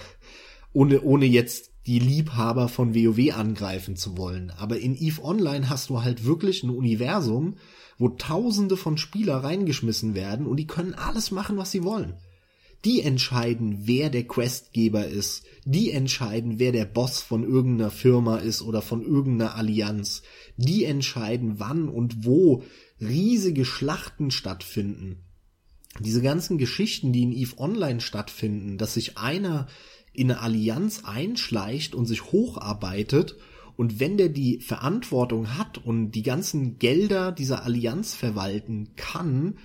Ohne, ohne jetzt die Liebhaber von WoW angreifen zu wollen. Aber in EVE Online hast du halt wirklich ein Universum, wo tausende von Spieler reingeschmissen werden und die können alles machen, was sie wollen. Die entscheiden, wer der Questgeber ist. Die entscheiden, wer der Boss von irgendeiner Firma ist oder von irgendeiner Allianz. Die entscheiden, wann und wo riesige Schlachten stattfinden. Diese ganzen Geschichten, die in EVE Online stattfinden, dass sich einer in eine Allianz einschleicht und sich hocharbeitet und wenn der die Verantwortung hat und die ganzen Gelder dieser Allianz verwalten kann,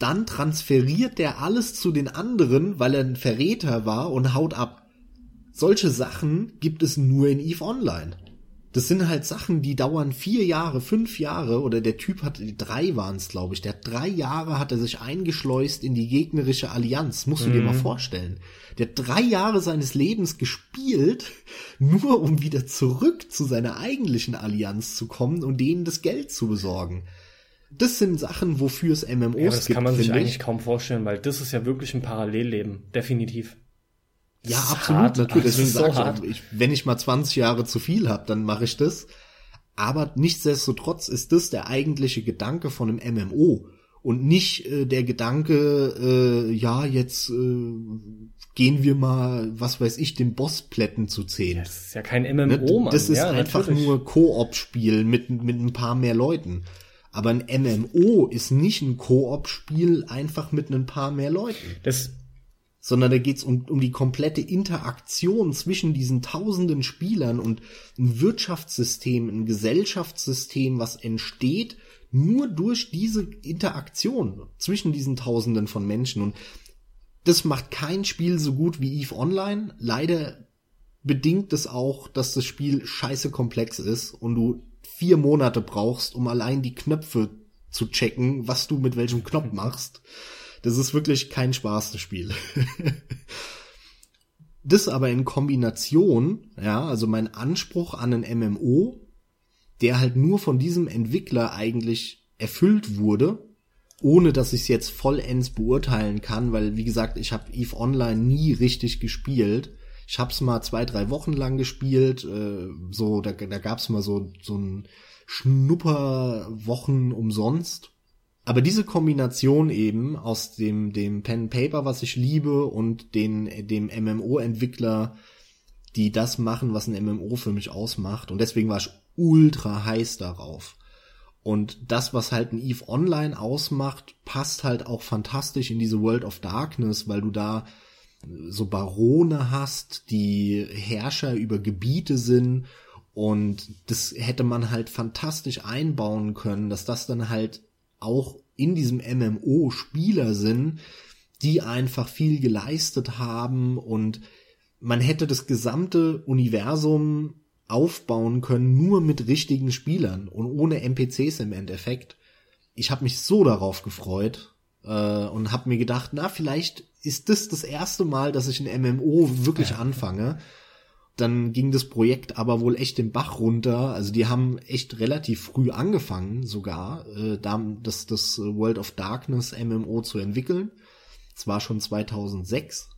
dann transferiert der alles zu den anderen, weil er ein Verräter war und haut ab. Solche Sachen gibt es nur in EVE Online. Das sind halt Sachen, die dauern vier Jahre, fünf Jahre oder der Typ hat, drei waren es, glaube ich, der hat drei Jahre hat er sich eingeschleust in die gegnerische Allianz, musst du mhm. dir mal mhm. vorstellen. Der hat drei Jahre seines Lebens gespielt, <laughs> nur um wieder zurück zu seiner eigentlichen Allianz zu kommen und denen das Geld zu besorgen. Das sind Sachen, wofür es MMOs ja, das gibt. Das kann man sich eigentlich kaum vorstellen, weil das ist ja wirklich ein Parallelleben, definitiv. Ja, absolut, hart. natürlich. Deswegen so sage ich, ich, wenn ich mal 20 Jahre zu viel habe, dann mache ich das. Aber nichtsdestotrotz ist das der eigentliche Gedanke von einem MMO und nicht äh, der Gedanke, äh, ja, jetzt äh, gehen wir mal, was weiß ich, den Boss plätten zu zehn. Das ist ja kein MMO, Mann. Das ist ja, einfach natürlich. nur Koop-Spiel mit, mit ein paar mehr Leuten. Aber ein MMO ist nicht ein Koop-Spiel einfach mit ein paar mehr Leuten. Das sondern da geht's um, um die komplette Interaktion zwischen diesen tausenden Spielern und ein Wirtschaftssystem, ein Gesellschaftssystem, was entsteht nur durch diese Interaktion zwischen diesen tausenden von Menschen. Und das macht kein Spiel so gut wie Eve Online. Leider bedingt es auch, dass das Spiel scheiße komplex ist und du vier Monate brauchst, um allein die Knöpfe zu checken, was du mit welchem Knopf <laughs> machst. Das ist wirklich kein Spaß, das Spiel. <laughs> das aber in Kombination, ja, also mein Anspruch an ein MMO, der halt nur von diesem Entwickler eigentlich erfüllt wurde, ohne dass ich es jetzt vollends beurteilen kann, weil wie gesagt, ich habe Eve Online nie richtig gespielt. Ich hab's mal zwei, drei Wochen lang gespielt, äh, so da, da gab's mal so so ein Schnupperwochen umsonst aber diese Kombination eben aus dem, dem Pen Paper, was ich liebe, und den, dem MMO-Entwickler, die das machen, was ein MMO für mich ausmacht. Und deswegen war ich ultra heiß darauf. Und das, was halt ein EVE Online ausmacht, passt halt auch fantastisch in diese World of Darkness, weil du da so Barone hast, die Herrscher über Gebiete sind und das hätte man halt fantastisch einbauen können, dass das dann halt auch in diesem MMO Spieler sind, die einfach viel geleistet haben und man hätte das gesamte Universum aufbauen können, nur mit richtigen Spielern und ohne NPCs im Endeffekt. Ich habe mich so darauf gefreut äh, und habe mir gedacht, na, vielleicht ist das das erste Mal, dass ich ein MMO wirklich anfange. Dann ging das Projekt aber wohl echt den Bach runter. Also die haben echt relativ früh angefangen, sogar, äh, das, das World of Darkness MMO zu entwickeln. Es war schon 2006.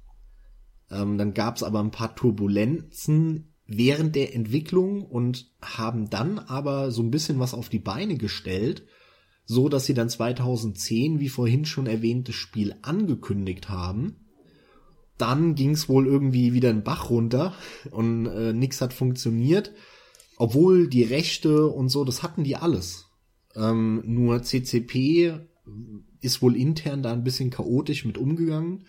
Ähm, dann gab es aber ein paar Turbulenzen während der Entwicklung und haben dann aber so ein bisschen was auf die Beine gestellt, so dass sie dann 2010, wie vorhin schon erwähnt, das Spiel angekündigt haben dann ging es wohl irgendwie wieder einen Bach runter und äh, nichts hat funktioniert. Obwohl die Rechte und so, das hatten die alles. Ähm, nur CCP ist wohl intern da ein bisschen chaotisch mit umgegangen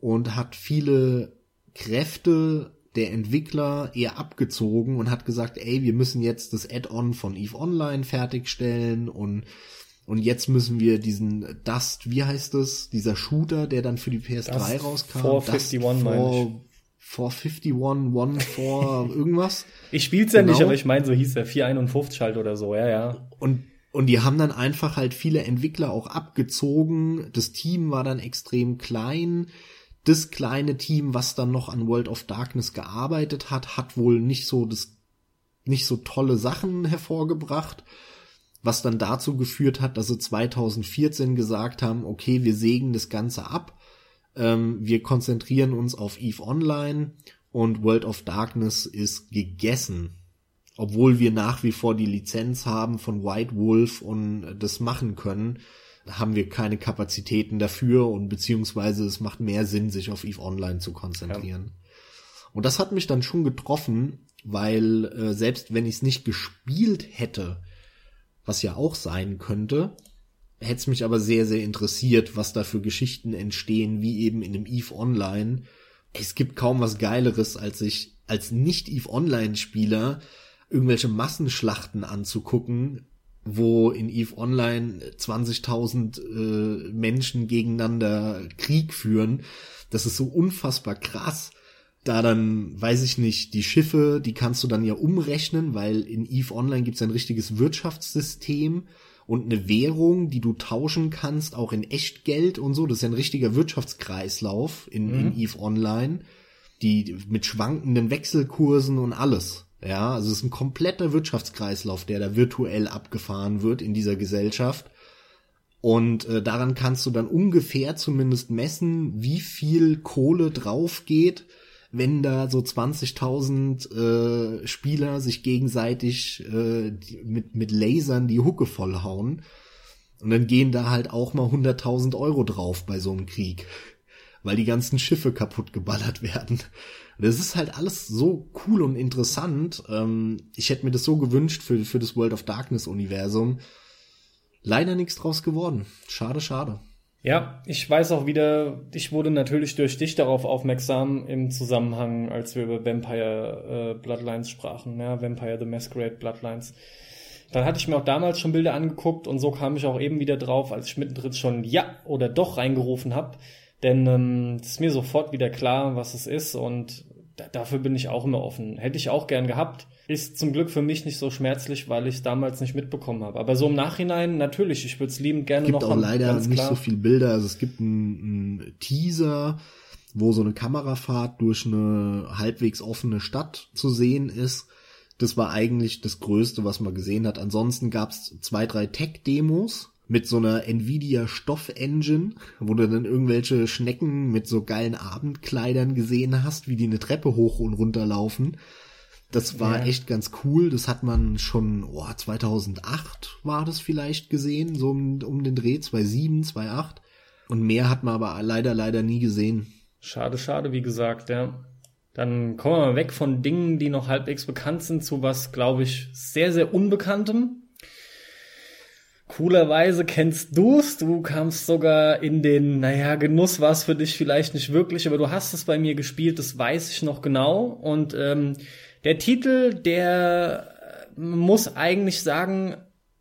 und hat viele Kräfte der Entwickler eher abgezogen und hat gesagt, ey, wir müssen jetzt das Add-on von EVE Online fertigstellen und Und jetzt müssen wir diesen Dust, wie heißt das, dieser Shooter, der dann für die PS3 Dust rauskam. 451 meine ich. 451, One for <laughs> irgendwas. Ich spiel's ja genau. nicht, aber ich meine, so hieß der 451 halt oder so, ja, ja. Und und die haben dann einfach halt viele Entwickler auch abgezogen. Das Team war dann extrem klein. Das kleine Team, was dann noch an World of Darkness gearbeitet hat, hat wohl nicht so das, nicht so tolle Sachen hervorgebracht. Was dann dazu geführt hat, dass sie 2014 gesagt haben, okay, wir sägen das Ganze ab. Ähm, wir konzentrieren uns auf EVE Online und World of Darkness ist gegessen obwohl wir nach wie vor die Lizenz haben von White Wolf und das machen können, haben wir keine Kapazitäten dafür und beziehungsweise es macht mehr Sinn, sich auf EVE Online zu konzentrieren. Ja. Und das hat mich dann schon getroffen, weil äh, selbst wenn ich es nicht gespielt hätte, was ja auch sein könnte, hätte es mich aber sehr, sehr interessiert, was da für Geschichten entstehen, wie eben in dem EVE Online. Es gibt kaum was Geileres, als sich als Nicht-EVE Online-Spieler irgendwelche Massenschlachten anzugucken, wo in EVE Online 20.000 äh, Menschen gegeneinander Krieg führen. Das ist so unfassbar krass. Da dann, weiß ich nicht, die Schiffe, die kannst du dann ja umrechnen, weil in EVE Online gibt's ein richtiges Wirtschaftssystem und eine Währung, die du tauschen kannst, auch in Echtgeld und so. Das ist ja ein richtiger Wirtschaftskreislauf in, mhm. in EVE Online, die mit schwankenden Wechselkursen und alles. Ja, also es ist ein kompletter Wirtschaftskreislauf, der da virtuell abgefahren wird in dieser Gesellschaft. Und äh, daran kannst du dann ungefähr zumindest messen, wie viel Kohle drauf geht, wenn da so 20.000 äh, Spieler sich gegenseitig äh, die, mit, mit Lasern die Hucke vollhauen. Und dann gehen da halt auch mal 100.000 Euro drauf bei so einem Krieg, weil die ganzen Schiffe kaputt geballert <laughs> werden. Das ist halt alles so cool und interessant. Ähm, ich hätte mir das so gewünscht für, für das World of Darkness Universum. Leider nichts draus geworden. Schade, schade. Ja, ich weiß auch wieder, ich wurde natürlich durch dich darauf aufmerksam im Zusammenhang, als wir über Vampire äh, Bloodlines sprachen, ja, Vampire the Masquerade Bloodlines. Dann hatte ich mir auch damals schon Bilder angeguckt und so kam ich auch eben wieder drauf, als ich mittendrin schon ja oder doch reingerufen habe. Denn ähm, es ist mir sofort wieder klar, was es ist und dafür bin ich auch immer offen. Hätte ich auch gern gehabt. Ist zum Glück für mich nicht so schmerzlich, weil ich es damals nicht mitbekommen habe. Aber so im Nachhinein, natürlich, ich würde es liebend gerne noch. Es gibt auch leider nicht so viel Bilder. Also es gibt einen Teaser, wo so eine Kamerafahrt durch eine halbwegs offene Stadt zu sehen ist. Das war eigentlich das Größte, was man gesehen hat. Ansonsten gab es zwei, drei Tech-Demos, mit so einer Nvidia Stoff-Engine, wo du dann irgendwelche Schnecken mit so geilen Abendkleidern gesehen hast, wie die eine Treppe hoch und runter laufen. Das war ja. echt ganz cool. Das hat man schon, oh, 2008 war das vielleicht gesehen, so um, um den Dreh, 2007, 2008. Und mehr hat man aber leider, leider nie gesehen. Schade, schade, wie gesagt, ja. Dann kommen wir mal weg von Dingen, die noch halbwegs bekannt sind, zu was, glaube ich, sehr, sehr Unbekanntem. Coolerweise kennst du's. Du kamst sogar in den, naja, Genuss war es für dich vielleicht nicht wirklich, aber du hast es bei mir gespielt, das weiß ich noch genau. Und ähm, der Titel, der muss eigentlich sagen,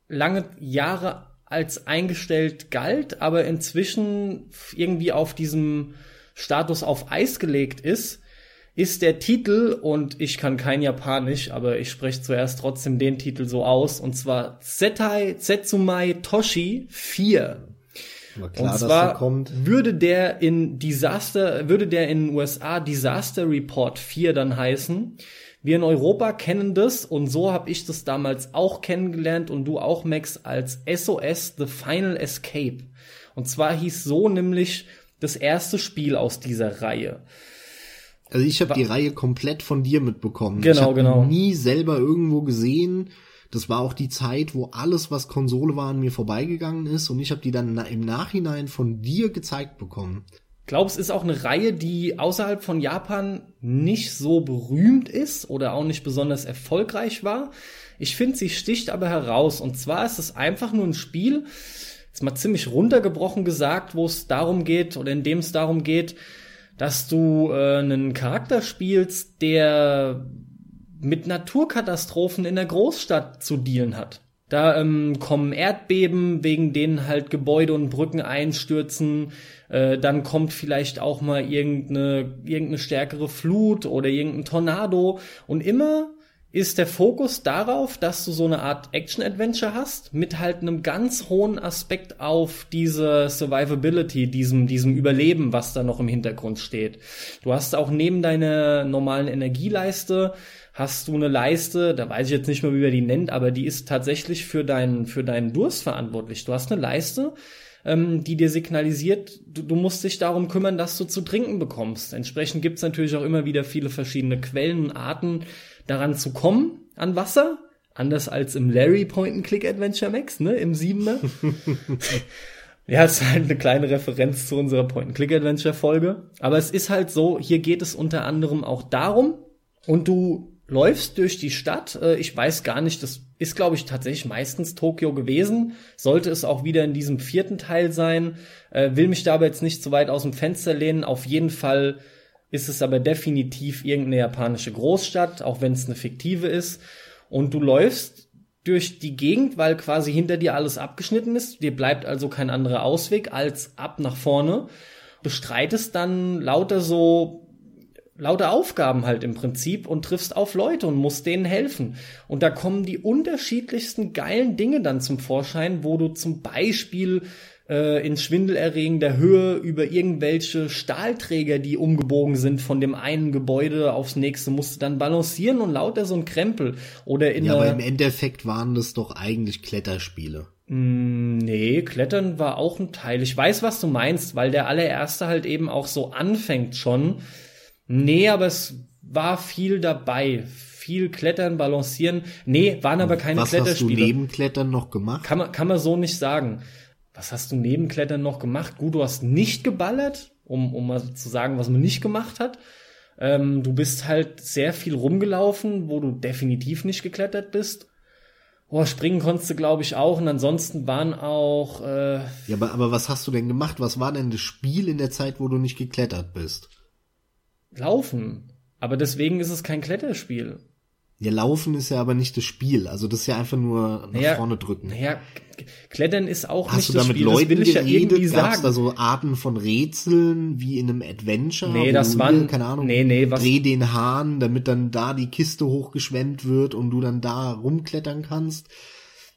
lange Jahre als eingestellt galt, aber inzwischen irgendwie auf diesem Status auf Eis gelegt ist ist der Titel, und ich kann kein Japanisch, aber ich spreche zuerst trotzdem den Titel so aus, und zwar Zetai Zetsumai Toshi 4. Klar, und zwar würde der in Disaster, würde der in USA Disaster Report 4 dann heißen. Wir in Europa kennen das und so habe ich das damals auch kennengelernt und du auch, Max, als SOS The Final Escape. Und zwar hieß so nämlich das erste Spiel aus dieser Reihe. Also ich habe die Reihe komplett von dir mitbekommen. Genau, ich hab genau. Nie selber irgendwo gesehen. Das war auch die Zeit, wo alles, was Konsole war, an mir vorbeigegangen ist und ich habe die dann im Nachhinein von dir gezeigt bekommen. Glaubst, ist auch eine Reihe, die außerhalb von Japan nicht so berühmt ist oder auch nicht besonders erfolgreich war. Ich finde, sie sticht aber heraus. Und zwar ist es einfach nur ein Spiel, jetzt mal ziemlich runtergebrochen gesagt, wo es darum geht oder in dem es darum geht, dass du äh, einen Charakter spielst, der mit Naturkatastrophen in der Großstadt zu dealen hat. Da ähm, kommen Erdbeben, wegen denen halt Gebäude und Brücken einstürzen. Äh, dann kommt vielleicht auch mal irgendeine, irgendeine stärkere Flut oder irgendein Tornado. Und immer ist der Fokus darauf, dass du so eine Art Action-Adventure hast, mit halt einem ganz hohen Aspekt auf diese Survivability, diesem, diesem Überleben, was da noch im Hintergrund steht. Du hast auch neben deiner normalen Energieleiste hast du eine Leiste, da weiß ich jetzt nicht mehr, wie man die nennt, aber die ist tatsächlich für deinen, für deinen Durst verantwortlich. Du hast eine Leiste, ähm, die dir signalisiert, du, du, musst dich darum kümmern, dass du zu trinken bekommst. Entsprechend gibt's natürlich auch immer wieder viele verschiedene Quellen und Arten, daran zu kommen, an Wasser. Anders als im Larry Point-and-Click-Adventure Max, ne, im Siebener. <laughs> Ja, es ist halt eine kleine Referenz zu unserer Point-and-Click-Adventure-Folge. Aber es ist halt so, hier geht es unter anderem auch darum, und du läufst durch die Stadt. Äh, ich weiß gar nicht, das ist, glaube ich, tatsächlich meistens Tokio gewesen. Sollte es auch wieder in diesem vierten Teil sein. Äh, will mich dabei jetzt nicht zu weit aus dem Fenster lehnen. Auf jeden Fall ist es aber definitiv irgendeine japanische Großstadt, auch wenn es eine fiktive ist. Und du läufst durch die Gegend, weil quasi hinter dir alles abgeschnitten ist. Dir bleibt also kein anderer Ausweg als ab nach vorne. Bestreitest dann lauter so lauter Aufgaben halt im Prinzip und triffst auf Leute und musst denen helfen. Und da kommen die unterschiedlichsten geilen Dinge dann zum Vorschein, wo du zum Beispiel äh, in schwindelerregender Höhe über irgendwelche Stahlträger, die umgebogen sind von dem einen Gebäude aufs nächste, musst du dann balancieren und lauter so ein Krempel. Oder in ja, aber im Endeffekt waren das doch eigentlich Kletterspiele. Mm, nee, Klettern war auch ein Teil. Ich weiß, was du meinst, weil der allererste halt eben auch so anfängt schon Nee, aber es war viel dabei. Viel Klettern, Balancieren. Nee, waren aber keine Was Kletterspiele. Was hast du neben Klettern noch gemacht? Kann man, kann man so nicht sagen. Was hast du neben Klettern noch gemacht? Gut, du hast nicht geballert, um, um mal zu sagen, was man nicht gemacht hat. Ähm, du bist halt sehr viel rumgelaufen, wo du definitiv nicht geklettert bist. Oh, springen konntest du, glaube ich, auch. Und ansonsten waren auch. Äh, ja, aber, aber was hast du denn gemacht? Was war denn das Spiel in der Zeit, wo du nicht geklettert bist? Laufen. Aber deswegen ist es kein Kletterspiel. Ja, Laufen ist ja aber nicht das Spiel. Also das ist ja einfach nur nach naja, vorne drücken. Naja, Klettern ist auch Hast nicht du da das mit Spiel. Leuten das will ich geredet? ja irgendwie Gab's sagen. da so Arten von Rätseln wie in einem Adventure? Nee, das du, waren- keine Ahnung, nee, nee, was- dreh den Hahn, damit dann da die Kiste hochgeschwemmt wird und du dann da rumklettern kannst.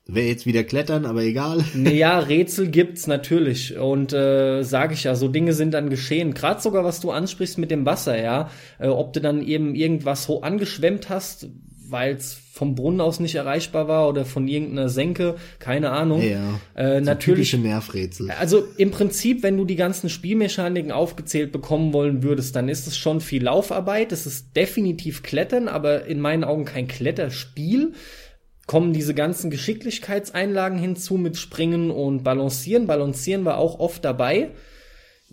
Wäre jetzt wieder klettern, aber egal. <laughs> Naja, Rätsel gibt's natürlich. Und äh, sage ich ja, so Dinge sind dann geschehen. Gerade sogar, was du ansprichst mit dem Wasser, ja. Äh, ob du dann eben irgendwas angeschwemmt hast, weil es vom Brunnen aus nicht erreichbar war oder von irgendeiner Senke, keine Ahnung. Ja. Äh, So natürlich. Nervrätsel. Also im Prinzip, wenn du die ganzen Spielmechaniken aufgezählt bekommen wollen würdest, dann ist es schon viel Laufarbeit. Es ist definitiv Klettern, aber in meinen Augen kein Kletterspiel. Kommen diese ganzen Geschicklichkeitseinlagen hinzu mit Springen und Balancieren. Balancieren war auch oft dabei.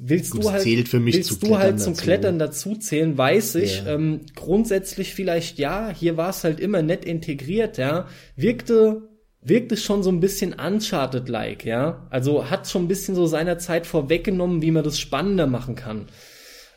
Willst Gut, du halt, zählt für mich willst du halt zum dazu. Klettern dazu zählen, weiß ich. Ja. Ähm, grundsätzlich vielleicht ja, hier war es halt immer nett integriert, ja. Wirkte wirkt es schon so ein bisschen Uncharted-like, ja. Also hat schon ein bisschen so seiner Zeit vorweggenommen, wie man das spannender machen kann.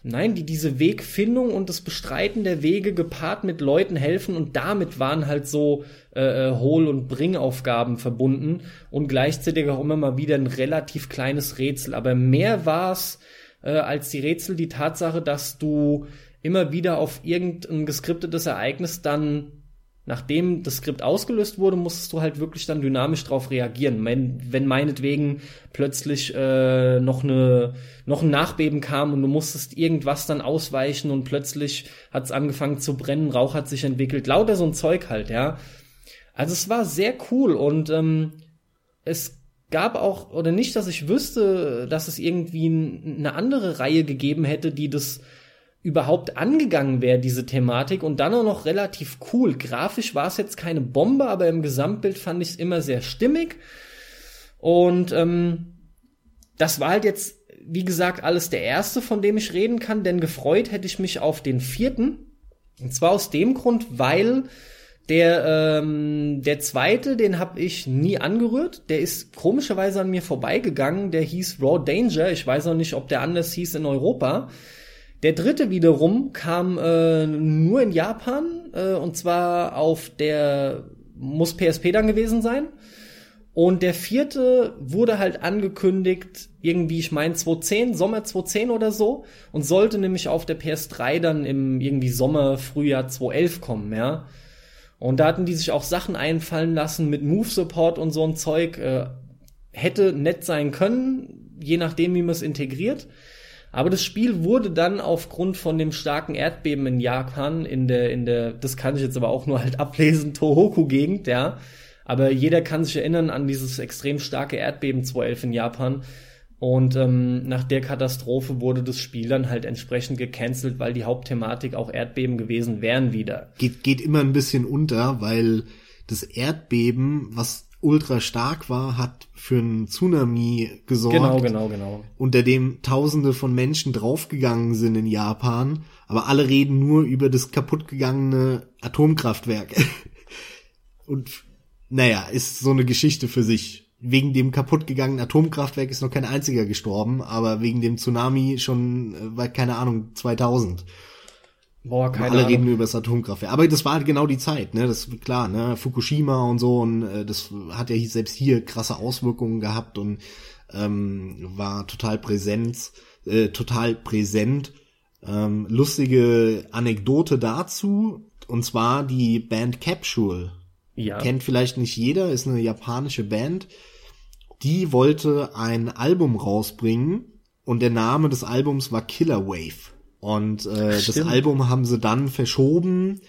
Nein, die, diese Wegfindung und das Bestreiten der Wege gepaart mit Leuten helfen und damit waren halt so äh, äh, Hohl- und Bringaufgaben verbunden und gleichzeitig auch immer mal wieder ein relativ kleines Rätsel. Aber mehr war es äh, als die Rätsel die Tatsache, dass du immer wieder auf irgendein geskriptetes Ereignis dann nachdem das Skript ausgelöst wurde, musstest du halt wirklich dann dynamisch drauf reagieren. Wenn, wenn meinetwegen plötzlich äh, noch eine noch ein Nachbeben kam und du musstest irgendwas dann ausweichen und plötzlich hat es angefangen zu brennen, Rauch hat sich entwickelt, lauter so ein Zeug halt, ja. Also es war sehr cool und ähm, es gab auch, oder nicht, dass ich wüsste, dass es irgendwie eine andere Reihe gegeben hätte, die das überhaupt angegangen wäre, diese Thematik und dann auch noch relativ cool. Grafisch war es jetzt keine Bombe, aber im Gesamtbild fand ich es immer sehr stimmig. Und ähm, das war halt jetzt, wie gesagt, alles der erste, von dem ich reden kann, denn gefreut hätte ich mich auf den vierten. Und zwar aus dem Grund, weil der, ähm, der zweite, den habe ich nie angerührt. Der ist komischerweise an mir vorbeigegangen. Der hieß Raw Danger. Ich weiß auch nicht, ob der anders hieß in Europa. Der dritte wiederum kam äh, nur in Japan äh, und zwar auf der muss PSP dann gewesen sein. Und der vierte wurde halt angekündigt, irgendwie, ich meine 2010, Sommer 2010 oder so, und sollte nämlich auf der PS3 dann im irgendwie Sommer, Frühjahr 2011 kommen, ja. Und da hatten die sich auch Sachen einfallen lassen mit Move Support und so ein Zeug. Äh, hätte nett sein können, je nachdem, wie man es integriert. Aber das Spiel wurde dann aufgrund von dem starken Erdbeben in Japan, in der, in der, das kann ich jetzt aber auch nur halt ablesen, Tohoku-Gegend, ja. Aber jeder kann sich erinnern an dieses extrem starke Erdbeben 2011 in Japan. Und ähm, nach der Katastrophe wurde das Spiel dann halt entsprechend gecancelt, weil die Hauptthematik auch Erdbeben gewesen wären wieder. Geht, geht immer ein bisschen unter, weil das Erdbeben, was ultra stark war, hat für einen Tsunami gesorgt. Genau, genau, genau. Unter dem Tausende von Menschen draufgegangen sind in Japan, aber alle reden nur über das kaputtgegangene Atomkraftwerk. <laughs> Und naja, ist so eine Geschichte für sich. Wegen dem kaputtgegangenen Atomkraftwerk ist noch kein einziger gestorben, aber wegen dem Tsunami schon, äh, keine Ahnung, 2000. Boah, keine Alle Ahnung. reden nur über das Atomkraftwerk. Aber das war halt genau die Zeit, ne? Das ist klar, ne? Fukushima und so und äh, das hat ja selbst hier krasse Auswirkungen gehabt und ähm, war total präsent, äh, total präsent. Ähm, lustige Anekdote dazu und zwar die Band Capsule. Ja. Kennt vielleicht nicht jeder, ist eine japanische Band. Die wollte ein Album rausbringen und der Name des Albums war Killer Wave. Und äh, das. Album haben sie dann verschoben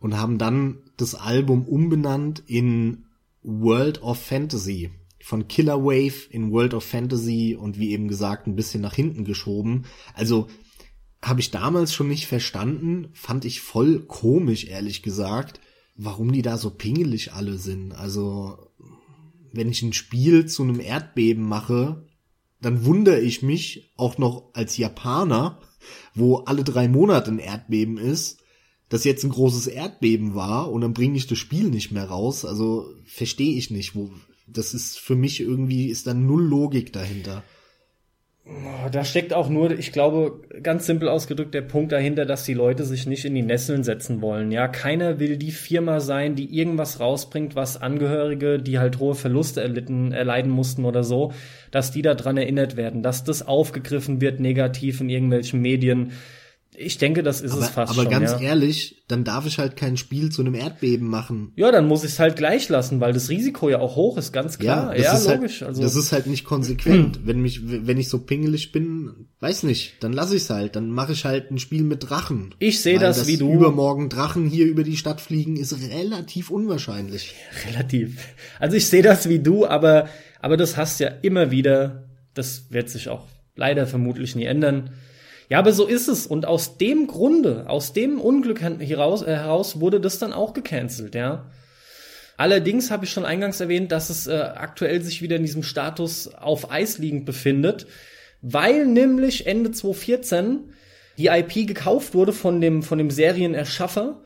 und haben dann das Album umbenannt in World of Fantasy. Von Killer Wave in World of Fantasy und wie eben gesagt ein bisschen nach hinten geschoben. Also habe ich damals schon nicht verstanden, fand ich voll komisch, ehrlich gesagt, warum die da so pingelig alle sind. Also wenn ich ein Spiel zu einem Erdbeben mache, dann wundere ich mich auch noch als Japaner, wo alle drei Monate ein Erdbeben ist, dass jetzt ein großes Erdbeben war und dann bringe ich das Spiel nicht mehr raus. Also verstehe ich nicht, wo das ist für mich irgendwie ist da null Logik dahinter. Oh, Da steckt auch nur, ich glaube, ganz simpel ausgedrückt der Punkt dahinter, dass die Leute sich nicht in die Nesseln setzen wollen. Ja, keiner will die Firma sein, die irgendwas rausbringt, was Angehörige, die halt hohe Verluste erlitten, erleiden mussten oder so, dass die daran erinnert werden, dass das aufgegriffen wird negativ in irgendwelchen Medien. Ich denke, das ist es Aber, fast aber schon. ganz ja. ehrlich, dann darf ich halt kein Spiel zu einem Erdbeben machen. ja, dann muss ich es halt gleich lassen, weil das Risiko ja auch hoch ist, ganz klar. Ja, das ist logisch. Halt, also das ist halt nicht konsequent. <clears throat> wenn mich, wenn ich so pingelig bin, weiß nicht, dann lasse ich's halt. Dann mache ich halt ein Spiel mit Drachen. Ich sehe Weil das wie du. Übermorgen Drachen hier über die Stadt fliegen ist relativ unwahrscheinlich. <laughs> Relativ. Also ich sehe das wie du, aber, aber das hast ja immer wieder. Das wird sich auch leider vermutlich nie ändern. Ja, aber so ist es. Und aus dem Grunde, aus dem Unglück heraus, äh, heraus wurde das dann auch gecancelt, ja. Allerdings habe ich schon eingangs erwähnt, dass es äh, aktuell sich wieder in diesem Status auf Eis liegend befindet, weil nämlich Ende 2014 die IP gekauft wurde von dem, von dem Serienerschaffer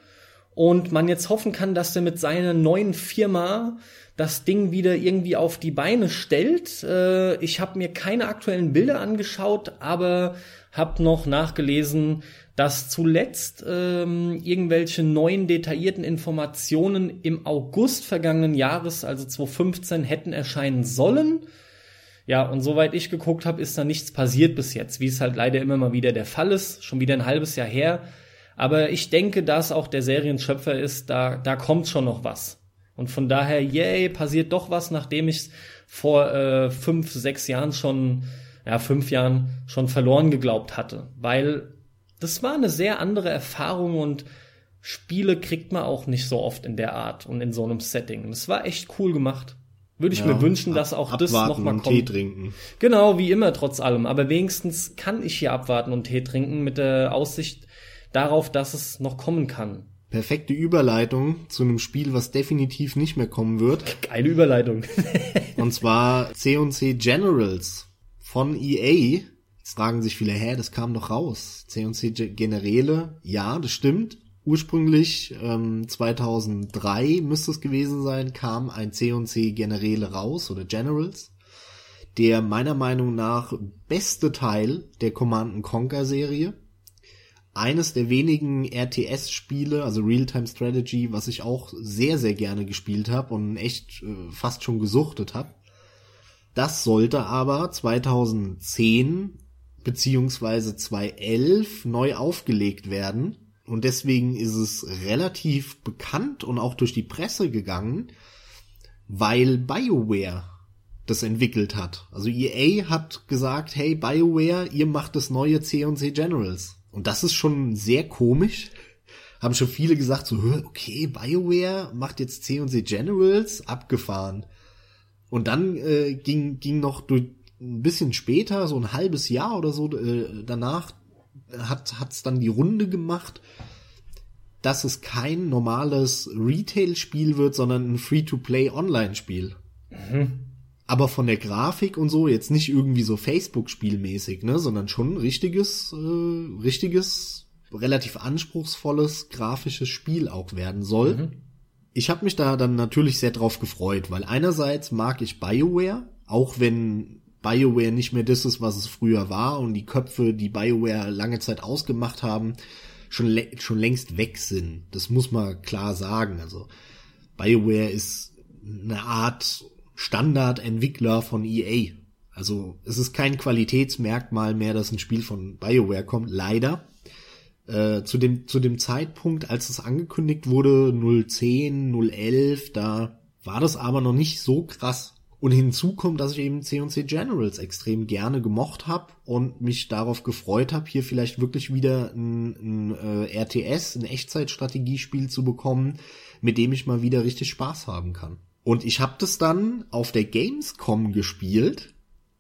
und man jetzt hoffen kann, dass er mit seiner neuen Firma das Ding wieder irgendwie auf die Beine stellt. Äh, ich habe mir keine aktuellen Bilder angeschaut, aber habe noch nachgelesen, dass zuletzt ähm, irgendwelche neuen detaillierten Informationen im August vergangenen Jahres, also 2015, hätten erscheinen sollen. Ja, und soweit ich geguckt habe, ist da nichts passiert bis jetzt, wie es halt leider immer mal wieder der Fall ist, schon wieder ein halbes Jahr her. Aber ich denke, da es auch der Serienschöpfer ist, da, da kommt schon noch was. Und von daher, yay, passiert doch was, nachdem ich vor äh, fünf, sechs Jahren schon, ja, fünf Jahren schon verloren geglaubt hatte. Weil das war eine sehr andere Erfahrung und Spiele kriegt man auch nicht so oft in der Art und in so einem Setting. Das war echt cool gemacht. Würde ich Ja, mir wünschen, dass auch das nochmal und kommt. Tee trinken. Genau, wie immer, trotz allem. Aber wenigstens kann ich hier abwarten und Tee trinken mit der Aussicht darauf, dass es noch kommen kann. Perfekte Überleitung zu einem Spiel, was definitiv nicht mehr kommen wird. Geile Überleitung. Und zwar C&C Generals von EA. Jetzt fragen sich viele, hä, das kam doch raus. C&C Ge- Generäle, ja, das stimmt. Ursprünglich ähm, 2003 müsste es gewesen sein, kam ein C&C Generäle raus oder Generals. Der meiner Meinung nach beste Teil der Command Conquer Serie. eines der wenigen RTS-Spiele, also Real-Time Strategy, was ich auch sehr, sehr gerne gespielt habe und echt äh, fast schon gesuchtet habe. Das sollte aber 2010 beziehungsweise 2011 neu aufgelegt werden. Und deswegen ist es relativ bekannt und auch durch die Presse gegangen, weil BioWare das entwickelt hat. Also EA hat gesagt, hey BioWare, ihr macht das neue C&C Generals. Und das ist schon sehr komisch. Haben schon viele gesagt, so, okay, BioWare macht jetzt C&C Generals, abgefahren. Und dann äh, ging, ging noch durch, ein bisschen später, so ein halbes Jahr oder so äh, danach, hat hat's dann die Runde gemacht, dass es kein normales Retail-Spiel wird, sondern ein Free-to-Play-Online-Spiel. Mhm. Aber von der Grafik und so jetzt nicht irgendwie so Facebook-Spielmäßig, ne, sondern schon ein richtiges, äh, richtiges, relativ anspruchsvolles grafisches Spiel auch werden soll. Mhm. Ich habe mich da dann natürlich sehr drauf gefreut, weil einerseits mag ich BioWare, auch wenn BioWare nicht mehr das ist, was es früher war und die Köpfe, die BioWare lange Zeit ausgemacht haben, schon, schon längst weg sind. Das muss man klar sagen. Also BioWare ist eine Art Standardentwickler von EA. Also es ist kein Qualitätsmerkmal mehr, dass ein Spiel von BioWare kommt, leider. Äh, zu, dem, zu dem Zeitpunkt, als es angekündigt wurde, 010, 011, da war das aber noch nicht so krass. Und hinzu kommt, dass ich eben C&C Generals extrem gerne gemocht habe und mich darauf gefreut habe, hier vielleicht wirklich wieder ein, ein äh, RTS, ein Echtzeitstrategiespiel zu bekommen, mit dem ich mal wieder richtig Spaß haben kann. Und ich habe das dann auf der Gamescom gespielt,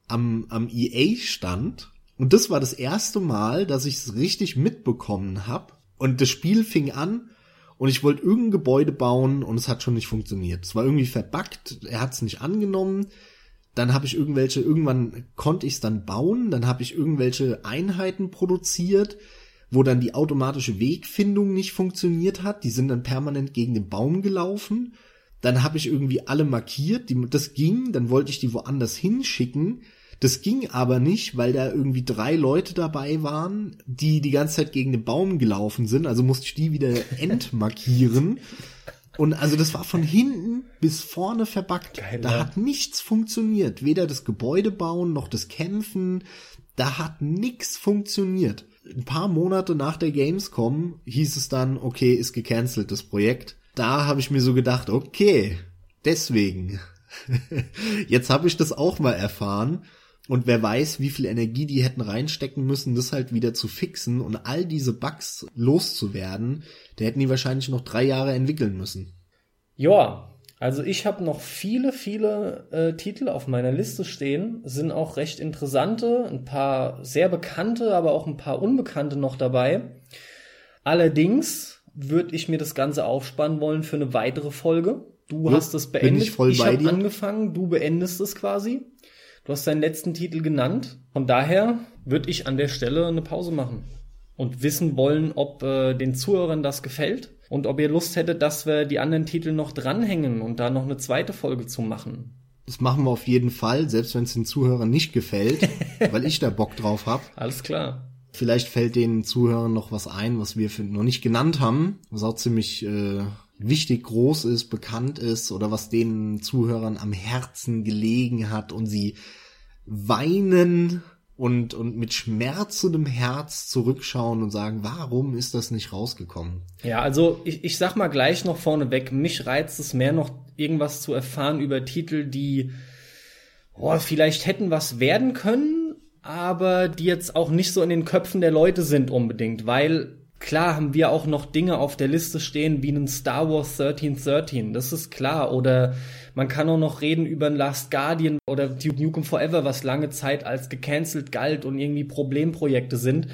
am, am EA-Stand. Und das war das erste Mal, dass ich es richtig mitbekommen habe. Und das Spiel fing an und ich wollte irgendein Gebäude bauen und es hat schon nicht funktioniert. Es war irgendwie verbuggt, er hat es nicht angenommen. Dann habe ich irgendwelche, irgendwann konnte ich es dann bauen, dann habe ich irgendwelche Einheiten produziert, wo dann die automatische Wegfindung nicht funktioniert hat. Die sind dann permanent gegen den Baum gelaufen. Dann habe ich irgendwie alle markiert, die, das ging, dann wollte ich die woanders hinschicken das ging aber nicht, weil da irgendwie drei Leute dabei waren, die die ganze Zeit gegen den Baum gelaufen sind. Also musste ich die wieder <laughs> entmarkieren. Und also das war von hinten bis vorne verbackt. Geil, da ja. hat nichts funktioniert. Weder das Gebäude bauen noch das Kämpfen. Da hat nichts funktioniert. Ein paar Monate nach der Gamescom hieß es dann, okay, ist gecancelt, das Projekt. Da habe ich mir so gedacht, okay, deswegen. <laughs> Jetzt habe ich das auch mal erfahren. Und wer weiß, wie viel Energie die hätten reinstecken müssen, das halt wieder zu fixen und all diese Bugs loszuwerden, da hätten die wahrscheinlich noch drei Jahre entwickeln müssen. Ja, also ich habe noch viele, viele äh, Titel auf meiner Liste stehen, sind auch recht interessante, ein paar sehr bekannte, aber auch ein paar unbekannte noch dabei. Allerdings würde ich mir das Ganze aufspannen wollen für eine weitere Folge. Du ja, hast es beendet. ich ich habe angefangen, du beendest es quasi. Du hast deinen letzten Titel genannt. Von daher würde ich an der Stelle eine Pause machen und wissen wollen, ob äh, den Zuhörern das gefällt und ob ihr Lust hättet, dass wir die anderen Titel noch dranhängen und da noch eine zweite Folge zu machen. Das machen wir auf jeden Fall, selbst wenn es den Zuhörern nicht gefällt, <laughs> weil ich da Bock drauf habe. Alles klar. Vielleicht fällt den Zuhörern noch was ein, was wir noch nicht genannt haben, was auch ziemlich äh, wichtig groß ist, bekannt ist oder was den Zuhörern am Herzen gelegen hat und sie weinen und, und mit schmerzendem Herz zurückschauen und sagen, warum ist das nicht rausgekommen? Ja, also ich, ich sag mal gleich noch vorneweg, mich reizt es mehr noch irgendwas zu erfahren über Titel, die oh, vielleicht hätten was werden können, aber die jetzt auch nicht so in den Köpfen der Leute sind unbedingt, weil Klar haben wir auch noch Dinge auf der Liste stehen wie einen Star Wars 1313, das ist klar. Oder man kann auch noch reden über ein Last Guardian oder Duke Nukem Forever, was lange Zeit als gecancelt galt und irgendwie Problemprojekte sind.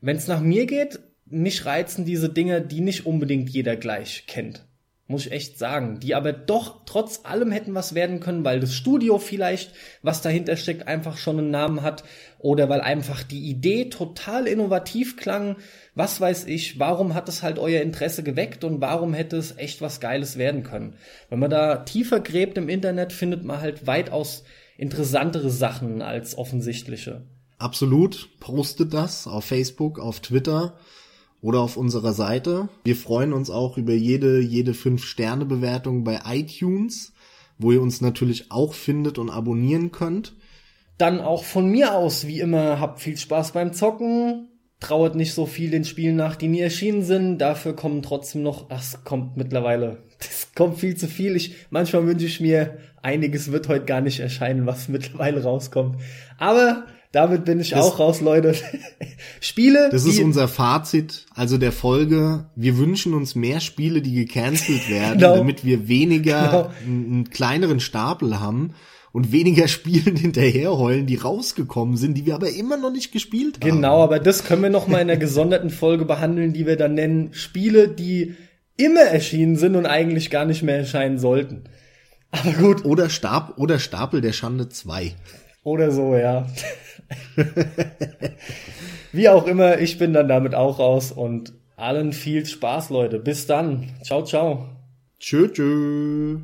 Wenn es nach mir geht, mich reizen diese Dinge, die nicht unbedingt jeder gleich kennt muss ich echt sagen, die aber doch trotz allem hätten was werden können, weil das Studio vielleicht, was dahinter steckt, einfach schon einen Namen hat oder weil einfach die Idee total innovativ klang. Was weiß ich, warum hat es halt euer Interesse geweckt und warum hätte es echt was Geiles werden können? Wenn man da tiefer gräbt im Internet, findet man halt weitaus interessantere Sachen als offensichtliche. Absolut, postet das auf Facebook, auf Twitter oder auf unserer Seite. Wir freuen uns auch über jede, jede 5-Sterne-Bewertung bei iTunes, wo ihr uns natürlich auch findet und abonnieren könnt. Dann auch von mir aus, wie immer, habt viel Spaß beim Zocken. Trauert nicht so viel den Spielen nach, die nie erschienen sind. Dafür kommen trotzdem noch, ach, es kommt mittlerweile, <laughs> das kommt viel zu viel. Ich, manchmal wünsche ich mir, einiges wird heute gar nicht erscheinen, was <laughs> mittlerweile rauskommt. Aber damit bin ich das, auch raus, Leute. <laughs> Spiele. Das ist unser Fazit, also der Folge. Wir wünschen uns mehr Spiele, die gecancelt werden, genau. damit wir weniger genau. einen kleineren Stapel haben und weniger <laughs> Spielen hinterherheulen, die rausgekommen sind, die wir aber immer noch nicht gespielt haben. Genau, aber das können wir noch mal in einer gesonderten Folge behandeln, die wir dann nennen Spiele, die immer erschienen sind und eigentlich gar nicht mehr erscheinen sollten. Aber gut. Oder Stab oder Stapel der Schande 2. Oder so, ja. <laughs> Wie auch immer, ich bin dann damit auch raus und allen viel Spaß, Leute. Bis dann. Ciao, ciao. Tschö, tschö.